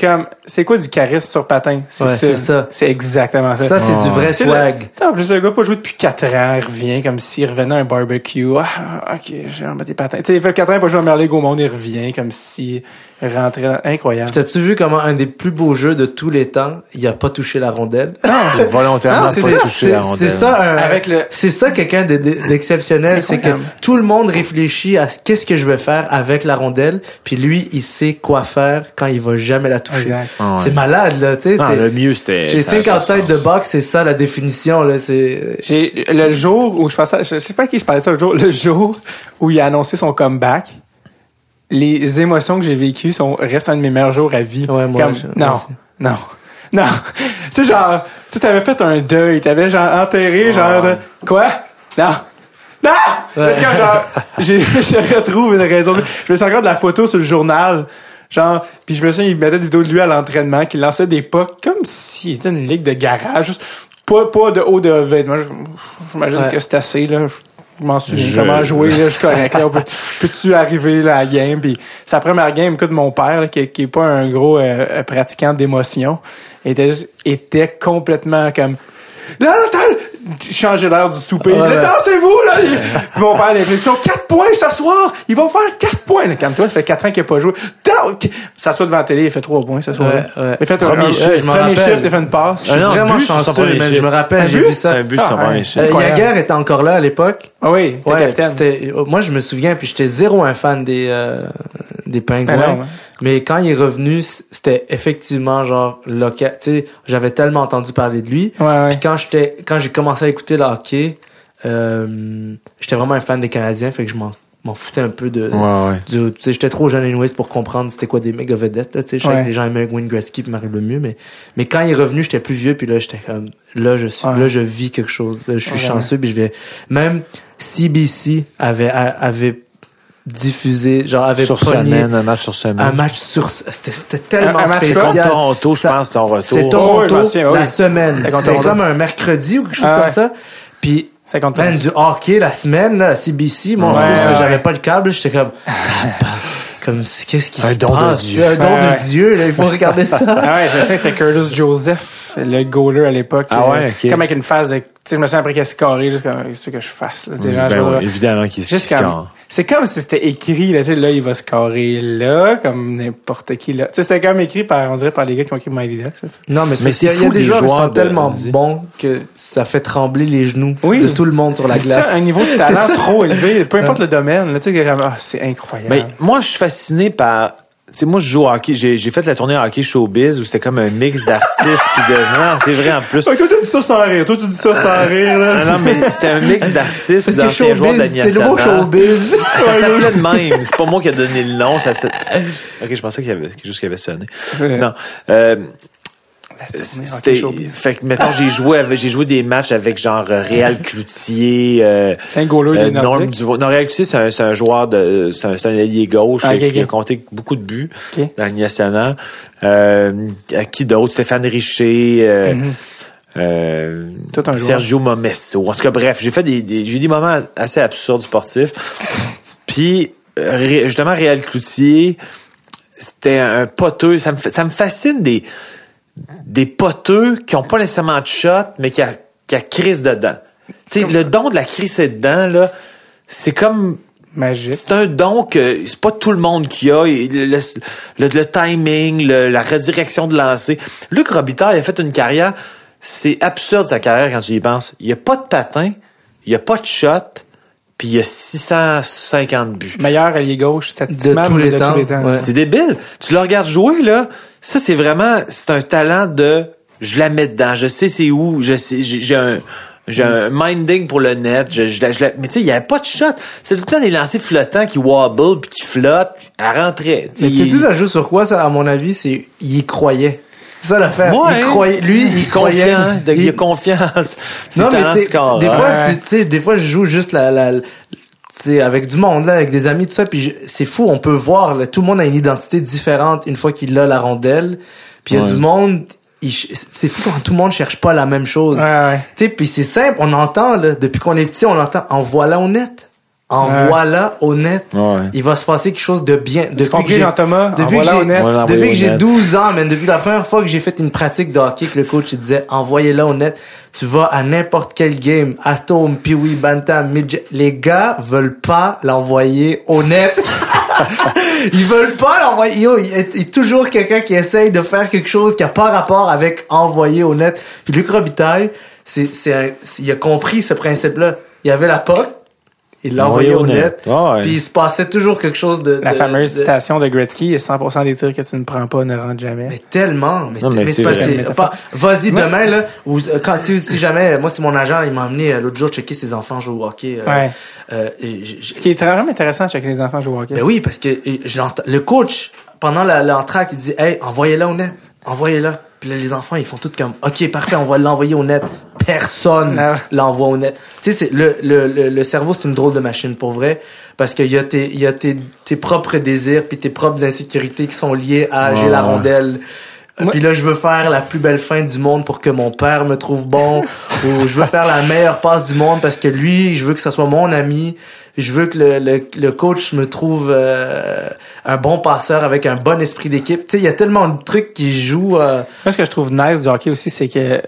S1: comme c'est quoi du charisme sur patin? C'est
S3: Ouais, ça.
S1: C'est exactement ça.
S3: Ça c'est
S2: Ah,
S3: du vrai
S1: C'est
S3: swag.
S1: le- en plus, le gars pas joué depuis 4 ans, il revient comme s'il revenait à un barbecue. Ah, ok, j'ai remis des patins. Tu sais, il fait 4 ans, pas joué à Merlin Gaumont, il revient comme s'il rentrait dans... Incroyable.
S3: T'as-tu vu comment un des plus beaux jeux de tous les temps, il a pas touché la rondelle?
S2: Il a volontairement
S3: Non,
S2: pas
S3: ça,
S2: touché
S3: c'est-
S2: la rondelle
S3: c'est ça, un-
S1: Avec le-
S3: c'est ça quelqu'un de- de- d'exceptionnel, c'est que tout le monde réfléchit à ce- qu'est-ce que je vais faire avec la rondelle, puis lui, il sait quoi faire quand il va jamais la toucher.
S1: Exact.
S2: Ah ouais.
S3: C'est malade là, tu sais.
S2: Non,
S3: c'est-
S2: le mieux c'était
S3: C'est
S2: ça a
S3: think
S2: pas de
S3: outside
S2: sens.
S3: the box, c'est ça la définition là. C'est
S1: J'ai, le jour où je passais, je sais pas à qui je parlais de ça le jour, le jour où il a annoncé son comeback, les émotions que j'ai vécues sont, restent un de mes meilleurs jours à vie.
S3: Ouais, moi,
S1: Comme-
S3: je-
S1: non, non, non. tu sais, genre, tu sais, t'avais fait un deuil, t'avais genre enterré, genre, de- quoi? Non. Non! Parce que genre, j'ai, je retrouve une raison. Je me suis encore de la photo sur le journal. Genre, puis je me souviens, il mettait des vidéos de lui à l'entraînement, qu'il lançait des pas comme s'il était une ligue de garage. Juste pas, pas de haut de vêtements. J'imagine
S3: Ouais.
S1: que c'est assez, là. Je m'en souviens
S2: Je-
S1: comment jouer, là. Je suis correct, là. Peut- Peux-tu arriver, là, à la game? Puis sa première game, écoute, mon père, là, qui, qui est pas un gros euh, pratiquant d'émotion, était juste, était complètement comme, là, changer l'air du souper.
S3: Ouais,
S1: Là,
S3: ouais.
S1: Dansez-vous, là! Puis mon père, l'inflexion, 4 points s'asseoir! Ils vont faire 4 points! Là, Calme-toi, ça fait 4 ans qu'il a pas joué. S'assoit devant la télé, il fait 3 points ce soir.
S3: Ouais, ouais.
S1: Il fait
S2: Premier
S1: un,
S2: chiffre,
S3: je m'en
S1: premier chiffre, il fait une passe.
S3: je suis
S2: Ah non,
S3: vraiment
S2: but sur son
S3: chanceux, je me rappelle,
S1: Un
S3: j'ai vu ça.
S2: C'est un but sur
S1: Ah,
S2: premier chiffre.
S3: Euh,
S1: Incroyable.
S3: Yaguer était encore là à l'époque.
S1: Ah oui,
S3: Ouais,
S1: capitaine.
S3: moi je me souviens puis j'étais zéro un fan des euh, des pingouins. Mais quand il est revenu, c'était effectivement genre local. Tu sais, j'avais tellement entendu parler de lui.
S1: Ouais, ouais.
S3: Puis quand j'étais, quand j'ai commencé à écouter le hockey, euh, j'étais vraiment un fan des Canadiens, fait que je m'en, m'en foutais un peu de.
S2: Ouais, ouais.
S3: du- tu sais, j'étais trop jeune anyways pour comprendre c'était quoi des méga vedettes. là, Tu sais, je savais
S1: Ouais.
S3: que les gens aimaient Wayne Gretzky puis Mario Lemieux, mais mais quand il est revenu, j'étais plus vieux puis là j'étais comme là je suis
S1: Ouais.
S3: là je vis quelque chose. Là, je suis
S1: Ouais.
S3: chanceux puis je vais même CBC avait avait diffusé genre avait
S2: Sur
S3: pogné
S2: semaine, un match sur semaine.
S3: un match sur c'était c'était tellement
S1: Un- un match
S3: spécial.
S2: Contre Toronto, je pense, son retour.
S3: C'est
S1: Oh,
S3: Toronto
S1: oui, je m'en souviens, oui.
S3: la semaine.
S1: C'était
S3: comme un mercredi ou quelque chose
S1: Ah
S3: comme ça. Puis man, du hockey la semaine là, CBC, moi en
S1: Ouais,
S3: plus
S1: ouais.
S3: j'avais pas le câble, j'étais comme comme qu'est-ce qui
S2: Un
S3: se
S2: don de Dieu.
S3: Un don
S1: Ouais, ouais.
S3: de Dieu, là, il faut regarder ça.
S1: Ah ouais, je sais, c'était Curtis Joseph, le goaler à l'époque.
S2: Ah
S1: euh,
S2: ouais, ok.
S1: Comme avec une phase de, tu sais, je me suis après qu'il a scoré, juste comme, c'est ce que je fasse, là, genre,
S2: Ben oui,
S1: vois-
S2: évidemment qu'il se
S1: comme,
S2: score.
S1: C'est comme si c'était écrit, là, tu sais, là, il va scorer là, comme n'importe qui, là. Tu sais, c'était comme écrit par, on dirait par les gars qui ont écrit Mighty Ducks, ça.
S3: Non, mais, c'est
S2: Mais
S3: il y a des
S2: des
S3: joueurs qui sont
S2: de-
S3: tellement bons que ça fait trembler les genoux
S1: Oui.
S3: de tout le monde sur la glace.
S1: un niveau de talent trop élevé, peu importe le domaine, là, tu sais, ah, c'est incroyable.
S2: Ben, moi, je suis fasciné par. Sais, moi, je joue au hockey. J'ai, j'ai fait la tournée hockey showbiz où c'était comme un mix d'artistes puis de. Non, c'est vrai en plus.
S1: toi, tu dis ça sans rire, toi, tu dis ça sans rire, là.
S2: Non, non, mais c'était un mix d'artistes puis d'anciens joueurs
S3: showbiz, c'est le mot showbiz.
S2: Ça s'appelait de même. C'est pas moi qui ai donné le nom. Ça, s'est- ok, je pensais qu'il y avait quelque chose qui avait sonné. Non. Euh, c'était, fait que, mettons, j'ai joué avec, j'ai joué des matchs avec genre euh, Réal Cloutier, euh,
S1: C'est un
S2: euh, Norm Non, Réal Cloutier, c'est un, joueur de, c'est un, allié gauche
S1: Ah,
S2: qui, a compté beaucoup de buts
S1: Ok.
S2: dans le national. Euh, à qui d'autre? Stéphane Richer, euh,
S1: Mhm.
S2: euh,
S1: Tout un joueur.
S2: Sergio Momesso. En tout cas, bref, j'ai fait des, des- j'ai eu des moments assez absurdes sportifs. Puis, ré- justement, Réal Cloutier, c'était un poteux. Ça me, ça me fascine des, des poteux qui ont pas nécessairement de shot, mais qui a, qui a crise dedans. Tu sais, le don de la crise dedans, là, c'est comme
S1: Magique.
S2: c'est un don que c'est pas tout le monde qui a. Le, le- le- le timing, la redirection de lancer. Luc Robitaille a fait une carrière. C'est absurde sa carrière quand tu y penses. Il y a pas de patin, il y a pas de shot, puis il y a 650 buts.
S1: Meilleur allié gauche, statistiquement,
S3: De tous les temps, ouais.
S2: C'est débile. Tu le regardes jouer là, ça c'est vraiment c'est un talent de je la mets dedans, je sais c'est où, je sais j'ai un j'ai un minding pour le net, je, je, la- je la- mais tu sais il y avait pas de shot, c'est tout le temps des lancers flottants qui wobble puis qui flottent. Tu sais,
S3: Mais tu sais, ça joue sur quoi, ça, à mon avis, c'est, il y croyait. C'est ça l'affaire.
S2: Ouais,
S3: il
S2: hein?
S3: croyait, lui, il croyait.
S2: de- il,
S3: il-
S2: a confiance. C'est
S3: non, mais
S2: du
S3: sais,
S2: corps,
S3: des
S2: hein?
S3: fois,
S1: Ouais.
S3: tu sais, des fois, je joue juste la, la, tu sais, avec du monde, là, avec des amis, tout ça, puis je- c'est fou, on peut voir, là, tout le monde a une identité différente une fois qu'il a la rondelle, puis il y a du monde, c'est fou quand tout le monde cherche pas la même chose.
S1: Ouais, ouais.
S3: Tu sais, puis c'est simple, on entend, là, depuis qu'on est petit, on entend, en voilà honnête. En
S1: Ouais.
S3: voilà honnête.
S2: Ouais.
S3: Il va se passer quelque chose de bien. Depuis que
S1: compris,
S3: j'ai-
S1: Jean-Thomas?
S3: depuis
S1: En
S3: que
S1: voilà
S3: j'ai-
S1: honnête.
S2: Voilà.
S3: depuis
S2: Envoyez
S3: que
S2: au
S3: j'ai
S2: net.
S3: 12 ans, man, depuis la première fois que j'ai fait une pratique de hockey, que le coach il disait envoyez-la au net, tu vas à n'importe quel game, Atom, Pee-wee, Bantam, Midget, les gars veulent pas l'envoyer au net. Ils veulent pas l'envoyer. Yo, il y a toujours quelqu'un qui essaye de faire quelque chose qui a pas rapport avec envoyer au net. Puis Luc Robitaille, c'est, c'est un- il a compris ce principe-là. Il y avait la POC, il l'a envoyé au net.
S2: Ouais.
S3: Puis il se passait toujours quelque chose de...
S1: La
S3: de-
S1: fameuse
S3: de-
S1: citation de Gretzky, 100% des tirs que tu ne prends pas ne rentrent jamais.
S3: Mais tellement, mais,
S2: Non, mais
S3: mais
S2: c'est
S3: pas, vas-y
S1: Ouais.
S3: demain là, ou euh, quand si, si jamais, moi c'est mon agent, il m'a amené euh, l'autre jour checker ses enfants jouer au hockey. euh,
S1: Ouais.
S3: euh,
S1: Ce qui est vraiment intéressant de checker les enfants jouer au hockey.
S3: ben oui, parce que le coach pendant l'entraque, il dit, hey, envoyez-la au net, envoyez-la. Puis là, les enfants, ils font tout comme, ok, parfait, on va l'envoyer au net. Personne
S1: Ah
S3: l'envoie au net. Tu sais, c'est le, le, le, le cerveau, c'est une drôle de machine pour vrai, parce qu'il y a tes, il y a tes, tes propres désirs puis tes propres insécurités qui sont liées à j'ai la rondelle. Euh, Puis là, je veux faire la plus belle fin du monde pour que mon père me trouve bon, ou je veux faire la meilleure passe du monde parce que lui, je veux que ça soit mon ami. Je veux que le, le, le coach me trouve euh, un bon passeur avec un bon esprit d'équipe. Tu sais, il y a tellement de trucs qui jouent. euh,
S1: Moi, ce que je trouve nice du hockey aussi, c'est que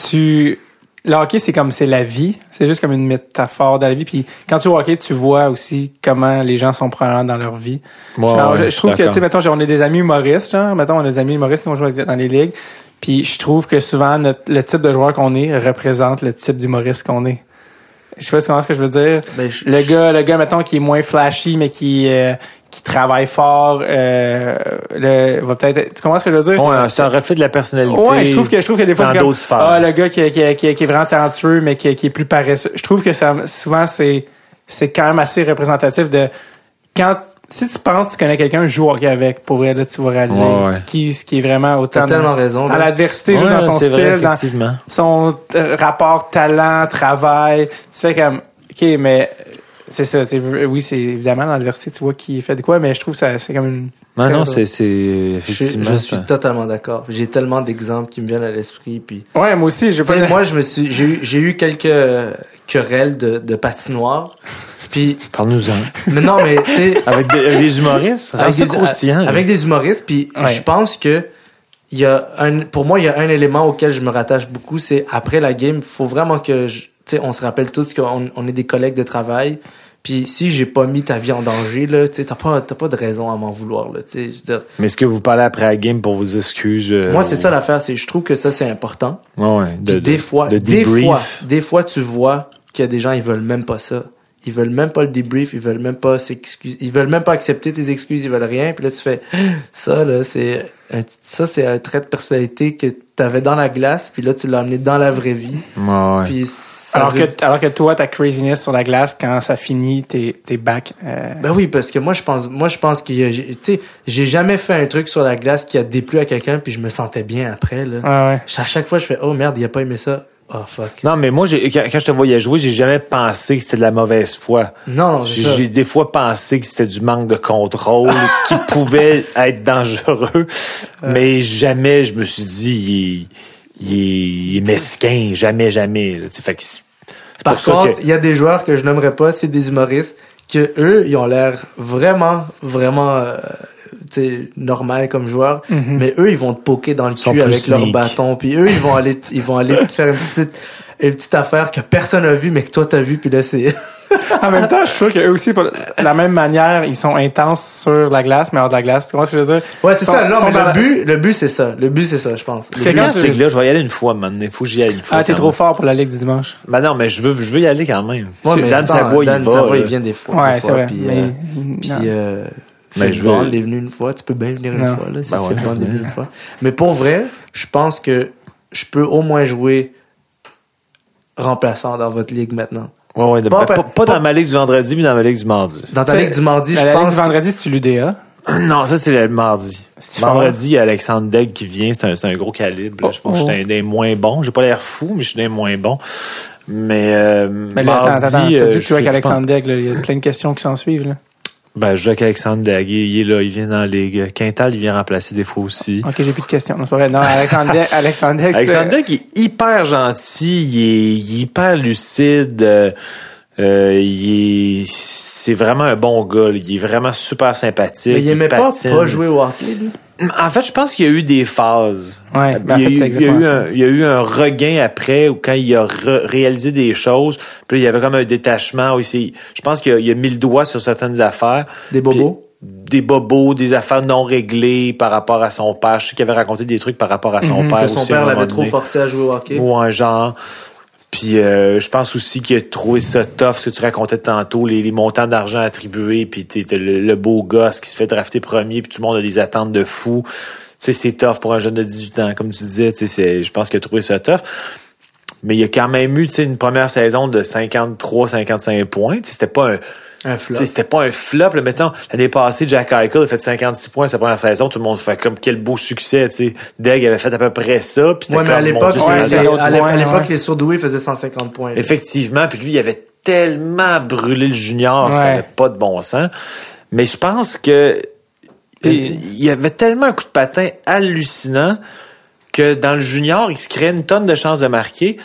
S1: tu. Le hockey, c'est comme c'est la vie. C'est juste comme une métaphore de la vie. Puis quand tu joues au hockey, tu vois aussi comment les gens sont prenants dans leur vie.
S2: Ouais,
S1: Genre,
S2: ouais,
S1: je, trouve que, tu sais, mettons, genre, on est des amis humoristes, genre, mettons, on a des amis humoristes, nous, on joue dans les ligues. Puis je trouve que souvent, notre, le type de joueur qu'on est représente le type d'humoriste qu'on est. Je sais pas comment ce que je veux dire.
S3: Ben, je-
S1: Le gars, le gars, mettons, qui est moins flashy, mais qui, euh, qui travaille fort, euh, le, va peut-être, tu comprends ce que je veux dire?
S2: Ouais, c'est un reflet de la personnalité.
S1: Ouais, je trouve que je trouve que des fois c'est comme ah le gars qui, qui, qui, qui est vraiment talentueux mais qui, qui est plus paresseux. Je trouve que ça souvent c'est c'est quand même assez représentatif de quand si tu penses que tu connais quelqu'un joue hockey avec pour vrai là tu vas réaliser
S2: Ouais, ouais.
S1: qui qui est vraiment autant
S3: T'as tellement raison,
S1: dans l'adversité juste
S2: Ouais,
S1: dans son style
S2: vrai,
S1: dans son euh, rapport talent travail tu fais comme ok mais c'est ça c'est oui c'est évidemment dans l'adversité tu vois qui fait de quoi mais je trouve ça c'est comme une
S2: Non, non, c'est, c'est,
S3: Je, je suis totalement d'accord. J'ai tellement d'exemples qui me viennent à l'esprit. Puis,
S1: ouais moi aussi pas
S3: moi, je me suis, j'ai eu, j'ai eu quelques querelles de, de patinoire. Puis,
S2: Parle-nous-en.
S3: mais non, mais tu sais,
S2: Avec des, avec des humoristes.
S3: avec des,
S2: là.
S3: avec des humoristes. Puis,
S1: Ouais.
S3: je pense que il y a un, pour moi, il y a un élément auquel je me rattache beaucoup, c'est après la game, faut vraiment que, je- tu sais, on se rappelle tous qu'on on est des collègues de travail. Puis si j'ai pas mis ta vie en danger, là, tu t'as pas, t'as pas de raison à m'en vouloir, là, tu sais. Dire,
S2: Mais est-ce que vous parlez après la game pour vos excuses? euh,
S3: moi, c'est
S2: ou-
S3: ça l'affaire, c'est, je trouve que ça, c'est important.
S2: Ouais. De,
S3: des
S2: de-
S3: fois,
S2: de
S3: des fois, des fois, tu vois qu'il y a des gens, ils veulent même pas ça. Ils veulent même pas le debrief, ils veulent même pas s'excuser, ils veulent même pas accepter tes excuses, ils veulent rien. Puis là, tu fais, ça, là, c'est un, ça, c'est un trait de personnalité que t'avais dans la glace, puis là, tu l'as amené dans la vraie vie.
S2: Ouais, ouais.
S3: Puis ça
S1: alors
S3: veut-
S1: que alors que toi ta craziness sur la glace quand ça finit t'es t'es back euh,
S3: Ben oui, parce que moi, je pense, moi, je pense qu'il y a, j'ai- tu sais, j'ai jamais fait un truc sur la glace qui a déplu à quelqu'un, puis je me sentais bien après, là.
S1: ouais ouais
S3: À chaque fois, je fais, oh merde, il a pas aimé ça. Oh fuck.
S2: Non, mais moi, j'ai, quand, quand je te voyais jouer, j'ai jamais pensé que c'était de la mauvaise foi.
S3: Non, non,
S2: J'ai, des fois pensé que c'était du manque de contrôle qui pouvait être dangereux, mais jamais je me suis dit il est, il est, mesquin, jamais, jamais. là. Fait que
S3: Par contre,
S2: que
S3: il y a des joueurs que je nommerai pas, c'est des humoristes que eux, ils ont l'air vraiment, vraiment, euh, tu sais, normal comme joueurs, mais eux, ils vont te poker dans le cul avec leur bâton, puis eux, ils vont aller, ils vont aller te faire une petite, une petite affaire que personne n'a vu, mais que toi t'as vu, puis là c'est.
S1: en même temps je suis sûr qu'eux aussi pour la même manière ils sont intenses sur la glace mais hors de la glace tu comprends ce que je veux dire?
S3: Ouais, c'est ça. Non,
S1: sont
S3: mais
S1: dans la-
S3: le but, le but c'est ça. Le but c'est ça, je pense.
S1: C'est quand
S2: c'est que là, je vais y aller une fois maintenant. Il faut que j'y aille une fois.
S1: ah t'es trop fort pour la ligue du dimanche
S2: Ben non, mais je veux, je veux y aller quand même.
S3: Ouais, mais
S2: Dan Savoie, il
S3: il vient des fois.
S1: ouais
S3: des
S1: c'est
S3: fois,
S1: vrai
S3: Puis,
S1: mais
S3: euh, puis
S1: non.
S3: euh,
S2: Mais
S3: Phil Bond est venu une fois, tu peux bien venir une
S1: Non.
S3: fois là, si
S2: Ben
S3: Phil
S2: ouais,
S3: Bond est venu une fois. Mais pour vrai, je pense que je peux au moins jouer remplaçant dans votre ligue maintenant.
S2: Ouais, ouais, de-
S3: Pas-
S2: pas, pas
S3: pas-
S2: dans ma ligue du vendredi, mais dans ma ligue du mardi.
S3: Dans ta ligue du mardi,
S1: la
S3: je
S1: ligue
S3: pense
S1: du vendredi c'est tu l'UDA
S2: Non, ça, c'est le mardi. Vendredi, il y a Alexandre Degg qui vient. C'est un, c'est un gros calibre. là. Je pense que je suis un des moins bons. J'ai pas l'air fou, mais je suis un des moins bons. Mais, euh,
S1: mais là
S2: mardi,
S1: attends attends t'as
S2: euh,
S1: dit que tu joues avec Alexandre Degg il y a plein de questions qui s'en suivent là
S2: Ben, je joue avec Alexandre Degg. Il, est là, il vient dans la ligue. Quintal, il vient remplacer des fois aussi.
S1: ok j'ai plus de questions non c'est pas vrai non Alexandre Alexandre Degg
S2: Alexandre il est hyper gentil, il est, il est hyper lucide, euh, euh, il est, c'est vraiment un bon gars, là. il est vraiment super sympathique.
S3: mais il aimait pas pas jouer au hockey lui.
S2: En fait, je pense qu'il y a eu des phases.
S1: Ouais, ben, en
S2: il, y a
S1: fait,
S2: eu, il y a
S1: exactement
S2: eu un, il y a eu un regain après où quand il a re- réalisé des choses, puis là, il y avait comme un détachement s'est- je pense qu'il a, il a mis le doigt sur certaines affaires.
S3: Des bobos?
S2: Puis, des bobos, des affaires non réglées par rapport à son père. Je sais qu'il avait raconté des trucs par rapport à son
S1: Mhm,
S2: père.
S3: que son
S2: aussi,
S3: père l'avait trop forcé à jouer au hockey.
S2: Ou un genre. Puis euh, je pense aussi qu'il a trouvé ça tough, ce que tu racontais tantôt, les, montants d'argent attribués, puis t'es- le, beau gosse qui se fait drafter premier, puis tout le monde a des attentes de fou. Tu sais, c'est tough pour un jeune de 18 ans, comme tu disais. Tu sais, je pense qu'il a trouvé ça tough. Mais il a quand même eu une première saison de 53-55 points. Tu C'était pas un,
S3: Un
S2: tu
S3: flop.
S2: sais, c'était pas un flop. Là, mettons, l'année passée, Jack Eichel a fait 56 points sa première saison. Tout le monde fait comme quel beau succès. Tu sais. Degg avait fait à peu près ça. Puis
S3: Ouais, mais à l'époque,
S1: ouais,
S3: les surdoués faisaient 150 points. là.
S2: Effectivement, puis lui, il avait tellement brûlé le junior, ça
S1: Ouais.
S2: n'avait pas de bon sens. Mais je pense que
S1: Puis-
S2: il y avait tellement un coup de patin hallucinant que dans le junior, il se créait une tonne de chances de marquer,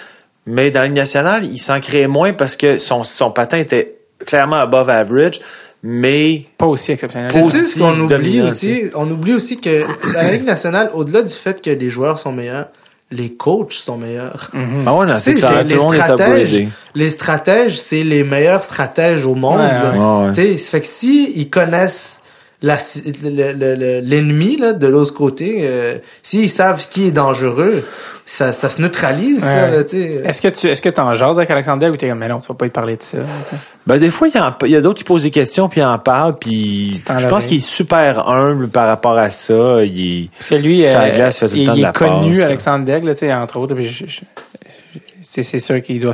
S2: mais dans la Ligue nationale, il s'en créait moins parce que son, son patin était clairement above average, mais
S1: pas aussi exceptionnel
S2: Pas aussi
S3: qu'on oublie aussi, on oublie aussi que la Ligue nationale, au-delà du fait que les joueurs sont meilleurs, les coachs sont meilleurs.
S2: ah ouais, non, c'est clair, tout
S3: les
S2: le monde est
S3: stratèges,
S2: upgradé.
S3: les stratèges, c'est les meilleurs stratèges au monde.
S1: Ouais,
S2: ouais. Ouais, ouais.
S3: Tu sais, ça fait que si ils connaissent l'ennemi là de l'autre côté, euh, s'ils savent qui est dangereux, ça, ça se neutralise, ça,
S1: Ouais.
S3: là, tu sais.
S1: Est-ce que tu est-ce que t'en jases avec Alexander ou t'es comme mais non tu vas pas y parler de ça tu sais?
S2: Ben, des fois, il y, en- il y a d'autres qui posent des questions, puis en parlent, puis je pense qu'il est super humble par rapport à ça. Il est-
S1: Parce que lui, euh,
S2: glace, il fait tout le
S1: il,
S2: temps de
S1: il
S2: la
S1: est connu,
S2: passe.
S1: Alexandre Daigle, là, tu sais, entre autres. puis je- je- je- c'est c'est sûr qu'il doit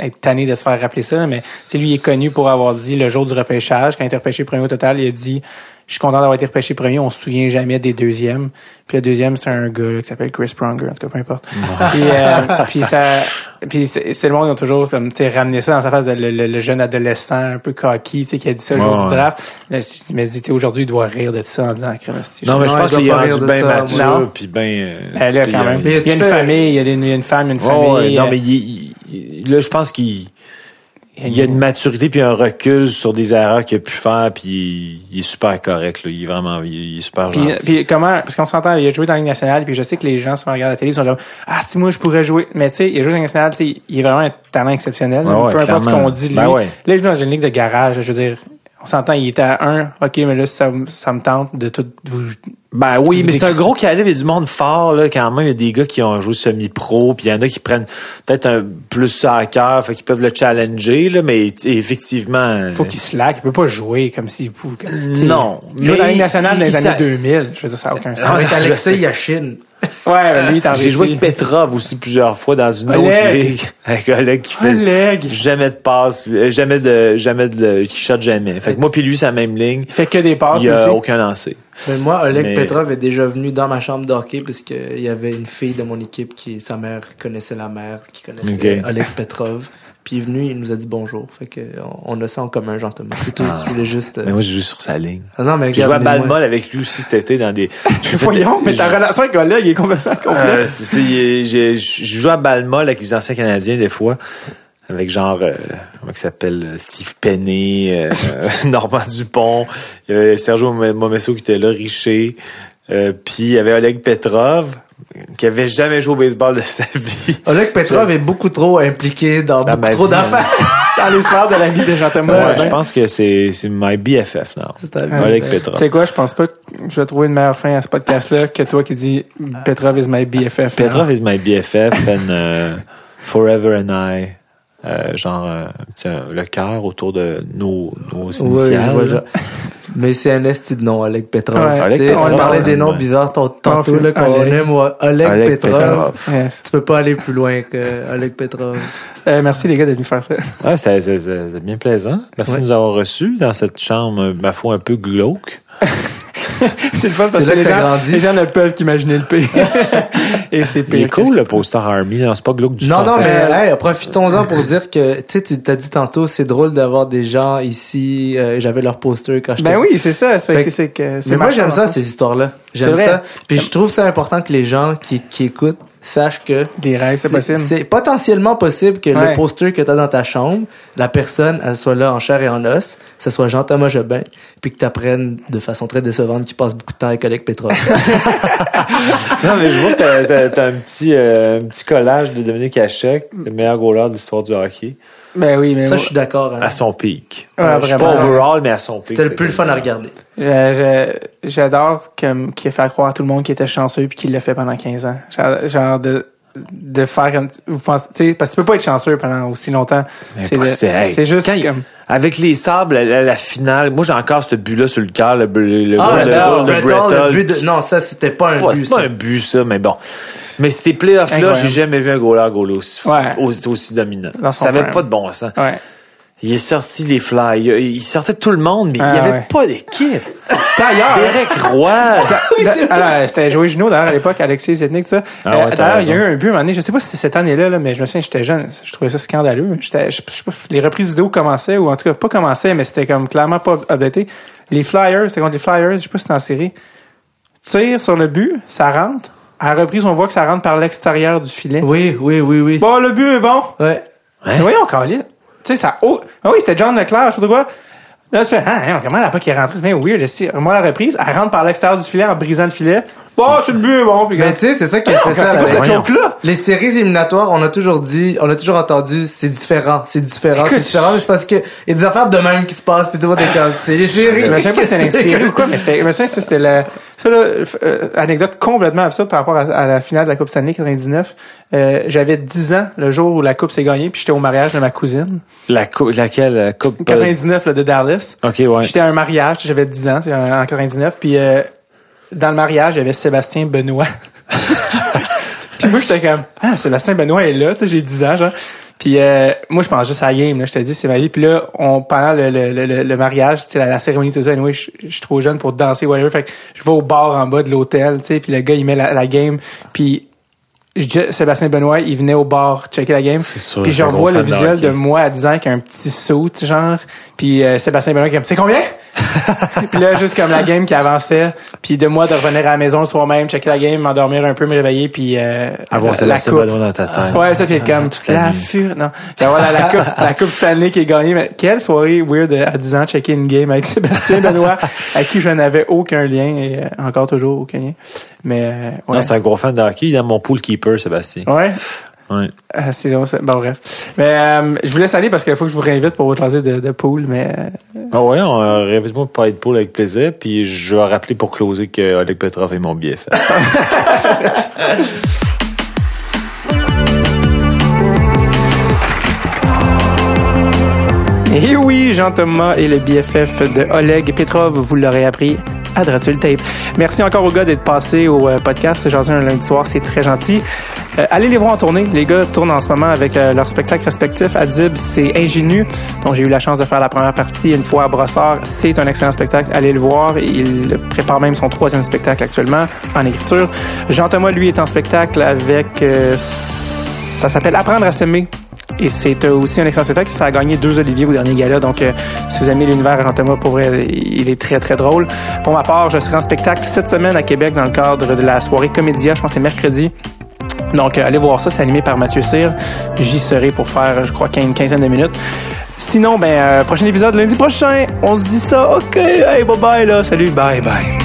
S1: être tanné de se faire rappeler ça, là, mais tu sais, lui il est connu pour avoir dit le jour du repêchage, quand il était repêché premier au total, il a dit je suis content d'avoir été repêché premier, on se souvient jamais des deuxièmes. Puis le deuxième, c'est un gars là, qui s'appelle Chris Pronger, en tout cas, peu importe. puis, euh, puis ça, puis c'est c'est le monde qui a toujours comme, tu sais, ramené ça dans sa face de le, le- le jeune adolescent un peu cocky, tu sais, qui a dit ça le jour
S2: Ouais,
S1: du draft. Là, je me dis, tu sais, aujourd'hui, il doit rire de ça en disant, esti,
S2: Non, mais je
S3: Non,
S2: pense
S3: il
S2: qu'il est
S3: doit pas rire
S2: rendu
S3: de
S2: bien
S3: ça,
S2: mature,
S1: non.
S2: puis bien... euh,
S1: Ben là, quand même.
S2: il y a-
S1: une famille, il y a une, il y a une femme, une famille.
S2: non,
S1: euh,
S2: mais il, il- il- là, je pense qu'il il y a une maturité puis un recul sur des erreurs qu'il a pu faire, puis il, est super correct. Là. Il est vraiment, il, est super
S1: Puis,
S2: gentil.
S1: puis comment, parce qu'on s'entend, il a joué dans la Ligue nationale, puis je sais que les gens, sur regardent la télé, ils sont comme, ah, si moi je pourrais jouer. Mais tu sais, il a joué dans la Ligue nationale, tu sais, il est vraiment un talent exceptionnel.
S2: Ouais,
S1: peu importe ce qu'on dit lui.
S2: Ben ouais.
S1: Là, il joue dans une ligue de garage, je veux dire, on s'entend, il était à un, ok, mais là, ça, ça me tente de tout vous,
S2: Ben oui,
S1: Vous
S2: mais c'est un gros calibre, il y a du monde fort, là, quand même. Il y a des gars qui ont joué semi-pro, puis il y en a qui prennent peut-être un plus ça à cœur, fait qu'ils peuvent le challenger, là, mais effectivement.
S1: faut qu'il slack, il peut pas jouer comme s'il pouvait.
S2: Non,
S1: Il joue dans la Ligue nationale dans les
S2: il
S1: années
S2: sa-
S1: 2000. Je veux dire, ça n'a aucun sens.
S3: Avec Alexei. Yachine.
S1: Ouais, mais lui, il est en
S2: J'ai joué avec Petrov aussi plusieurs fois dans une autre ligue. Avec Oleg qui fait
S1: Oleg.
S2: jamais de passe, euh, jamais de, jamais de, qui shot jamais. Fait que moi puis lui, c'est la même ligne.
S1: Il fait que des passes
S2: Il a
S1: aussi.
S2: aucun lancé.
S3: Mais moi, Oleg
S2: Mais-
S3: Petrov est déjà venu dans ma chambre d'hockey parce qu'il y avait une fille de mon équipe qui, sa mère connaissait la mère, qui connaissait
S2: Ok.
S3: Oleg Petrov. Puis il est venu, il nous a dit bonjour. Fait que on, on a ça en commun, Jean Thomas. C'est tout. Je voulais juste. euh,
S2: Mais moi, j'ai joué sur sa ligne.
S3: Ah non, mais
S2: J'ai joué à
S3: regarde,
S2: molle avec lui aussi cet été dans des.
S1: Voyons, mais ta relation avec Oleg est complètement
S2: Euh,
S1: complète.
S2: c'est- c'est- il- j'ai j'ai joué à balle molle avec les anciens Canadiens des fois. Avec genre, euh, comment il s'appelle, euh, Steve Penney, euh, Normand Dupont, il y avait Sergio Momesso qui était là, Richer, euh, puis il y avait Oleg Petrov, qui avait jamais joué au baseball de sa vie.
S3: Oleg Petrov est beaucoup trop impliqué dans,
S2: Dans
S3: beaucoup trop
S2: vie,
S3: d'affaires.
S1: dans les sphères de la vie de Jean-Thomas.
S2: Ouais,
S1: Jobin.
S2: je pense que c'est c'est my BFF, non. Oleg
S1: Tu
S2: Petrov.
S1: sais quoi, je pense pas que je vais trouver une meilleure fin à ce podcast-là que toi qui dis Petrov is my BFF.
S2: Petrov is my BFF and uh, forever and I. Euh, genre, euh, tu le cœur autour de nos, nos
S3: Oui,
S2: initiales.
S3: je vois,
S2: là.
S3: je- Mais c'est un esti de nom, Oleg Petrov.
S1: Ouais,
S2: Oleg
S3: Tu sais,
S2: Petrov,
S3: on parlait des noms
S2: nom.
S3: bizarres tant- tantôt, là, qu'on
S1: Oleg.
S3: aime ouais, Oleg,
S2: Oleg
S3: Petrov.
S2: Petrov.
S1: Yes.
S3: Tu peux pas aller plus loin que Oleg Petrov.
S1: Euh, merci les gars d'être venus faire ça.
S2: Ouais, c'était c'était- c'était bien plaisant. Merci
S3: Ouais.
S2: de nous avoir reçus dans cette chambre, ma foi, un peu glauque.
S1: C'est le fun parce que les gens, les gens ne peuvent qu'imaginer le pire. Et c'est pire.
S2: Il est cool, le poster Army. Non, c'est pas glauque du
S3: Non,
S2: tout.
S3: non,
S2: fait.
S3: mais hey, profitons-en pour dire que, tu sais, tu t'as dit tantôt, c'est drôle d'avoir des gens ici, euh, j'avais leur poster quand j'étais...
S1: Ben oui, c'est ça.
S3: Fait
S1: que
S3: que-
S1: c'est que c'est
S3: Mais moi, j'aime ça, ces histoires-là. J'aime ça. Puis je trouve ça important que les gens qui, qui écoutent sachent que...
S1: Des rêves, c'est possible.
S3: C'est potentiellement possible que
S1: Ouais.
S3: le poster que t'as dans ta chambre, la personne, elle soit là en chair et en os, que ce soit Jean-Thomas Jobin, puis que t'apprennes de façon très décevante qu'il passe beaucoup de temps avec Oleg Petrov.
S2: Non, mais je vois que t'as, t'as, t'as un petit, euh, un petit collage de Dominique Hachek, le meilleur goaler de l'histoire du hockey,
S1: Ben oui, mais
S3: ça,
S1: moi,
S3: je suis d'accord. hein.
S2: à son pic.
S1: Ouais,
S2: Je suis
S1: vraiment.
S2: pas overall, mais à son pic.
S3: C'était le plus le fun à regarder.
S1: euh, je- j'adore comme qu'il a fait croire à tout le monde qu'il était chanceux puis qu'il l'a fait pendant 15 ans. Genre, genre de de faire comme vous pensez tu sais parce que tu peux pas être chanceux pendant aussi longtemps. C'est
S2: hey,
S1: juste
S2: quand il-
S1: comme
S2: Avec les sables, la, la finale, moi j'ai encore ce but-là sur le cœur, le, le, le,
S3: Ah,
S2: le,
S3: but de... Non, ça, c'était pas un
S2: Pas-
S3: but,
S2: C'est pas un but, ça, mais bon. Mais ces playoffs-là,
S1: Incroyable.
S2: j'ai jamais vu un goaler goaler aussi,
S1: Ouais.
S2: aussi, aussi dominant. Ça avait pas de bon sens.
S1: ouais.
S2: Il est sorti les fly. Il, il sortait tout le monde, mais il
S1: Ah,
S2: y avait
S1: ouais.
S2: pas d'équipe.
S1: D'ailleurs,
S2: Derek Roy.
S1: Da- alors, c'était Joey Junot d'ailleurs à l'époque, Alexis Zetnik, ça.
S2: Ah
S1: Euh,
S2: ouais,
S1: d'ailleurs, il y a eu un but à un moment donné, je sais pas si c'est cette année-là, là, mais je me souviens, j'étais jeune, je trouvais ça scandaleux. J'étais, je, je sais pas, les reprises vidéo commençaient, ou en tout cas pas commençaient, mais c'était comme clairement pas updaté. Les Flyers, c'était contre les Flyers, je sais pas si c'était en série. Tire sur le but, ça rentre. À la reprise, on voit que ça rentre par l'extérieur du filet.
S3: Oui, oui, oui, oui.
S1: Bon, le but est bon.
S3: Ouais.
S2: Hein?
S1: Voyons. Tu sais, ça. Oh, ah oui, c'était John Leclerc, je sais pas quoi. Là, tu fais, ah, hein, comment elle a pas qui est rentrée? C'est bien weird. Si, moi, la reprise, elle rentre par l'extérieur du filet en brisant le filet. Bon, c'est le but, bon, puis
S3: Mais tu sais, c'est ça qui est spécial.
S1: c'est quoi cette joke-là?
S3: Les séries éliminatoires, on a toujours dit, on a toujours entendu, c'est différent, c'est différent, c'est différent, mais c'est parce que il y a des affaires de même qui se passent, puis tout le est comme, c'est les séries.
S1: Je souviens pas si c'était ou quoi, mais c'était, je me souviens c'était la, ça là, euh, anecdote complètement absurde par rapport à, à la finale de la Coupe Stanley 99. Euh, j'avais 10 ans le jour où la Coupe s'est gagnée, puis j'étais au mariage de ma cousine.
S2: La cou- laquelle la coupe euh,
S1: 99, là, de Dallas.
S2: OK, ouais.
S1: J'étais à un mariage, j'avais 10 ans, en en 99, puis euh, dans le mariage, il y avait Sébastien Benoît. puis moi, j'étais comme, ah, Sébastien Benoît est là, tu sais, j'ai 10 ans, genre. Puis euh, moi, je pense juste à la game, là, je te dis, c'est ma vie. Puis là, on, pendant le, le, le, le mariage, la, la cérémonie, tout ça, anyway, je je suis trop jeune pour danser, whatever. Fait que je vais au bar en bas de l'hôtel, tu sais, puis le gars, il met la, la game, puis je Sébastien Benoît, il venait au bar checker la game.
S2: sûr,
S1: Puis je revois le
S2: de
S1: visuel de moi à 10 ans avec un petit saut, genre. Puis euh, Sébastien Benoît qui est comme, c'est combien? puis là, juste comme la game qui avançait. Puis de moi de revenir à la maison le soir même, checker la game, m'endormir un peu, me réveiller, puis euh,
S2: Avoir
S1: la- coupe.
S2: Dans ta tête.
S1: Ouais, ça, puis être comme
S2: Toute la
S1: la fure. Non. Puis voilà, la coupe, la coupe Stanley qui est gagnée. Mais quelle soirée weird à 10 ans, checker une game avec Sébastien Benoît, à qui je n'avais aucun lien et euh, encore toujours aucun lien. Mais euh, ouais.
S2: Non, c'est un gros fan de hockey. Il est dans mon pool keeper, Sébastien.
S1: Ouais.
S2: Ouais.
S1: Ah, c'est drôle, ça. Bon, bref. Mais euh, je vous laisse aller parce qu'il faut que je vous réinvite pour vous jaser de, de pool, mais euh,
S2: Ah ouais, on euh, réinvite-moi pour parler de pool avec plaisir. Puis je vais rappeler pour closer que Oleg Petrov est mon fait.
S1: Et oui, Jean-Thomas et le BFF de Oleg Petrov, vous l'aurez appris à Dratul Tape. Merci encore aux gars d'être passés au euh, podcast. J'ai un lundi soir, c'est très gentil. Euh, allez les voir en tournée. Les gars tournent en ce moment avec euh, leurs spectacles respectifs. Adib, c'est Ingénu, dont j'ai eu la chance de faire la première partie une fois à Brossard. C'est un excellent spectacle. Allez le voir. Il prépare même son troisième spectacle actuellement en écriture. Jean-Thomas, lui, est en spectacle avec... euh, ça s'appelle Apprendre à s'aimer. Et c'est euh, aussi un excellent spectacle. Ça a gagné deux Olivier au dernier gala. Donc, euh, si vous aimez l'univers Jean Thomas, pour il est très, très drôle. Pour ma part, je serai en spectacle cette semaine à Québec dans le cadre de la soirée Comédia. Je pense que c'est mercredi. Donc, euh, allez voir ça. C'est animé par Mathieu Cyr. J'y serai pour faire, je crois, une quinzaine de minutes. Sinon, ben, euh, prochain épisode lundi prochain. On se dit ça. OK. Hey, bye bye, là. Salut. Bye, bye.